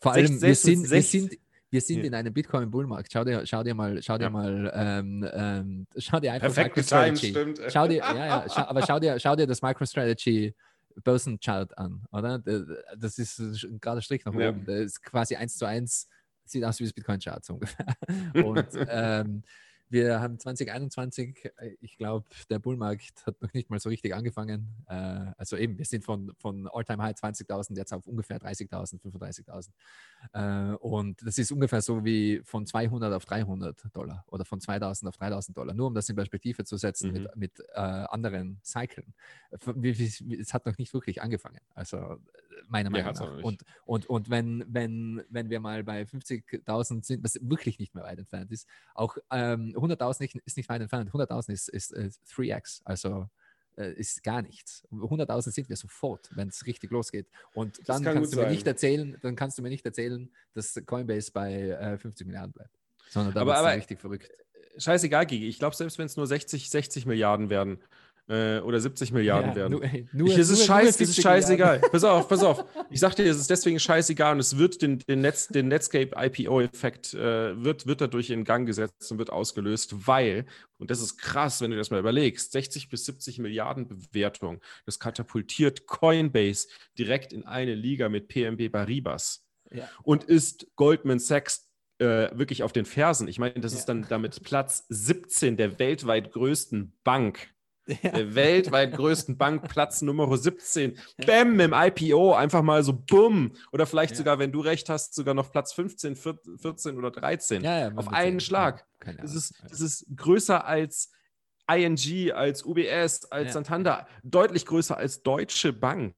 Vor allem, wir sind, wir sind, wir sind Ja. in einem Bitcoin-Bullmarkt. Schau dir, schau dir mal, schau dir Ja. mal, ähm, ähm, schau dir einfach perfekt MicroStrategy. stimmt. Schau dir, ja, ja, schau, aber schau dir, schau dir das MicroStrategy Börsenchart an, oder? Das ist ein gerader Strich nach oben. Das ist quasi eins zu eins, sieht aus wie das Bitcoin-Chart so ungefähr. Und ähm, wir haben 2021, äh, ich glaube, der Bullmarkt hat noch nicht mal so richtig angefangen. Äh, also eben, wir sind von, von All-Time High 20.000 jetzt auf ungefähr 30.000, 35.000. Äh, und das ist ungefähr so wie von 200 auf 300 Dollar oder von 2000 auf 3000 Dollar, nur um das in Perspektive zu setzen Mhm. mit, mit äh, anderen Cyclen. Wie- wie- Es hat noch nicht wirklich angefangen, also äh, meiner Meinung auch nach. Und, und, und wenn, wenn, wenn wir mal bei 50.000 sind, was wirklich nicht mehr weit entfernt ist, auch ähm, 100.000 nicht- ist nicht weit entfernt, 100.000 ist, ist, äh, 3x, also äh, ist gar nichts. 100.000 sind wir sofort, wenn es richtig losgeht. Und dann kann kannst du mir sein. nicht erzählen, dann kannst du mir nicht erzählen, dass Coinbase bei äh, 50 Milliarden bleibt. Sondern da aber- richtig verrückt. scheißegal, Gigi. Ich glaube, selbst wenn es nur 60, 60 Milliarden werden äh, oder 70 Milliarden Ja, werden. Nur, nur, ich, es ist nur- scheiß, es ist 70 scheißegal. pass auf, pass auf. Ich sag dir, es ist deswegen scheißegal und es wird den, den, Netz, den Netscape IPO-Effekt äh, wird, wird dadurch in Gang gesetzt und wird ausgelöst, weil, und das ist krass, wenn du das mal überlegst, 60 bis 70 Milliarden Bewertung, das katapultiert Coinbase direkt in eine Liga mit PMB Baribas Ja. und ist Goldman Sachs äh, wirklich auf den Fersen. Ich meine, das ja. ist dann damit Platz 17 der weltweit größten Bank. Ja. Der weltweit größten Bank, Platz Nummer 17. Bäm, im IPO, einfach mal so bumm. Oder vielleicht ja. sogar, wenn du recht hast, sogar noch Platz 15, 14 oder 13. Ja, auf einen Schlag. Das ist, das ist größer als ING, als UBS, als Santander, deutlich größer als Deutsche Bank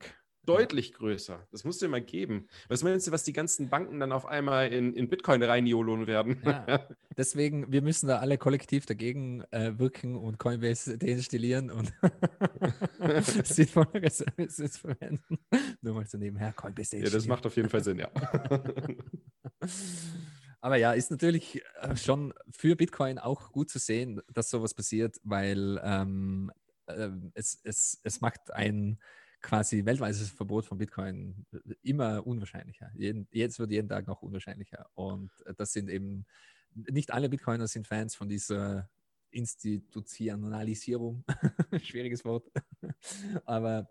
deutlich größer. Das musst du dir mal geben. Was meinst du, was die ganzen Banken dann auf einmal in, in Bitcoin reinjolonen werden? Ja. Deswegen, wir müssen da alle kollektiv dagegen äh, wirken und Coinbase deinstallieren und sinnvollere Services verwenden. Nur mal so nebenher, Coinbase Ja, das macht auf jeden Fall Sinn, ja. Aber ja, ist natürlich äh, schon für Bitcoin auch gut zu sehen, dass sowas passiert, weil ähm, äh, es, es, es macht ein quasi weltweites Verbot von Bitcoin immer unwahrscheinlicher. Jeden, jetzt wird jeden Tag noch unwahrscheinlicher. Und äh, das sind eben, nicht alle Bitcoiner sind Fans von dieser Institutionalisierung. Schwieriges Wort. Aber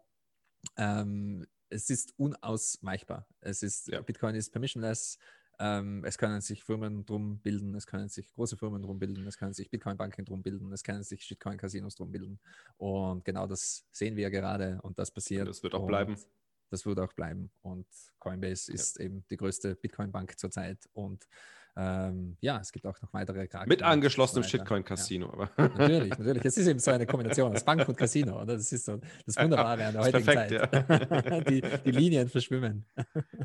ähm, es ist unausweichbar. Es ist, ja. Bitcoin ist permissionless. Ähm, es können sich Firmen drum bilden, es können sich große Firmen drum bilden, es können sich Bitcoin-Banken drum bilden, es können sich Shitcoin-Casinos drum bilden. Und genau das sehen wir gerade und das passiert. Und das wird auch bleiben. Das wird auch bleiben. Und Coinbase ist ja. eben die größte Bitcoin-Bank zurzeit und ähm, ja, es gibt auch noch weitere Kraken. Mit angeschlossenem Shitcoin-Casino. Ja. Natürlich, natürlich. Es ist eben so eine Kombination aus Bank und Casino. Oder? Das ist so das Wunderbare an der heutigen perfekt, Zeit. Ja. die, die, Linien verschwimmen.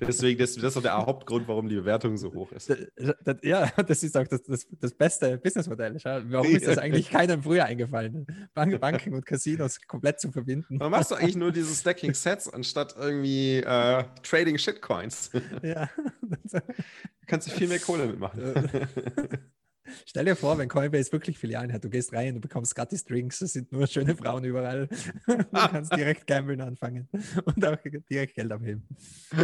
Deswegen, das, das ist der Hauptgrund, warum die Bewertung so hoch ist. Das, das, ja, das ist auch das, das, das beste Businessmodell. Warum ist das eigentlich keinem früher eingefallen? Bank, Banken und Casinos komplett zu verbinden. Warum machst du eigentlich nur diese Stacking Sets anstatt irgendwie äh, Trading Shitcoins? Ja. Kannst du viel mehr Kohle mitmachen. Stell dir vor, wenn Coinbase wirklich Filialen hat, du gehst rein, du bekommst gratis Drinks, es sind nur schöne Frauen überall. Du kannst direkt gambeln anfangen und auch direkt Geld abheben.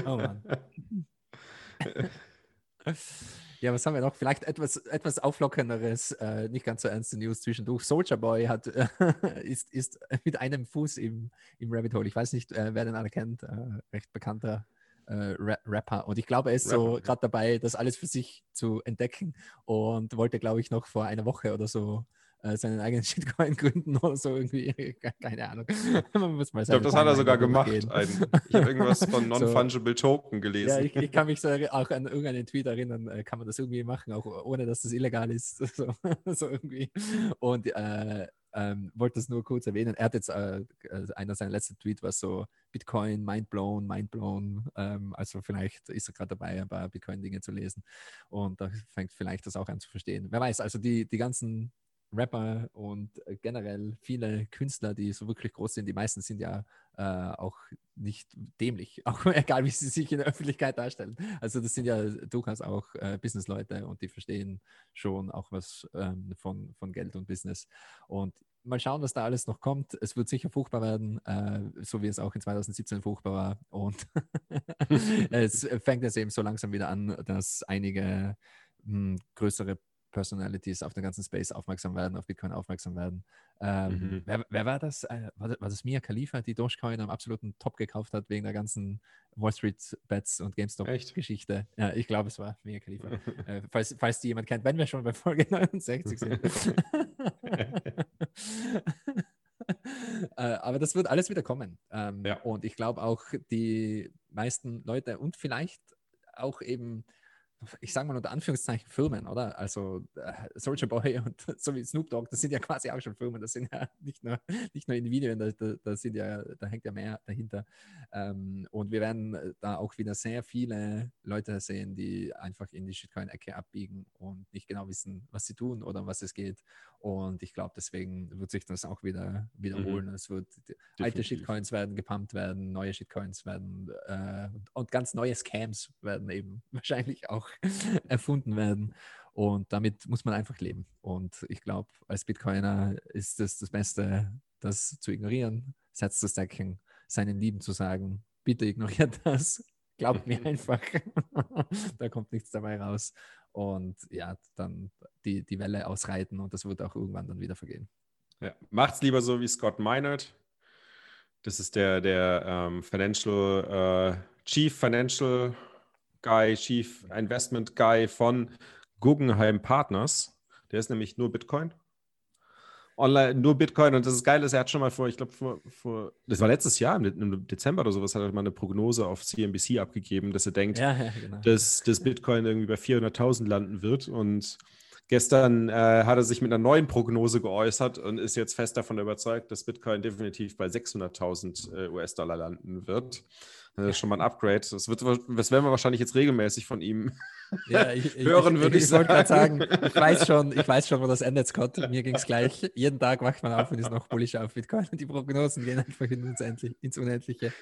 Oh Mann. Ja, was haben wir noch? Vielleicht etwas, etwas auflockernderes, äh, nicht ganz so ernste News zwischendurch. Soldier Boy hat, äh, ist, ist mit einem Fuß im, im Rabbit Hole. Ich weiß nicht, äh, wer den alle kennt. Äh, recht bekannter äh, Rapper. Und ich glaube, er ist Rapper. so gerade dabei, das alles für sich zu entdecken und wollte, glaube ich, noch vor einer Woche oder so äh, seinen eigenen Shitcoin gründen oder so irgendwie. Keine Ahnung. Man muss mal ich glaube, das hat er sogar gemacht. Ich habe irgendwas von Non-Fungible so. Token gelesen. Ja, ich, ich, kann mich so auch an irgendeinen Tweet erinnern, äh, kann man das irgendwie machen, auch ohne dass das illegal ist. So, so irgendwie. Und äh, ähm, wollte das nur kurz erwähnen. Er hat jetzt, äh, äh einer seiner letzten Tweets war so, Bitcoin, mindblown, mindblown. Ähm, also vielleicht ist er gerade dabei, ein paar Bitcoin-Dinge zu lesen und da fängt vielleicht das auch an zu verstehen. Wer weiß, also die, die ganzen Rapper und äh, generell viele Künstler, die so wirklich groß sind, die meisten sind ja äh, auch nicht dämlich, auch egal wie sie sich in der Öffentlichkeit darstellen. Also das sind ja durchaus auch äh, Businessleute und die verstehen schon auch was ähm, von, von Geld und Business. Und mal schauen, was da alles noch kommt. Es wird sicher fruchtbar werden, äh, so wie es auch in 2017 fruchtbar war. Und es fängt jetzt eben so langsam wieder an, dass einige mh, hm, größere Personalities auf den ganzen Space aufmerksam werden, auf Bitcoin aufmerksam werden. Ähm, mhm. wer, wer, war das? Äh, war, war, das Mia Khalifa, die Dogecoin am absoluten Top gekauft hat wegen der ganzen Wall Street Bets und GameStop-Geschichte? Ja, ich glaube, es war Mia Khalifa. äh, falls, falls die jemand kennt, wenn wir schon bei Folge 69 sind. äh, aber das wird alles wieder kommen. Ähm, ja. Und ich glaube auch, die meisten Leute und vielleicht auch eben ich sage mal unter Anführungszeichen Firmen, oder? Also äh, Soldier Boy und so wie Snoop Dogg, das sind ja quasi auch schon Firmen, das sind ja nicht nur, nicht nur Individuen, da, da, da sind ja, da hängt ja mehr dahinter. Ähm, und wir werden da auch wieder sehr viele Leute sehen, die einfach in die Shitcoin-Ecke abbiegen und nicht genau wissen, was sie tun oder um was es geht. Und ich glaube, deswegen wird sich das auch wieder wiederholen. Mhm. Es wird alte Shitcoins werden gepumpt werden, neue Shitcoins werden äh, und ganz neue Scams werden eben wahrscheinlich auch erfunden werden. Und damit muss man einfach leben. Und ich glaube, als Bitcoiner ist es das Beste, das zu ignorieren, Sätze zu stacken, seinen Lieben zu sagen, bitte ignoriert das, glaubt mir einfach, da kommt nichts dabei raus. Und ja, dann die, die Welle ausreiten und das wird auch irgendwann dann wieder vergehen. Ja, macht's lieber so wie Scott Meinert. Das ist der, der ähm, Financial, äh, Chief Financial Guy, Chief Investment Guy von Guggenheim Partners. Der ist nämlich nur Bitcoin. Online, nur Bitcoin. Und das ist geil, ist, er hat schon mal vor, ich glaube, vor, vor, das war letztes Jahr, im Dezember oder sowas, hat er mal eine Prognose auf CNBC abgegeben, dass er denkt, ja, ja, genau. dass, dass Bitcoin irgendwie bei 400.000 landen wird. Und Gestern äh, hat er sich mit einer neuen Prognose geäußert und ist jetzt fest davon überzeugt, dass Bitcoin definitiv bei 600.000 äh, US-Dollar landen wird. Das ist schon mal ein Upgrade. Das, wird, das werden wir wahrscheinlich jetzt regelmäßig von ihm ja, ich, hören, würde ich, ich, ich, ich sagen. sagen. Ich weiß schon, ich weiß schon, wo das endet, Scott. Mir ging es gleich. Jeden Tag wacht man auf und ist noch bullish auf Bitcoin. Und die Prognosen gehen einfach ins, ins Unendliche.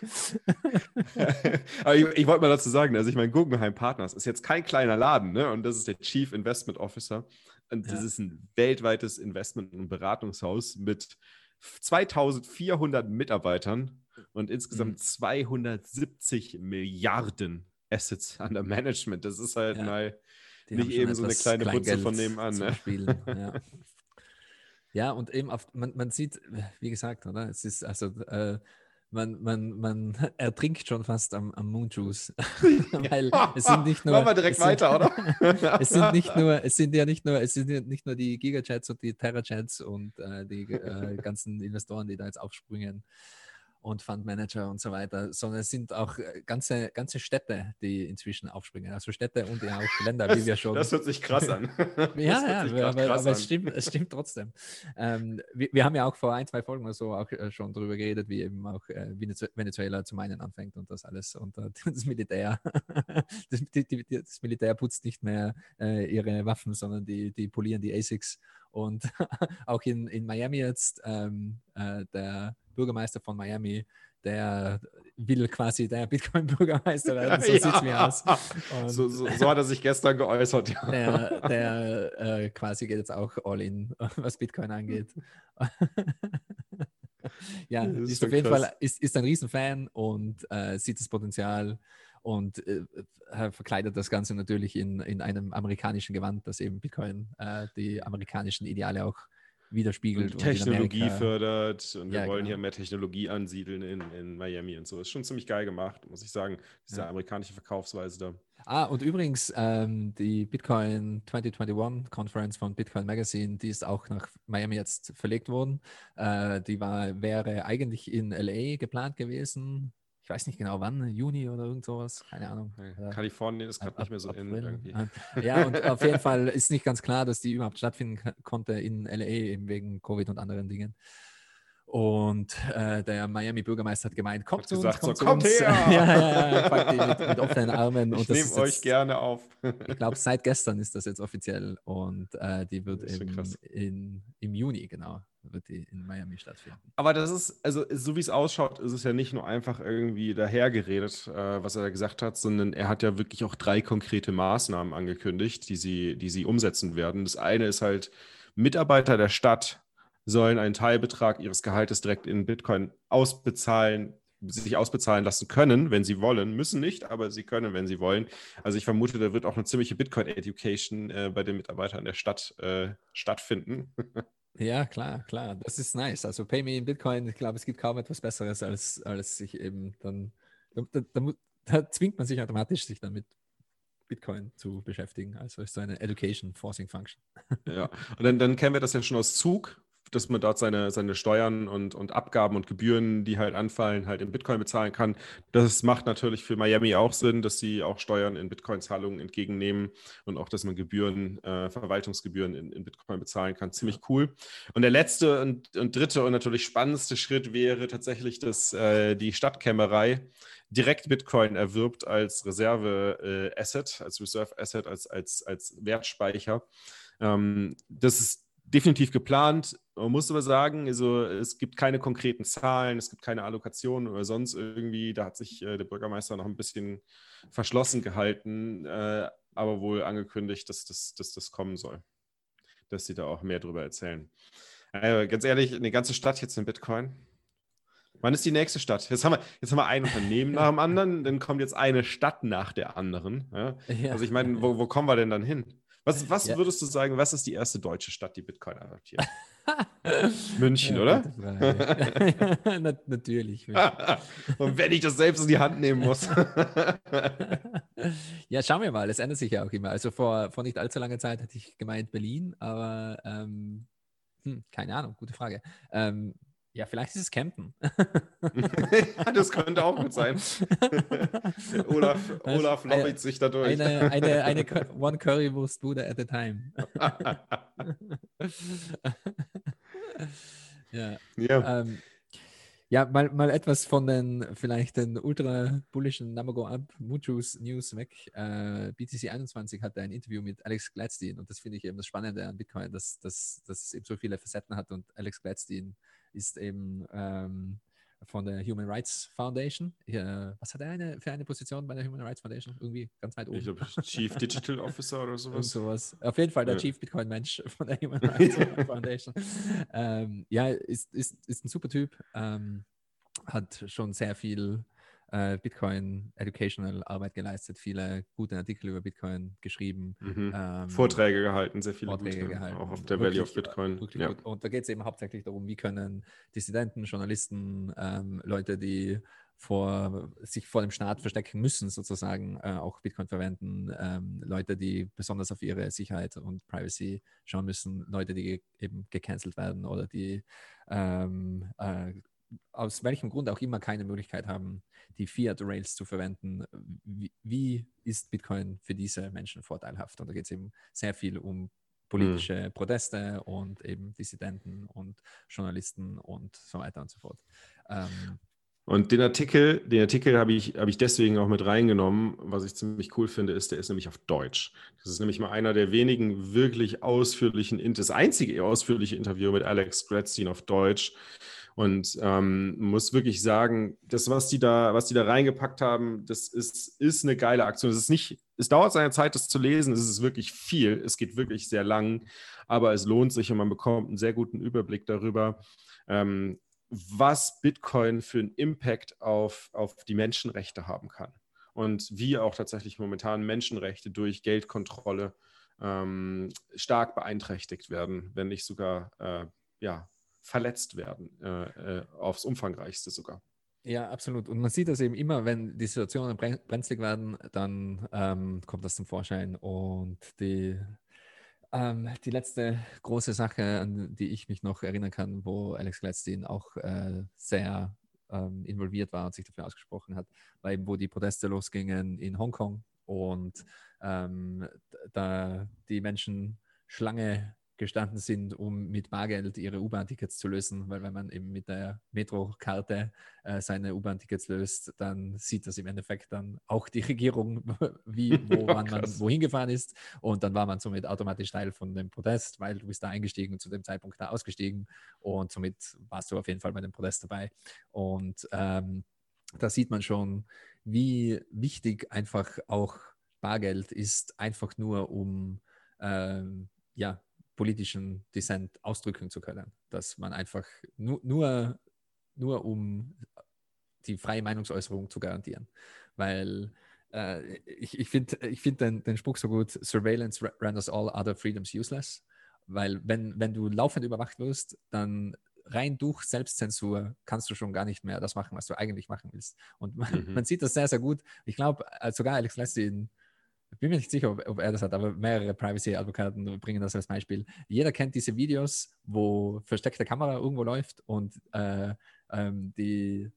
Aber ich, ich wollte mal dazu sagen, also ich meine, Guggenheim Partners ist jetzt kein kleiner Laden, ne? Und das ist der Chief Investment Officer. Und das ja. ist ein weltweites Investment- und Beratungshaus mit 2400 Mitarbeitern und insgesamt mhm. 270 Milliarden Assets under Management. Das ist halt ja. mal Die nicht eben so eine kleine Butze von nebenan. Ne? Ja. ja. und eben auf, man, man sieht, wie gesagt, oder? Es ist also äh, man, man, man ertrinkt schon fast am, am Moonjuice. Weil es sind nicht nur. Machen wir direkt weiter, oder? es sind nicht nur, es sind ja nicht nur, es sind ja nicht nur die Gigachats und die Terrachats und äh, die äh, ganzen Investoren, die da jetzt aufspringen und Fundmanager und so weiter, sondern es sind auch äh, ganze, ganze Städte, die inzwischen aufspringen. Also Städte und ja auch Länder, wie wir schon. Das hört sich krass an. ja, ja, aber, aber es, stimmt, es stimmt trotzdem. Ähm, wir, wir, haben ja auch vor ein, zwei Folgen oder so auch äh, schon darüber geredet, wie eben auch äh, Venezuela zu meinen anfängt und das alles. Und das Militär, das, die, die, das, Militär putzt nicht mehr äh, ihre Waffen, sondern die, die polieren die ASICs. Und auch in, in Miami jetzt ähm, äh, der Bürgermeister von Miami, der will quasi der Bitcoin-Bürgermeister werden. So ja. sieht es mir aus. So, so, so, hat er sich gestern geäußert. Ja. Der, der äh, quasi geht jetzt auch all in, was Bitcoin angeht. ja, ist, ist auf jeden krass. Fall ist, ist ein Riesenfan und äh, sieht das Potenzial und äh, verkleidet das Ganze natürlich in, in einem amerikanischen Gewand, das eben Bitcoin äh, die amerikanischen Ideale auch widerspiegelt. Und Technologie und fördert und wir ja, wollen genau. hier mehr Technologie ansiedeln in, in Miami und so. Ist schon ziemlich geil gemacht, muss ich sagen, diese ja. amerikanische Verkaufsweise da. Ah, und übrigens, ähm, die Bitcoin 2021 Conference von Bitcoin Magazine, die ist auch nach Miami jetzt verlegt worden. Äh, die war, wäre eigentlich in LA geplant gewesen, ich weiß nicht genau wann, Juni oder irgend sowas, keine Ahnung. Kalifornien ist gerade nicht mehr so in irgendwie. Ja, und auf jeden Fall ist nicht ganz klar, dass die überhaupt stattfinden konnte in LA, eben wegen Covid und anderen Dingen. Und äh, der Miami-Bürgermeister hat gemeint, kommt hat zu gesagt, uns, kommt, so, kommt uns. her! ja, ja, ja, mit, mit, offenen Armen. Ich nehme euch jetzt, gerne auf. ich glaube, seit gestern ist das jetzt offiziell und äh, die wird im, in, im Juni, genau, wird die in Miami stattfinden. Aber das ist, also so wie es ausschaut, ist es ja nicht nur einfach irgendwie dahergeredet, äh, was er da gesagt hat, sondern er hat ja wirklich auch drei konkrete Maßnahmen angekündigt, die sie, die sie umsetzen werden. Das eine ist halt, Mitarbeiter der Stadt sollen einen Teilbetrag ihres Gehaltes direkt in Bitcoin ausbezahlen, sich ausbezahlen lassen können, wenn sie wollen. Müssen nicht, aber sie können, wenn sie wollen. Also ich vermute, da wird auch eine ziemliche Bitcoin-Education äh, bei den Mitarbeitern der Stadt äh, stattfinden. Ja, klar, klar. Das ist nice. Also Pay Me in Bitcoin, ich glaube, es gibt kaum etwas Besseres, als, als sich eben dann, da, da, da zwingt man sich automatisch, sich dann mit Bitcoin zu beschäftigen. Also ist so eine Education Forcing Function. Ja, und dann, dann kennen wir das ja schon aus Zug dass man dort seine, seine Steuern und, und Abgaben und Gebühren, die halt anfallen, halt in Bitcoin bezahlen kann. Das macht natürlich für Miami auch Sinn, dass sie auch Steuern in Bitcoin-Zahlungen entgegennehmen und auch, dass man Gebühren, äh, Verwaltungsgebühren in, in Bitcoin bezahlen kann. Ziemlich cool. Und der letzte und, und dritte und natürlich spannendste Schritt wäre tatsächlich, dass äh, die Stadtkämmerei direkt Bitcoin erwirbt als Reserve-Asset, äh, als Reserve-Asset, als, als, als Wertspeicher. Ähm, das ist definitiv geplant. Man muss aber sagen, also es gibt keine konkreten Zahlen, es gibt keine Allokationen oder sonst irgendwie. Da hat sich äh, der Bürgermeister noch ein bisschen verschlossen gehalten, äh, aber wohl angekündigt, dass das, dass das kommen soll. Dass sie da auch mehr darüber erzählen. Also, ganz ehrlich, eine ganze Stadt jetzt in Bitcoin. Wann ist die nächste Stadt? Jetzt haben wir, jetzt haben wir ein Unternehmen nach dem anderen, dann kommt jetzt eine Stadt nach der anderen. Ja? Ja. Also ich meine, wo, wo kommen wir denn dann hin? Was, was ja. würdest du sagen, was ist die erste deutsche Stadt, die Bitcoin adaptiert? München, ja, oder? Na, natürlich. Und wenn ich das selbst in die Hand nehmen muss. ja, schauen wir mal. Es ändert sich ja auch immer. Also vor, vor nicht allzu langer Zeit hätte ich gemeint Berlin, aber ähm, hm, keine Ahnung, gute Frage. Ähm, ja, vielleicht ist es Campen. ja, das könnte auch gut sein. Olaf, Olaf lobbigt sich dadurch. Eine, eine, eine One Currywurst-Bude at a time. ja. Ja. Ähm, ja, mal, mal etwas von den vielleicht den ultra bullischen Namago Up Muchus News weg. Äh, BTC 21 hatte ein Interview mit Alex Gladstein und das finde ich eben das Spannende an Bitcoin, dass, dass, dass es eben so viele Facetten hat und Alex Gladstein ist eben ähm, von der Human Rights Foundation. Ja, was hat er eine, für eine Position bei der Human Rights Foundation? Irgendwie ganz weit oben. Ich glaube, Chief Digital Officer oder sowas. sowas. Auf jeden Fall der ja. Chief Bitcoin Mensch von der Human Rights Foundation. Ähm, ja, ist, ist, ist ein super Typ. Ähm, hat schon sehr viel äh, Bitcoin Educational Arbeit geleistet, viele gute Artikel über Bitcoin geschrieben. Mhm. Ähm, Vorträge gehalten, sehr viele Vorträge gute, gehalten. Auch auf der Valley of Bitcoin. Ja. Und da geht es eben hauptsächlich darum, wie können Dissidenten, Journalisten, ähm, Leute, die vor, sich vor dem Staat verstecken müssen, sozusagen äh, auch Bitcoin verwenden, ähm, Leute, die besonders auf ihre Sicherheit und Privacy schauen müssen, Leute, die eben gecancelt werden oder die ähm, äh, aus welchem Grund auch immer keine Möglichkeit haben, die Fiat-Rails zu verwenden. Wie, wie, ist Bitcoin für diese Menschen vorteilhaft? Und da geht es eben sehr viel um politische mhm. Proteste und eben Dissidenten und Journalisten und so weiter und so fort. Ähm, und den Artikel, den Artikel habe ich, habe ich deswegen auch mit reingenommen. Was ich ziemlich cool finde, ist, der ist nämlich auf Deutsch. Das ist nämlich mal einer der wenigen wirklich ausführlichen, das einzige ausführliche Interview mit Alex Gradstein auf Deutsch. Und ähm, muss wirklich sagen, das, was die da, was die da reingepackt haben, das ist, ist eine geile Aktion. Es ist nicht, es dauert seine Zeit, das zu lesen. Es ist wirklich viel. Es geht wirklich sehr lang, aber es lohnt sich und man bekommt einen sehr guten Überblick darüber, ähm, was Bitcoin für einen Impact auf, auf die Menschenrechte haben kann. Und wie auch tatsächlich momentan Menschenrechte durch Geldkontrolle ähm, stark beeinträchtigt werden, wenn nicht sogar äh, ja, verletzt werden, äh, äh, aufs umfangreichste sogar. Ja, absolut. Und man sieht das eben immer, wenn die Situationen brenzlig werden, dann ähm, kommt das zum Vorschein. Und die, ähm, die letzte große Sache, an die ich mich noch erinnern kann, wo Alex Gladstein auch äh, sehr ähm, involviert war und sich dafür ausgesprochen hat, war eben, wo die Proteste losgingen in Hongkong und ähm, da die Menschen Schlange gestanden sind, um mit Bargeld ihre U-Bahn-Tickets zu lösen, weil wenn man eben mit der Metro-Karte äh, seine U-Bahn-Tickets löst, dann sieht das im Endeffekt dann auch die Regierung, wie, wo ja, man wohin gefahren ist. Und dann war man somit automatisch Teil von dem Protest, weil du bist da eingestiegen und zu dem Zeitpunkt da ausgestiegen. Und somit warst du auf jeden Fall bei dem Protest dabei. Und ähm, da sieht man schon, wie wichtig einfach auch Bargeld ist, einfach nur um ähm, ja, politischen Dissent ausdrücken zu können. Dass man einfach nur, nur, nur um die freie Meinungsäußerung zu garantieren. Weil äh, ich, ich finde ich find den, den Spruch so gut, Surveillance renders all other freedoms useless. Weil wenn, wenn du laufend überwacht wirst, dann rein durch Selbstzensur kannst du schon gar nicht mehr das machen, was du eigentlich machen willst. Und man, mhm. man sieht das sehr, sehr gut. Ich glaube, äh, sogar Alex Leslie in ich bin mir nicht sicher, ob, ob er das hat, aber mehrere Privacy-Advokaten bringen das als Beispiel. Jeder kennt diese Videos, wo versteckte Kamera irgendwo läuft und äh, ähm, die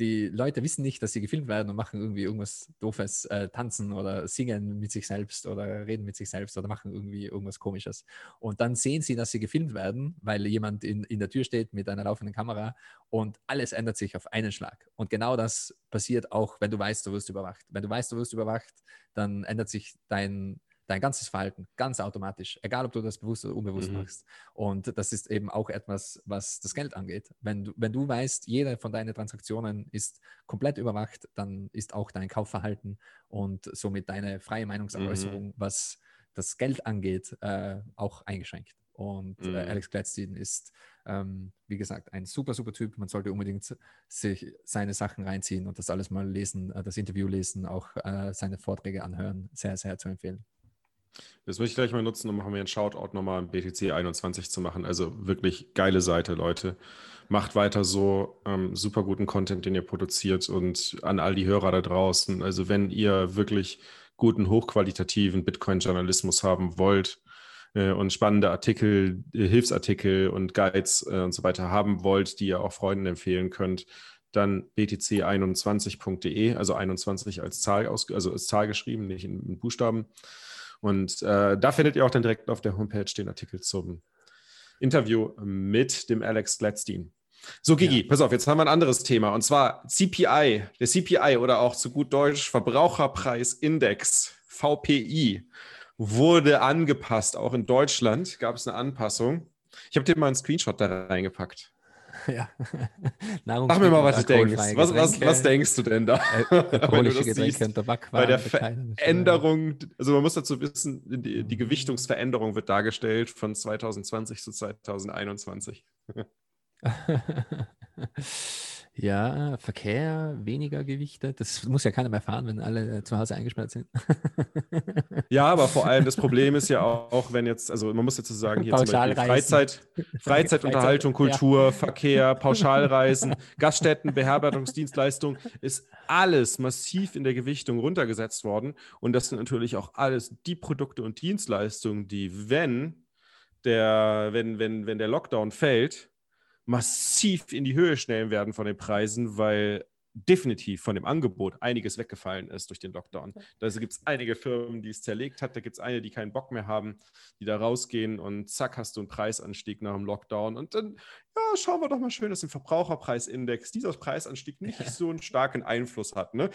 die Leute wissen nicht, dass sie gefilmt werden und machen irgendwie irgendwas Doofes, äh, tanzen oder singen mit sich selbst oder reden mit sich selbst oder machen irgendwie irgendwas Komisches. Und dann sehen sie, dass sie gefilmt werden, weil jemand in, in der Tür steht mit einer laufenden Kamera und alles ändert sich auf einen Schlag. Und genau das passiert auch, wenn du weißt, du wirst überwacht. Wenn du weißt, du wirst überwacht, dann ändert sich dein, dein ganzes Verhalten ganz automatisch, egal ob du das bewusst oder unbewusst mhm. machst. Und das ist eben auch etwas, was das Geld angeht. Wenn du, wenn du weißt, jede von deinen Transaktionen ist komplett überwacht, dann ist auch dein Kaufverhalten und somit deine freie Meinungsäußerung, mhm. was das Geld angeht, äh, auch eingeschränkt. Und äh, mhm. äh, Alex Gladstein ist, ähm, wie gesagt, ein super, super Typ. Man sollte unbedingt sich seine Sachen reinziehen und das alles mal lesen, äh, das Interview lesen, auch äh, seine Vorträge anhören. Sehr, sehr zu empfehlen. Das möchte ich gleich mal nutzen, um wir einen Shoutout nochmal im BTC 21 zu machen. Also wirklich geile Seite, Leute. Macht weiter so ähm, super guten Content, den ihr produziert und an all die Hörer da draußen. Also wenn ihr wirklich guten, hochqualitativen Bitcoin-Journalismus haben wollt äh, und spannende Artikel, äh, Hilfsartikel und Guides äh, und so weiter haben wollt, die ihr auch Freunden empfehlen könnt, dann btc21.de, also 21 als Zahl, aus, also als Zahl geschrieben, nicht in, in Buchstaben. Und äh, da findet ihr auch dann direkt auf der Homepage den Artikel zum Interview mit dem Alex Gladstein. So, Gigi, ja. pass auf, jetzt haben wir ein anderes Thema und zwar CPI, der CPI oder auch zu gut Deutsch Verbraucherpreisindex, VPI, wurde angepasst. Auch in Deutschland gab es eine Anpassung. Ich habe dir mal einen Screenshot da reingepackt. Ja. Sag mir mal, was du denkst. Was, was, was, denkst du denn da? Alkoholische Getränke Tabak Bei der Veränderung, also man muss dazu wissen, die, die Gewichtungsveränderung wird dargestellt von 2020 zu 2021. Ja, Verkehr, weniger Gewichte. Das muss ja keiner mehr fahren, wenn alle zu Hause eingesperrt sind. ja, aber vor allem das Problem ist ja auch, wenn jetzt, also man muss jetzt so sagen, hier zum Beispiel Freizeit, Freizeitunterhaltung, Kultur, ja. Verkehr, Pauschalreisen, Gaststätten, Beherbergungsdienstleistung, ist alles massiv in der Gewichtung runtergesetzt worden. Und das sind natürlich auch alles die Produkte und Dienstleistungen, die, wenn der, wenn, wenn, wenn der Lockdown fällt, massiv in die Höhe schnellen werden von den Preisen, weil definitiv von dem Angebot einiges weggefallen ist durch den Lockdown. Da gibt es einige Firmen, die es zerlegt hat. Da gibt es eine, die keinen Bock mehr haben, die da rausgehen und zack, hast du einen Preisanstieg nach dem Lockdown. Und dann, ja, schauen wir doch mal schön, dass im Verbraucherpreisindex dieser Preisanstieg nicht so einen starken Einfluss hat. Ne?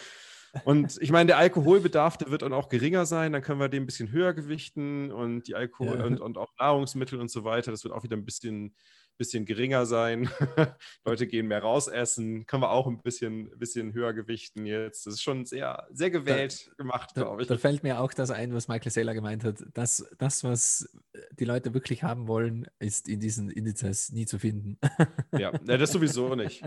Und ich meine, der Alkoholbedarf, der wird dann auch geringer sein, dann können wir den ein bisschen höher gewichten und die Alkohol ja. und, und auch Nahrungsmittel und so weiter, das wird auch wieder ein bisschen bisschen geringer sein. Leute gehen mehr raus essen. Können wir auch ein bisschen, bisschen höher gewichten jetzt. Das ist schon sehr, sehr gewählt da, gemacht, glaube ich. Da fällt mir auch das ein, was Michael Saylor gemeint hat. Das, das, was die Leute wirklich haben wollen, ist in diesen Indizes nie zu finden. ja, das sowieso nicht.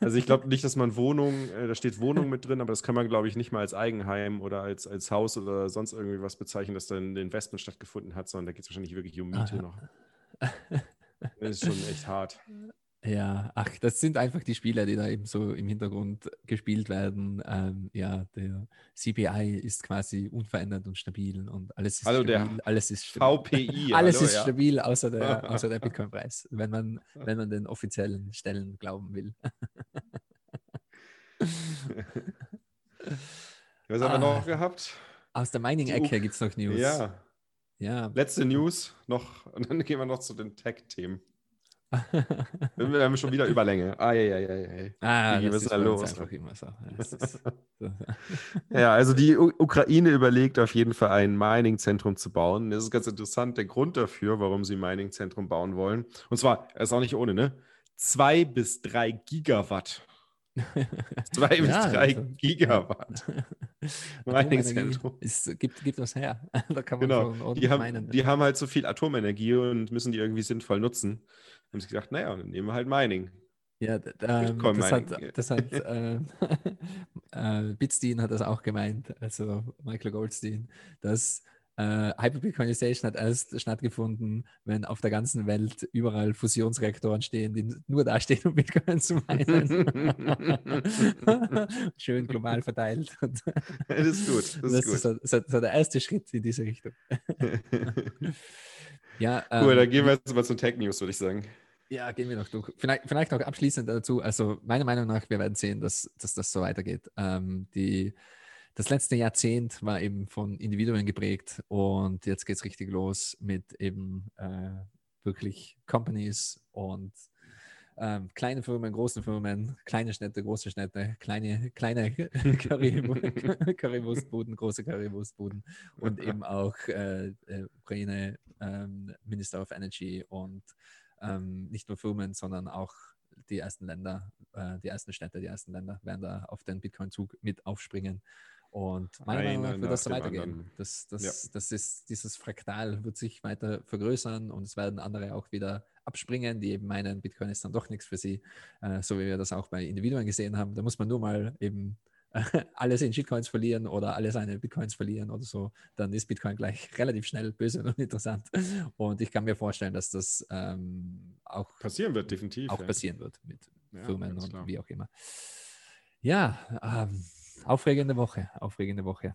Also ich glaube nicht, dass man Wohnung, äh, da steht Wohnung mit drin, aber das kann man, glaube ich, nicht mal als Eigenheim oder als, als Haus oder sonst irgendwie was bezeichnen, dass da ein Investment stattgefunden hat, sondern da geht es wahrscheinlich wirklich um Miete Aha. noch. Das ist schon echt hart. Ja, ach, das sind einfach die Spieler, die da eben so im Hintergrund gespielt werden. Ähm, ja, der CPI ist quasi unverändert und stabil und alles ist also stabil. Der alles ist stabil. VPI. Alles hallo, ist ja. stabil, außer der, außer der Bitcoin-Preis, wenn man, wenn man den offiziellen Stellen glauben will. Was haben wir noch ah, gehabt? Aus der Mining-Ecke gibt es noch News. Ja. Ja. Letzte News noch und dann gehen wir noch zu den Tech-Themen. wir haben schon wieder Überlänge. Ah, ja, ja, ja, ja. Ah, das ist da los? Einfach immer so. ja, also die U Ukraine überlegt auf jeden Fall ein Mining-Zentrum zu bauen. Das ist ganz interessant, der Grund dafür, warum sie ein Mining-Zentrum bauen wollen. Und zwar, ist auch nicht ohne, ne? Zwei bis drei Gigawatt. Zwei ja, bis drei also, Gigawatt. Mining-Zentrum. Es gibt, gibt das her. da kann man genau. die, haben, die haben halt so viel Atomenergie und müssen die irgendwie sinnvoll nutzen. Haben sie gedacht, naja, dann nehmen wir halt Mining. Ja, ähm, das, hat, das hat äh, äh, Bitstein hat das auch gemeint, also Michael Goldstein, dass äh, Hyperbitcoinization hat erst stattgefunden, wenn auf der ganzen Welt überall Fusionsreaktoren stehen, die nur da stehen, um Bitcoin zu meinen. Schön global verteilt. das ist gut. Das, das ist, gut. So, so, der erste Schritt in diese Richtung. ja, ähm, cool, dann gehen wir jetzt mal zu Tech News, würde ich sagen. Ja, gehen wir noch durch. Vielleicht, vielleicht noch abschließend dazu. Also, meiner Meinung nach, wir werden sehen, dass, dass das so weitergeht. Ähm, die das letzte Jahrzehnt war eben von Individuen geprägt und jetzt geht es richtig los mit eben äh, wirklich Companies und ähm, kleine Firmen, große Firmen, kleine Städte, große Städte, kleine, kleine Currywurstbuden, große Currywurstbuden und eben auch äh, äh, Ukraine, ähm, Minister of Energy und ähm, nicht nur Firmen, sondern auch die ersten Länder, äh, die ersten Städte, die ersten Länder werden da auf den Bitcoin-Zug mit aufspringen. Und meiner Meinung nach wird das so weitergehen. Das, das, ja. das ist, dieses Fraktal wird sich weiter vergrößern und es werden andere auch wieder abspringen, die eben meinen, Bitcoin ist dann doch nichts für sie, äh, so wie wir das auch bei Individuen gesehen haben. Da muss man nur mal eben alles in Shitcoins verlieren oder alle seine Bitcoins verlieren oder so, dann ist Bitcoin gleich relativ schnell böse und interessant. Und ich kann mir vorstellen, dass das ähm, auch passieren wird, definitiv. Auch ja. passieren wird mit ja, Firmen und klar. wie auch immer. Ja, ähm, aufregende Woche, aufregende Woche.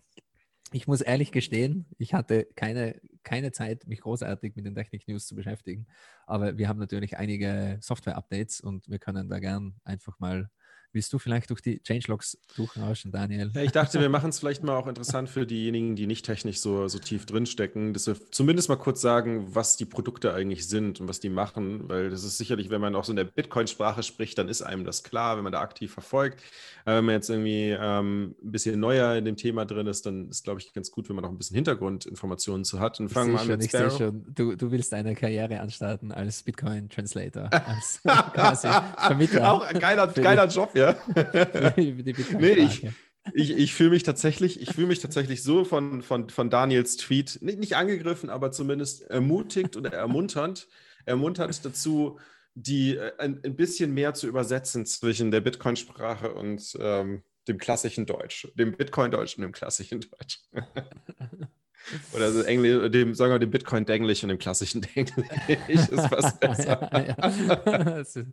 Ich muss ehrlich gestehen, ich hatte keine, keine Zeit, mich großartig mit den Technik-News zu beschäftigen. Aber wir haben natürlich einige Software-Updates und wir können da gern einfach mal Willst du vielleicht durch die Changelogs durchrauschen, Daniel? Ja, ich dachte, wir machen es vielleicht mal auch interessant für diejenigen, die nicht technisch so, so tief drinstecken, dass wir zumindest mal kurz sagen, was die Produkte eigentlich sind und was die machen, weil das ist sicherlich, wenn man auch so in der Bitcoin-Sprache spricht, dann ist einem das klar, wenn man da aktiv verfolgt. Aber wenn man jetzt irgendwie ähm, ein bisschen neuer in dem Thema drin ist, dann ist, glaube ich, ganz gut, wenn man auch ein bisschen Hintergrundinformationen zu hat. Und fangen wir an mit ich Sparrow. Schon. Du, du willst eine Karriere anstarten als Bitcoin-Translator, als quasi Vermittler. Auch ein geiler, geiler Job, ja. nee, ich, ich, ich fühle mich tatsächlich, ich fühle mich tatsächlich so von, von, von Daniels Tweet, nicht, nicht angegriffen, aber zumindest ermutigt oder ermunternd, ermuntert dazu, die äh, ein, ein bisschen mehr zu übersetzen zwischen der Bitcoin-Sprache und ähm, dem klassischen Deutsch, dem Bitcoin-Deutsch und dem klassischen Deutsch. Oder so Englisch, dem, sagen wir, dem Bitcoin-Denglisch und dem klassischen Denglisch ist was besser. ja, ja. Das, ist,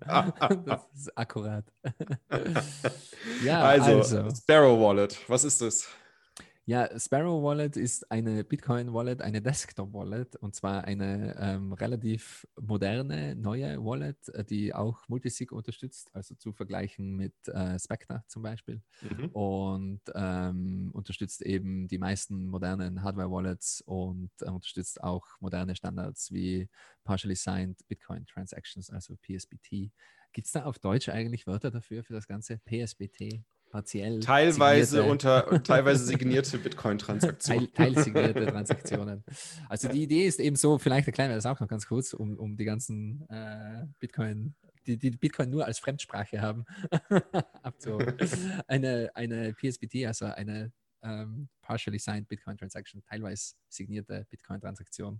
das, ist, akkurat. ja, also, also, Sparrow Wallet, was ist das? Ja, Sparrow Wallet ist eine Bitcoin Wallet, eine Desktop Wallet und zwar eine ähm, relativ moderne, neue Wallet, äh, die auch Multisig unterstützt, also zu vergleichen mit äh, Spectre zum Beispiel mhm. und ähm, unterstützt eben die meisten modernen Hardware Wallets und äh, unterstützt auch moderne Standards wie Partially Signed Bitcoin Transactions, also PSBT. Gibt es da auf Deutsch eigentlich Wörter dafür, für das ganze PSBT? Partiell. Teilweise unter teilweise signierte Bitcoin-Transaktionen. Teil, teilsignierte Transaktionen. Also die Idee ist eben so, vielleicht erklären wir das auch noch ganz kurz, um, um die ganzen äh, Bitcoin, die, die Bitcoin nur als Fremdsprache haben, abzuholen. eine, eine PSBT, also eine ähm, partially signed Bitcoin Transaction, teilweise signierte Bitcoin-Transaktion.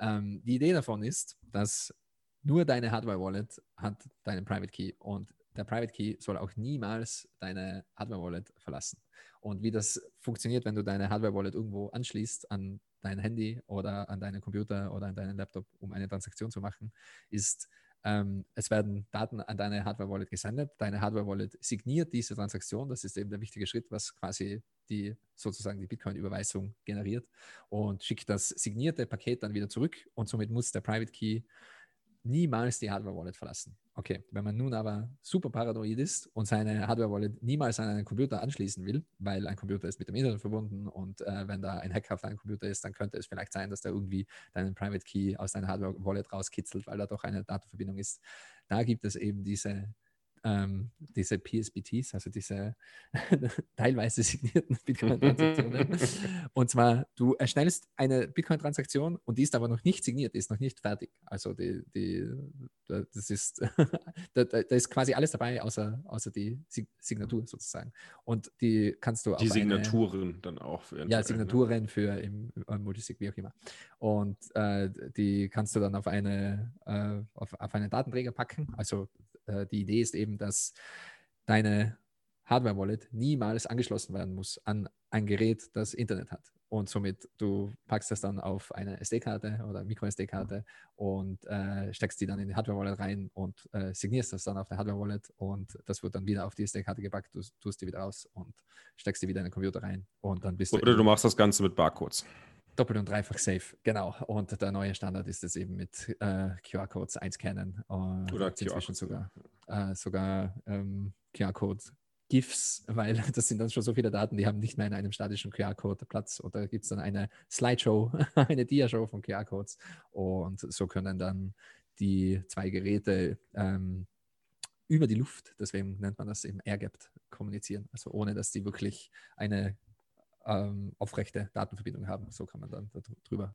Ähm, die Idee davon ist, dass nur deine Hardware-Wallet hat deinen Private Key und der Private Key soll auch niemals deine Hardware-Wallet verlassen. Und wie das funktioniert, wenn du deine Hardware-Wallet irgendwo anschließt an dein Handy oder an deinen Computer oder an deinen Laptop, um eine Transaktion zu machen, ist, ähm, es werden Daten an deine Hardware-Wallet gesendet. Deine Hardware-Wallet signiert diese Transaktion. Das ist eben der wichtige Schritt, was quasi die sozusagen die Bitcoin-Überweisung generiert und schickt das signierte Paket dann wieder zurück und somit muss der Private Key niemals die Hardware-Wallet verlassen. Okay, wenn man nun aber super paranoid ist und seine Hardware-Wallet niemals an einen Computer anschließen will, weil ein Computer ist mit dem Internet verbunden und äh, wenn da ein Hacker auf deinem Computer ist, dann könnte es vielleicht sein, dass der irgendwie deinen Private Key aus deiner Hardware-Wallet rauskitzelt, weil da doch eine Datenverbindung ist. Da gibt es eben diese ähm, diese PSBTs, also diese teilweise signierten Bitcoin-Transaktionen. und zwar, du erstellst eine Bitcoin-Transaktion und die ist aber noch nicht signiert, ist noch nicht fertig. Also die, die, das ist, da, da, ist quasi alles dabei, außer, außer die Signatur sozusagen. Und die kannst du Die Signaturen eine, dann auch für Ja, ne? Signaturen ne? für im, im Multisig, wie auch immer. Und äh, die kannst du dann auf eine äh, auf, auf einen Datenträger packen. Also äh, die Idee ist eben, dass deine Hardware-Wallet niemals angeschlossen werden muss an ein Gerät, das Internet hat. Und somit du packst das dann auf eine SD-Karte oder Micro-SD-Karte und äh, steckst die dann in die Hardware-Wallet rein und äh, signierst das dann auf der Hardware-Wallet und das wird dann wieder auf die SD-Karte gepackt, du tust die wieder aus und steckst die wieder in den Computer rein und dann bist du. Oder du machst das Ganze mit Barcodes. Doppelt und dreifach safe, genau. Und der neue Standard ist es eben mit äh, QR-Codes einscannen. Äh, Oder inzwischen sogar, äh, sogar ähm, QR-Code GIFs, weil das sind dann schon so viele Daten, die haben nicht mehr in einem statischen QR-Code Platz. Oder gibt es dann eine Slideshow, eine Dia-Show von QR-Codes. Und so können dann die zwei Geräte ähm, über die Luft, deswegen nennt man das eben air-gapped, kommunizieren. Also ohne, dass die wirklich eine ähm, aufrechte Datenverbindung haben. So kann man dann darüber.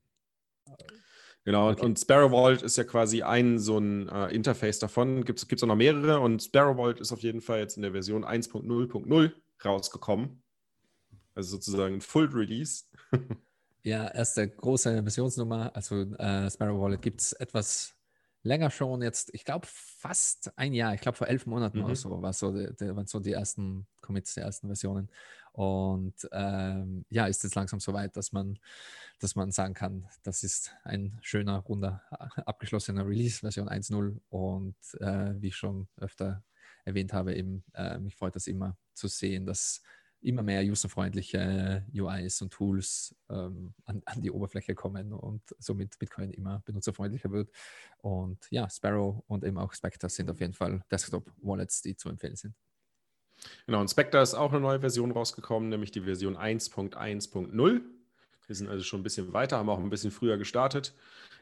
Genau, okay. und Sparrow Vault ist ja quasi ein so ein äh, Interface davon. Gibt es auch noch mehrere und Sparrow Vault ist auf jeden Fall jetzt in der Version 1.0.0 rausgekommen. Also sozusagen ein Full Release. ja, erste große Versionsnummer. Also äh, Sparrow Wallet gibt es etwas länger schon jetzt, ich glaube fast ein Jahr, ich glaube vor elf Monaten mhm. oder so, war so die, die, waren so die ersten Commits, die ersten Versionen. Und ähm, ja, ist jetzt langsam so weit, dass man, dass man sagen kann, das ist ein schöner, runder, abgeschlossener Release, Version 1.0. Und äh, wie ich schon öfter erwähnt habe, eben, äh, mich freut das immer zu sehen, dass immer mehr userfreundliche UIs und Tools ähm, an, an, die Oberfläche kommen und somit Bitcoin immer benutzerfreundlicher wird. Und ja, Sparrow und eben auch Spectre sind auf jeden Fall Desktop-Wallets, die zu empfehlen sind. Genau, und Spectre ist auch eine neue Version rausgekommen, nämlich die Version 1.1.0. Wir sind also schon ein bisschen weiter, haben auch ein bisschen früher gestartet.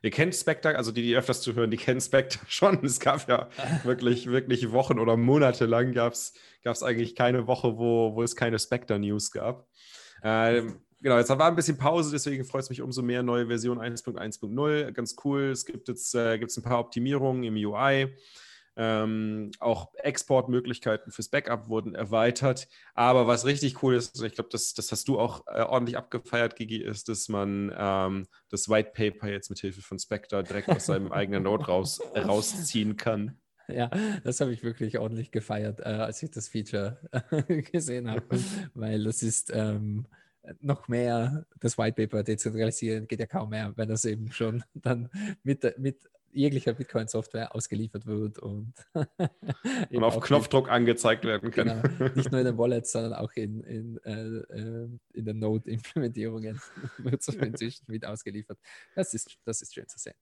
Ihr kennt Spectre, also die, die öfters zuhören, die kennen Spectre schon. Es gab ja wirklich, wirklich Wochen oder Monate lang gab es eigentlich keine Woche, wo, wo es keine Spectre-News gab. Ähm, genau, jetzt war ein bisschen Pause, deswegen freut es mich umso mehr. Neue Version 1.1.0, ganz cool. Es gibt jetzt äh, gibt's ein paar Optimierungen im UI. Ähm, auch Exportmöglichkeiten fürs Backup wurden erweitert. Aber was richtig cool ist, ich glaube, das, das hast du auch äh, ordentlich abgefeiert, Gigi, ist, dass man ähm, das White Paper jetzt mit Hilfe von Spectre direkt aus seinem eigenen Node raus, rausziehen kann. Ja, das habe ich wirklich ordentlich gefeiert, äh, als ich das Feature gesehen habe, weil das ist ähm, noch mehr das White Paper dezentralisieren geht ja kaum mehr, wenn das eben schon dann mit, mit jeglicher Bitcoin-Software ausgeliefert wird und, und auf Knopfdruck in, angezeigt werden kann. Genau, nicht nur in den Wallets, sondern auch in, in, äh, äh in den Node-Implementierungen wird es inzwischen mit ausgeliefert. Das ist, das ist schön zu sehen.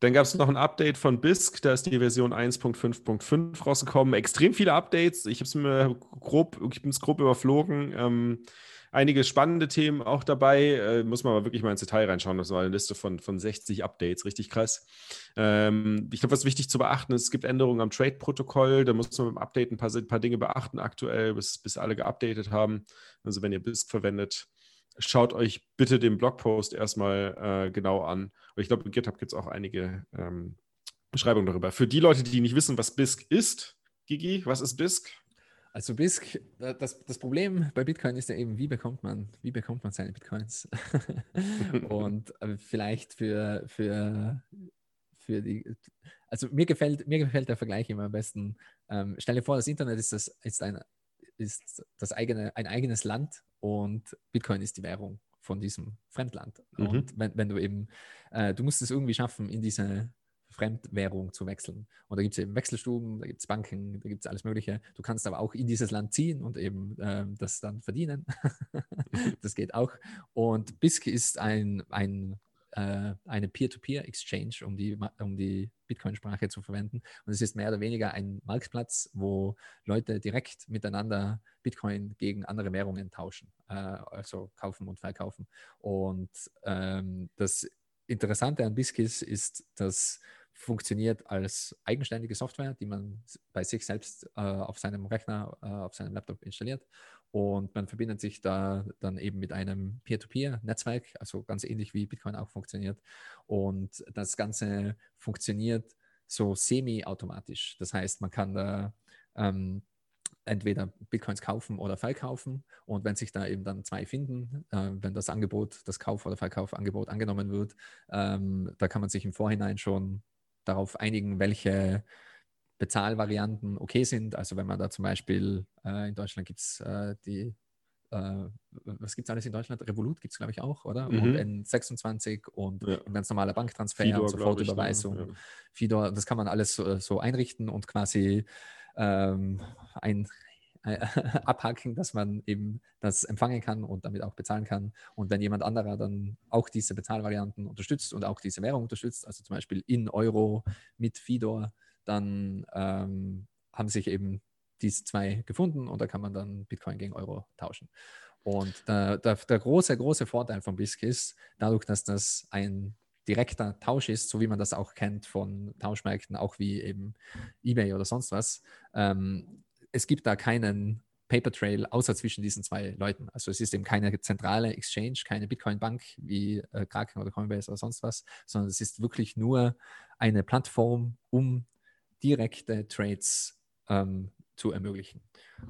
Dann gab es noch ein Update von BISC, da ist die Version 1.5.5 rausgekommen. Extrem viele Updates. Ich habe es mir grob, ich bin es grob überflogen. Ähm, einige spannende Themen auch dabei. Äh, muss man aber wirklich mal ins Detail reinschauen. Das war eine Liste von, von 60 Updates, richtig krass. Ähm, ich glaube, was wichtig zu beachten ist, es gibt Änderungen am Trade-Protokoll. Da muss man beim Update ein paar, ein paar Dinge beachten aktuell, bis, bis alle geupdatet haben. Also wenn ihr BISC verwendet, schaut euch bitte den Blogpost erstmal äh, genau an. Und ich glaube, in GitHub gibt es auch einige ähm, Beschreibungen darüber. Für die Leute, die nicht wissen, was BISC ist, Gigi, was ist BISC? Also BISC, das, das Problem bei Bitcoin ist ja eben, wie bekommt man, wie bekommt man seine Bitcoins? und äh, vielleicht für, für, für die, also mir gefällt, mir gefällt der Vergleich immer am besten. Ähm, stell dir vor, das Internet ist, das, ist, ein, ist das eigene, ein eigenes Land und Bitcoin ist die Währung von diesem Fremdland. Mhm. Und wenn, wenn du eben, äh, du musst es irgendwie schaffen, in diese Fremdwährung zu wechseln. Und da gibt es eben Wechselstuben, da gibt es Banken, da gibt es alles Mögliche. Du kannst aber auch in dieses Land ziehen und eben äh, das dann verdienen. das geht auch. Und BISC ist ein, ein äh, eine Peer-to-Peer-Exchange, um die, um die Bitcoin-Sprache zu verwenden. Und es ist mehr oder weniger ein Marktplatz, wo Leute direkt miteinander Bitcoin gegen andere Währungen tauschen, äh, also kaufen und verkaufen. Und ähm, das Interessante an Biskis ist, dass funktioniert als eigenständige Software, die man bei sich selbst äh, auf seinem Rechner, äh, auf seinem Laptop installiert. Und man verbindet sich da dann eben mit einem Peer-to-Peer-Netzwerk, also ganz ähnlich wie Bitcoin auch funktioniert. Und das Ganze funktioniert so semi-automatisch. Das heißt, man kann da ähm, entweder Bitcoins kaufen oder verkaufen. Und wenn sich da eben dann zwei finden, äh, wenn das Angebot, das Kauf- oder Verkaufangebot angenommen wird, ähm, da kann man sich im Vorhinein schon darauf einigen, welche Bezahlvarianten okay sind. Also wenn man da zum Beispiel äh, in Deutschland gibt es äh, die, äh, was gibt es alles in Deutschland? Revolut gibt es, glaube ich, auch, oder? Mhm. Und N26 und ja. ein ganz normaler Banktransfer Fidor, und Sofortüberweisung. Ne? Ja. Fidor, das kann man alles so, so einrichten und quasi ähm, ein abhaken, dass man eben das empfangen kann und damit auch bezahlen kann. Und wenn jemand anderer dann auch diese Bezahlvarianten unterstützt und auch diese Währung unterstützt, also zum Beispiel in Euro mit Fidor, dann ähm, haben sich eben diese zwei gefunden und da kann man dann Bitcoin gegen Euro tauschen. Und der, der, der große, große Vorteil von BISC ist, dadurch, dass das ein direkter Tausch ist, so wie man das auch kennt von Tauschmärkten, auch wie eben eBay oder sonst was, ähm, es gibt da keinen Paper Trail außer zwischen diesen zwei Leuten. Also es ist eben keine zentrale Exchange, keine Bitcoin-Bank wie äh, Kraken oder Coinbase oder sonst was, sondern es ist wirklich nur eine Plattform, um direkte Trades ähm, zu ermöglichen.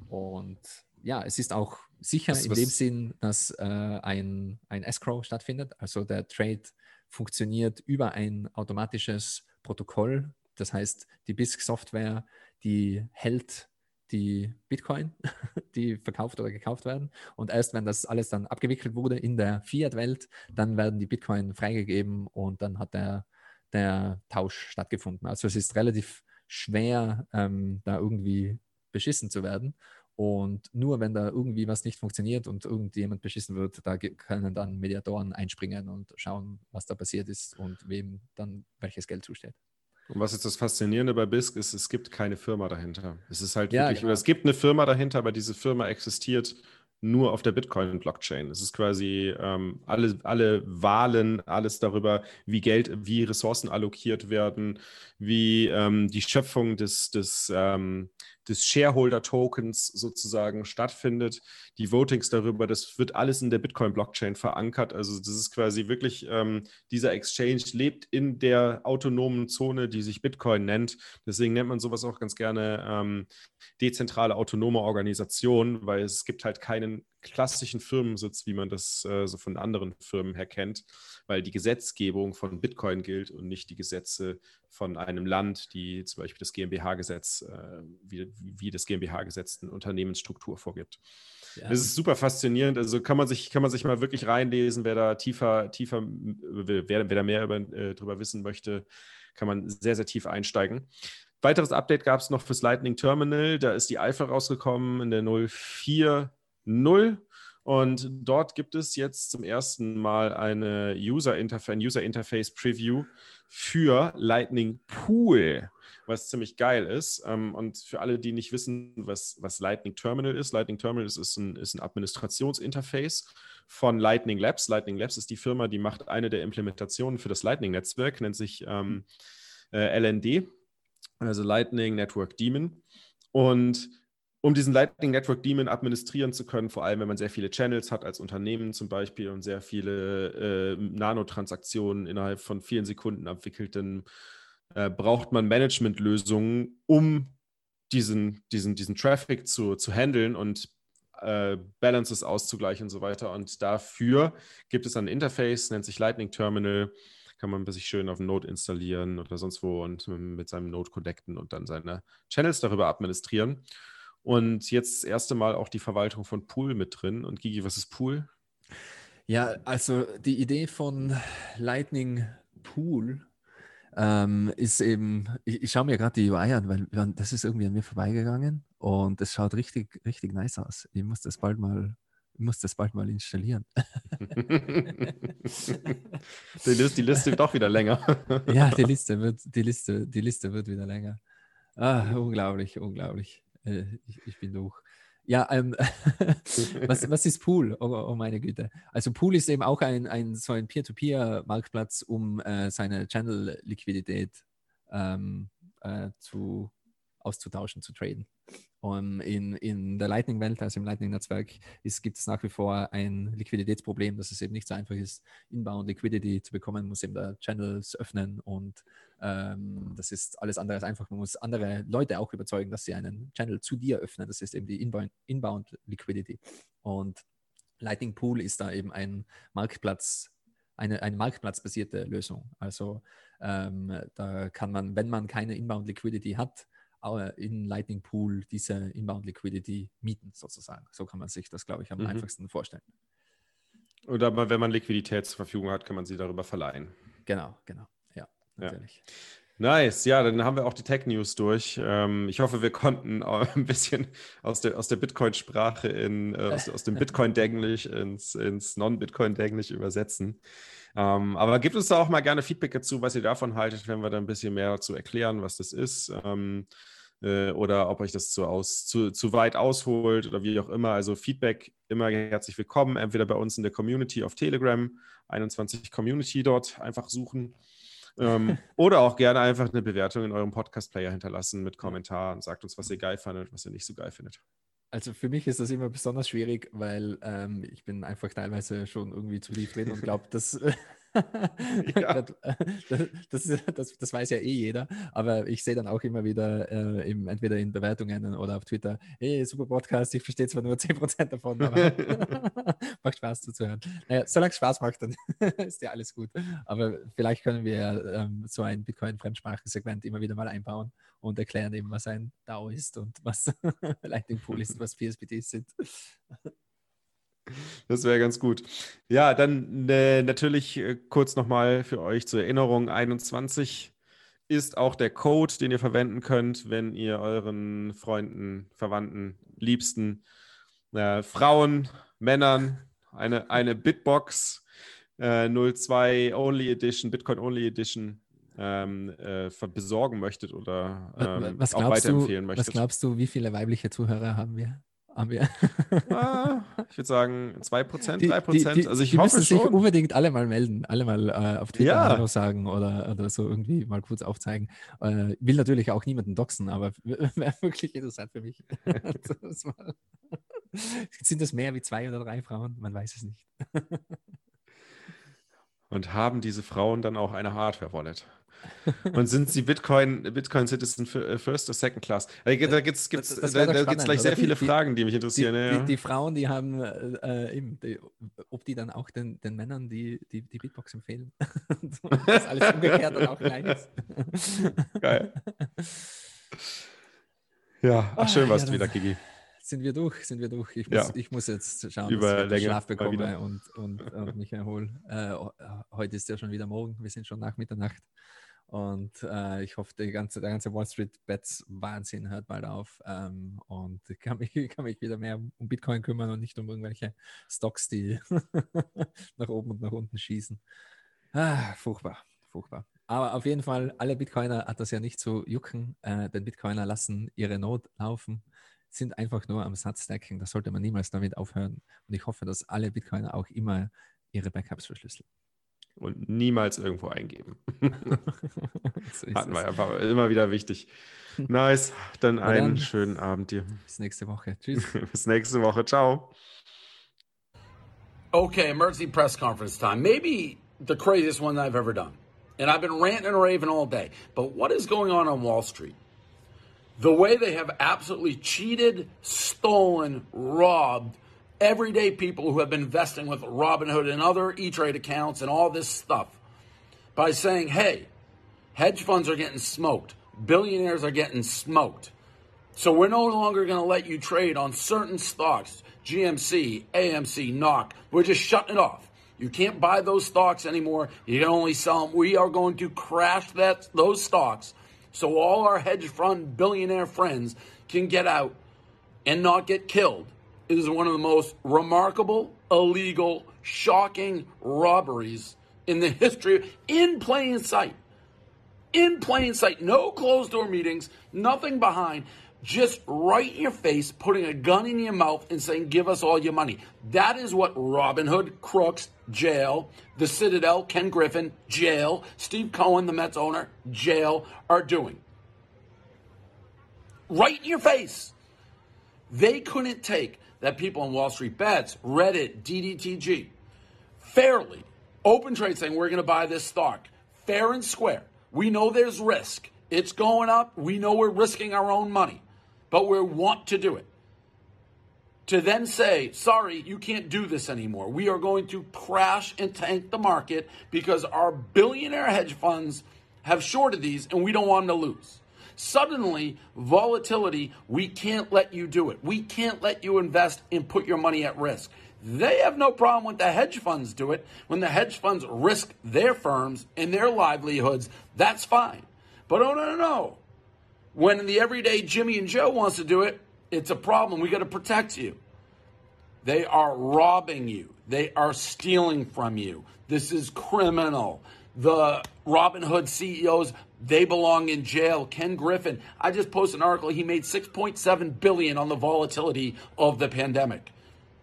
Und ja, es ist auch sicher was, in dem Sinn, dass äh, ein, ein Escrow stattfindet. Also der Trade funktioniert über ein automatisches Protokoll. Das heißt, die BISC-Software, die hält die Bitcoin, die verkauft oder gekauft werden. Und erst wenn das alles dann abgewickelt wurde in der Fiat-Welt, dann werden die Bitcoin freigegeben und dann hat der, der Tausch stattgefunden. Also es ist relativ schwer, ähm, da irgendwie beschissen zu werden. Und nur wenn da irgendwie was nicht funktioniert und irgendjemand beschissen wird, da können dann Mediatoren einspringen und schauen, was da passiert ist und wem dann welches Geld zusteht. Und was jetzt das Faszinierende bei BISC ist, es gibt keine Firma dahinter. Es ist halt ja, wirklich, genau. es gibt eine Firma dahinter, aber diese Firma existiert nur auf der Bitcoin-Blockchain. Es ist quasi ähm, alle, alle Wahlen, alles darüber, wie Geld, wie Ressourcen allokiert werden, wie ähm, die Schöpfung des, des, ähm, des Shareholder-Tokens sozusagen stattfindet. Die Votings darüber, das wird alles in der Bitcoin-Blockchain verankert. Also das ist quasi wirklich, ähm, dieser Exchange lebt in der autonomen Zone, die sich Bitcoin nennt. Deswegen nennt man sowas auch ganz gerne ähm, dezentrale autonome Organisation, weil es gibt halt keinen klassischen Firmensitz, wie man das äh, so von anderen Firmen her kennt, weil die Gesetzgebung von Bitcoin gilt und nicht die Gesetze von einem Land, die zum Beispiel das GmbH-Gesetz, äh, wie, wie das GmbH-Gesetz eine Unternehmensstruktur vorgibt. Ja. Das ist super faszinierend. Also kann man sich, kann man sich mal wirklich reinlesen, wer da tiefer, tiefer, wer, wer da mehr über, äh, drüber wissen möchte, kann man sehr, sehr tief einsteigen. Weiteres Update gab es noch fürs Lightning Terminal. Da ist die Alpha rausgekommen in der 04.0. Und dort gibt es jetzt zum ersten Mal eine User Interface, ein User Interface Preview für Lightning Pool, was ziemlich geil ist. Ähm, und für alle, die nicht wissen, was, was Lightning Terminal ist, Lightning Terminal ist, ist, ein, ist ein Administrationsinterface von Lightning Labs. Lightning Labs ist die Firma, die macht eine der Implementationen für das Lightning-Netzwerk, nennt sich ähm, äh, LND also Lightning Network Daemon. Und um diesen Lightning Network Daemon administrieren zu können, vor allem wenn man sehr viele Channels hat als Unternehmen zum Beispiel und sehr viele äh, Nanotransaktionen innerhalb von vielen Sekunden abwickelt, dann äh, braucht man Managementlösungen, um diesen, diesen, diesen Traffic zu, zu handeln und äh, Balances auszugleichen und so weiter. Und dafür gibt es ein Interface, nennt sich Lightning Terminal kann man sich schön auf dem Node installieren oder sonst wo und mit seinem Node connecten und dann seine Channels darüber administrieren. Und jetzt das erste Mal auch die Verwaltung von Pool mit drin. Und Gigi, was ist Pool? Ja, also die Idee von Lightning Pool ähm, ist eben, ich, ich schaue mir gerade die UI an, weil das ist irgendwie an mir vorbeigegangen und es schaut richtig, richtig nice aus. Ich muss das bald mal ich muss das bald mal installieren. die, Liste, die Liste wird auch wieder länger. ja, die Liste wird, die Liste, die Liste wird wieder länger. Ah, unglaublich, unglaublich. Äh, ich, ich bin durch. Ja, ähm, was, was ist Pool? Oh, oh, meine Güte. Also Pool ist eben auch ein, ein so ein Peer-to-Peer-Marktplatz, um äh, seine Channel-Liquidität ähm, äh, zu, auszutauschen, zu traden. Und in, in der Lightning-Welt, also im Lightning-Netzwerk, gibt es nach wie vor ein Liquiditätsproblem, dass es eben nicht so einfach ist, Inbound Liquidity zu bekommen, muss eben da Channels öffnen und ähm, das ist alles andere als einfach. Man muss andere Leute auch überzeugen, dass sie einen Channel zu dir öffnen. Das ist eben die Inbound, Inbound Liquidity. Und Lightning Pool ist da eben ein Marktplatz, eine, eine marktplatzbasierte Lösung. Also ähm, da kann man, wenn man keine Inbound Liquidity hat, in Lightning Pool diese Inbound Liquidity mieten, sozusagen. So kann man sich das, glaube ich, am mhm. einfachsten vorstellen. Oder wenn man Liquidität zur Verfügung hat, kann man sie darüber verleihen. Genau, genau. Ja. Nice, ja, dann haben wir auch die Tech News durch. Ähm, ich hoffe, wir konnten ein bisschen aus der, aus der Bitcoin-Sprache in, äh, aus, aus, dem Bitcoin-Denglisch ins, ins Non-Bitcoin-Denglisch übersetzen. Ähm, aber gebt uns da auch mal gerne Feedback dazu, was ihr davon haltet, wenn wir da ein bisschen mehr dazu erklären, was das ist. Ähm, äh, oder ob euch das zu, aus, zu, zu weit ausholt oder wie auch immer. Also Feedback immer herzlich willkommen, entweder bei uns in der Community auf Telegram, 21 Community dort einfach suchen ähm, oder auch gerne einfach eine Bewertung in eurem Podcast-Player hinterlassen mit Kommentaren. Sagt uns, was ihr geil fandet, was ihr nicht so geil findet. Also für mich ist das immer besonders schwierig, weil ähm, ich bin einfach teilweise schon irgendwie zu tief drin und glaube, dass ja. das, das, das, weiß ja eh jeder, aber ich sehe dann auch immer wieder äh, im, entweder in Bewertungen oder auf Twitter, hey, super Podcast, ich verstehe zwar nur 10% davon, aber macht Spaß zuzuhören. Naja, solange es Spaß macht, dann ist ja alles gut. Aber vielleicht können wir ähm, so ein Bitcoin-Fremdsprachensegment immer wieder mal einbauen und erklären eben, was ein DAO ist und was Lightning Pool ist, was PSPTs sind. Das wäre ganz gut. Ja, dann äh, natürlich äh, kurz nochmal für euch zur Erinnerung: 21 ist auch der Code, den ihr verwenden könnt, wenn ihr euren Freunden, Verwandten, Liebsten, äh, Frauen, Männern eine, eine Bitbox äh, 02 Only Edition, Bitcoin Only Edition ähm, äh, besorgen möchtet oder ähm, was auch weiterempfehlen du, möchtet. Was glaubst du, wie viele weibliche Zuhörer haben wir? Haben wir. ah, ich würde sagen 2%, 3%. Die, die, also ich die hoffe müssen schon. sich unbedingt alle mal melden, alle mal äh, auf Twitter ja. Hallo sagen oder, oder so irgendwie mal kurz aufzeigen. Äh, will natürlich auch niemanden doxen, aber wäre wirklich interessant für mich. Sind das mehr wie zwei oder drei Frauen? Man weiß es nicht. Und haben diese Frauen dann auch eine Hardware-Wallet? Und sind sie Bitcoin, Bitcoin Citizen äh, First oder Second Class? Da gibt es gibt's, da, da gibt's gleich sehr viele die, Fragen, die mich interessieren. Die, ja. die, die Frauen, die haben äh, eben, ob die dann auch den, den Männern die, die, die Bitbox empfehlen. das alles umgekehrt und auch gleich ist. Geil. Ja, ach schön warst ja, du wieder, Kiki sind wir durch, sind wir durch. Ich muss, ja. ich muss jetzt schauen, Über dass ich Schlaf bekomme und, und, und, mich erhole. Äh, heute ist ja schon wieder morgen, wir sind schon nach Mitternacht. Und äh, ich hoffe, die ganze, der ganze Wall Street Bets Wahnsinn hört bald auf. Ähm, und ich kann mich, kann mich wieder mehr um Bitcoin kümmern und nicht um irgendwelche Stocks, die nach oben und nach unten schießen. Ah, furchtbar, furchtbar. Aber auf jeden Fall, alle Bitcoiner hat das ja nicht zu jucken, äh, denn Bitcoiner lassen ihre Not laufen, sind einfach nur am Satzstacking. Da sollte man niemals damit aufhören. Und ich hoffe, dass alle Bitcoiner auch immer ihre Backups verschlüsseln und niemals irgendwo eingeben. Hatten wir einfach immer wieder wichtig. Nice. Dann Na einen dann, schönen Abend dir. Bis nächste Woche. Tschüss. bis nächste Woche. Ciao. Okay, emergency press conference time. Maybe the craziest one I've ever done. And I've been ranting and raving all day. But what is going on on Wall Street? The way they have absolutely cheated, stolen, robbed, everyday people who have been investing with Robinhood and other E Trade accounts and all this stuff by saying, hey, hedge funds are getting smoked, billionaires are getting smoked. So we're no longer going to let you trade on certain stocks, GMC, AMC, NOC. We're just shutting it off. You can't buy those stocks anymore. You can only sell them. We are going to crash that those stocks so all our hedge fund billionaire friends can get out and not get killed is one of the most remarkable, illegal, shocking robberies in the history in plain sight. In plain sight, no closed door meetings, nothing behind, just right in your face, putting a gun in your mouth and saying, Give us all your money. That is what Robin Hood, Crooks, jail, the Citadel, Ken Griffin, jail, Steve Cohen, the Mets owner, jail, are doing. Right in your face. They couldn't take that people on Wall Street Bets, Reddit, DDTG, fairly open trade saying we're going to buy this stock, fair and square. We know there's risk. It's going up. We know we're risking our own money, but we want to do it. To then say, sorry, you can't do this anymore. We are going to crash and tank the market because our billionaire hedge funds have shorted these and we don't want them to lose. Suddenly, volatility, we can't let you do it. We can't let you invest and put your money at risk. They have no problem when the hedge funds do it. When the hedge funds risk their firms and their livelihoods, that's fine. But oh, no, no, no. When the everyday Jimmy and Joe wants to do it, it's a problem. We got to protect you. They are robbing you. They are stealing from you. This is criminal. The Robin Hood CEOs they belong in jail. Ken Griffin, I just posted an article. He made 6.7 billion on the volatility of the pandemic.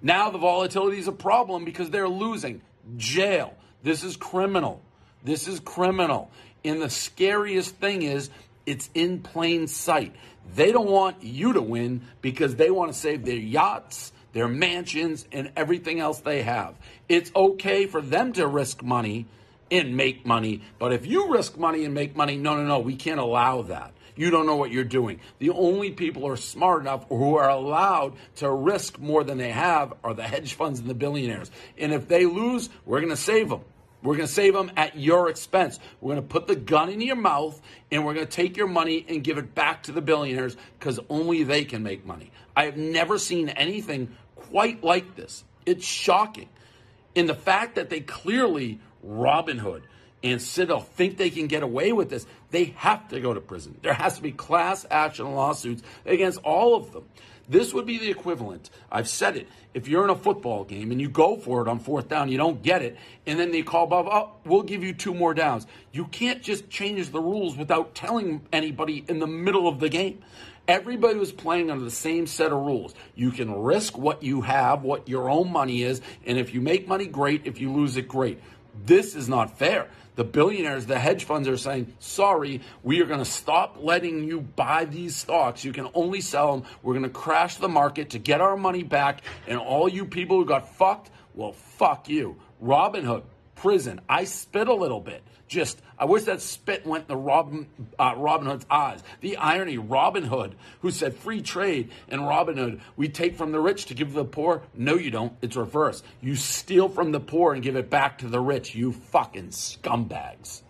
Now the volatility is a problem because they're losing. Jail. This is criminal. This is criminal. And the scariest thing is it's in plain sight. They don't want you to win because they want to save their yachts, their mansions, and everything else they have. It's okay for them to risk money and make money. But if you risk money and make money, no, no, no, we can't allow that. You don't know what you're doing. The only people who are smart enough or who are allowed to risk more than they have are the hedge funds and the billionaires. And if they lose, we're going to save them. We're going to save them at your expense. We're going to put the gun in your mouth and we're going to take your money and give it back to the billionaires because only they can make money. I have never seen anything quite like this. It's shocking. And the fact that they clearly, Robinhood and Citadel, think they can get away with this, they have to go to prison. There has to be class action lawsuits against all of them. This would be the equivalent. I've said it. If you're in a football game and you go for it on fourth down, you don't get it, and then they call Bob, oh, we'll give you two more downs. You can't just change the rules without telling anybody in the middle of the game. Everybody was playing under the same set of rules. You can risk what you have, what your own money is, and if you make money, great. If you lose it, great. This is not fair. The billionaires, the hedge funds are saying, sorry, we are going to stop letting you buy these stocks. You can only sell them. We're going to crash the market to get our money back. And all you people who got fucked, well, fuck you. Robinhood, prison. I spit a little bit. Just, I wish that spit went in the Robin, uh, Robin Hood's eyes. The irony, Robin Hood, who said free trade, and Robin Hood, we take from the rich to give to the poor. No, you don't. It's reverse. You steal from the poor and give it back to the rich. You fucking scumbags.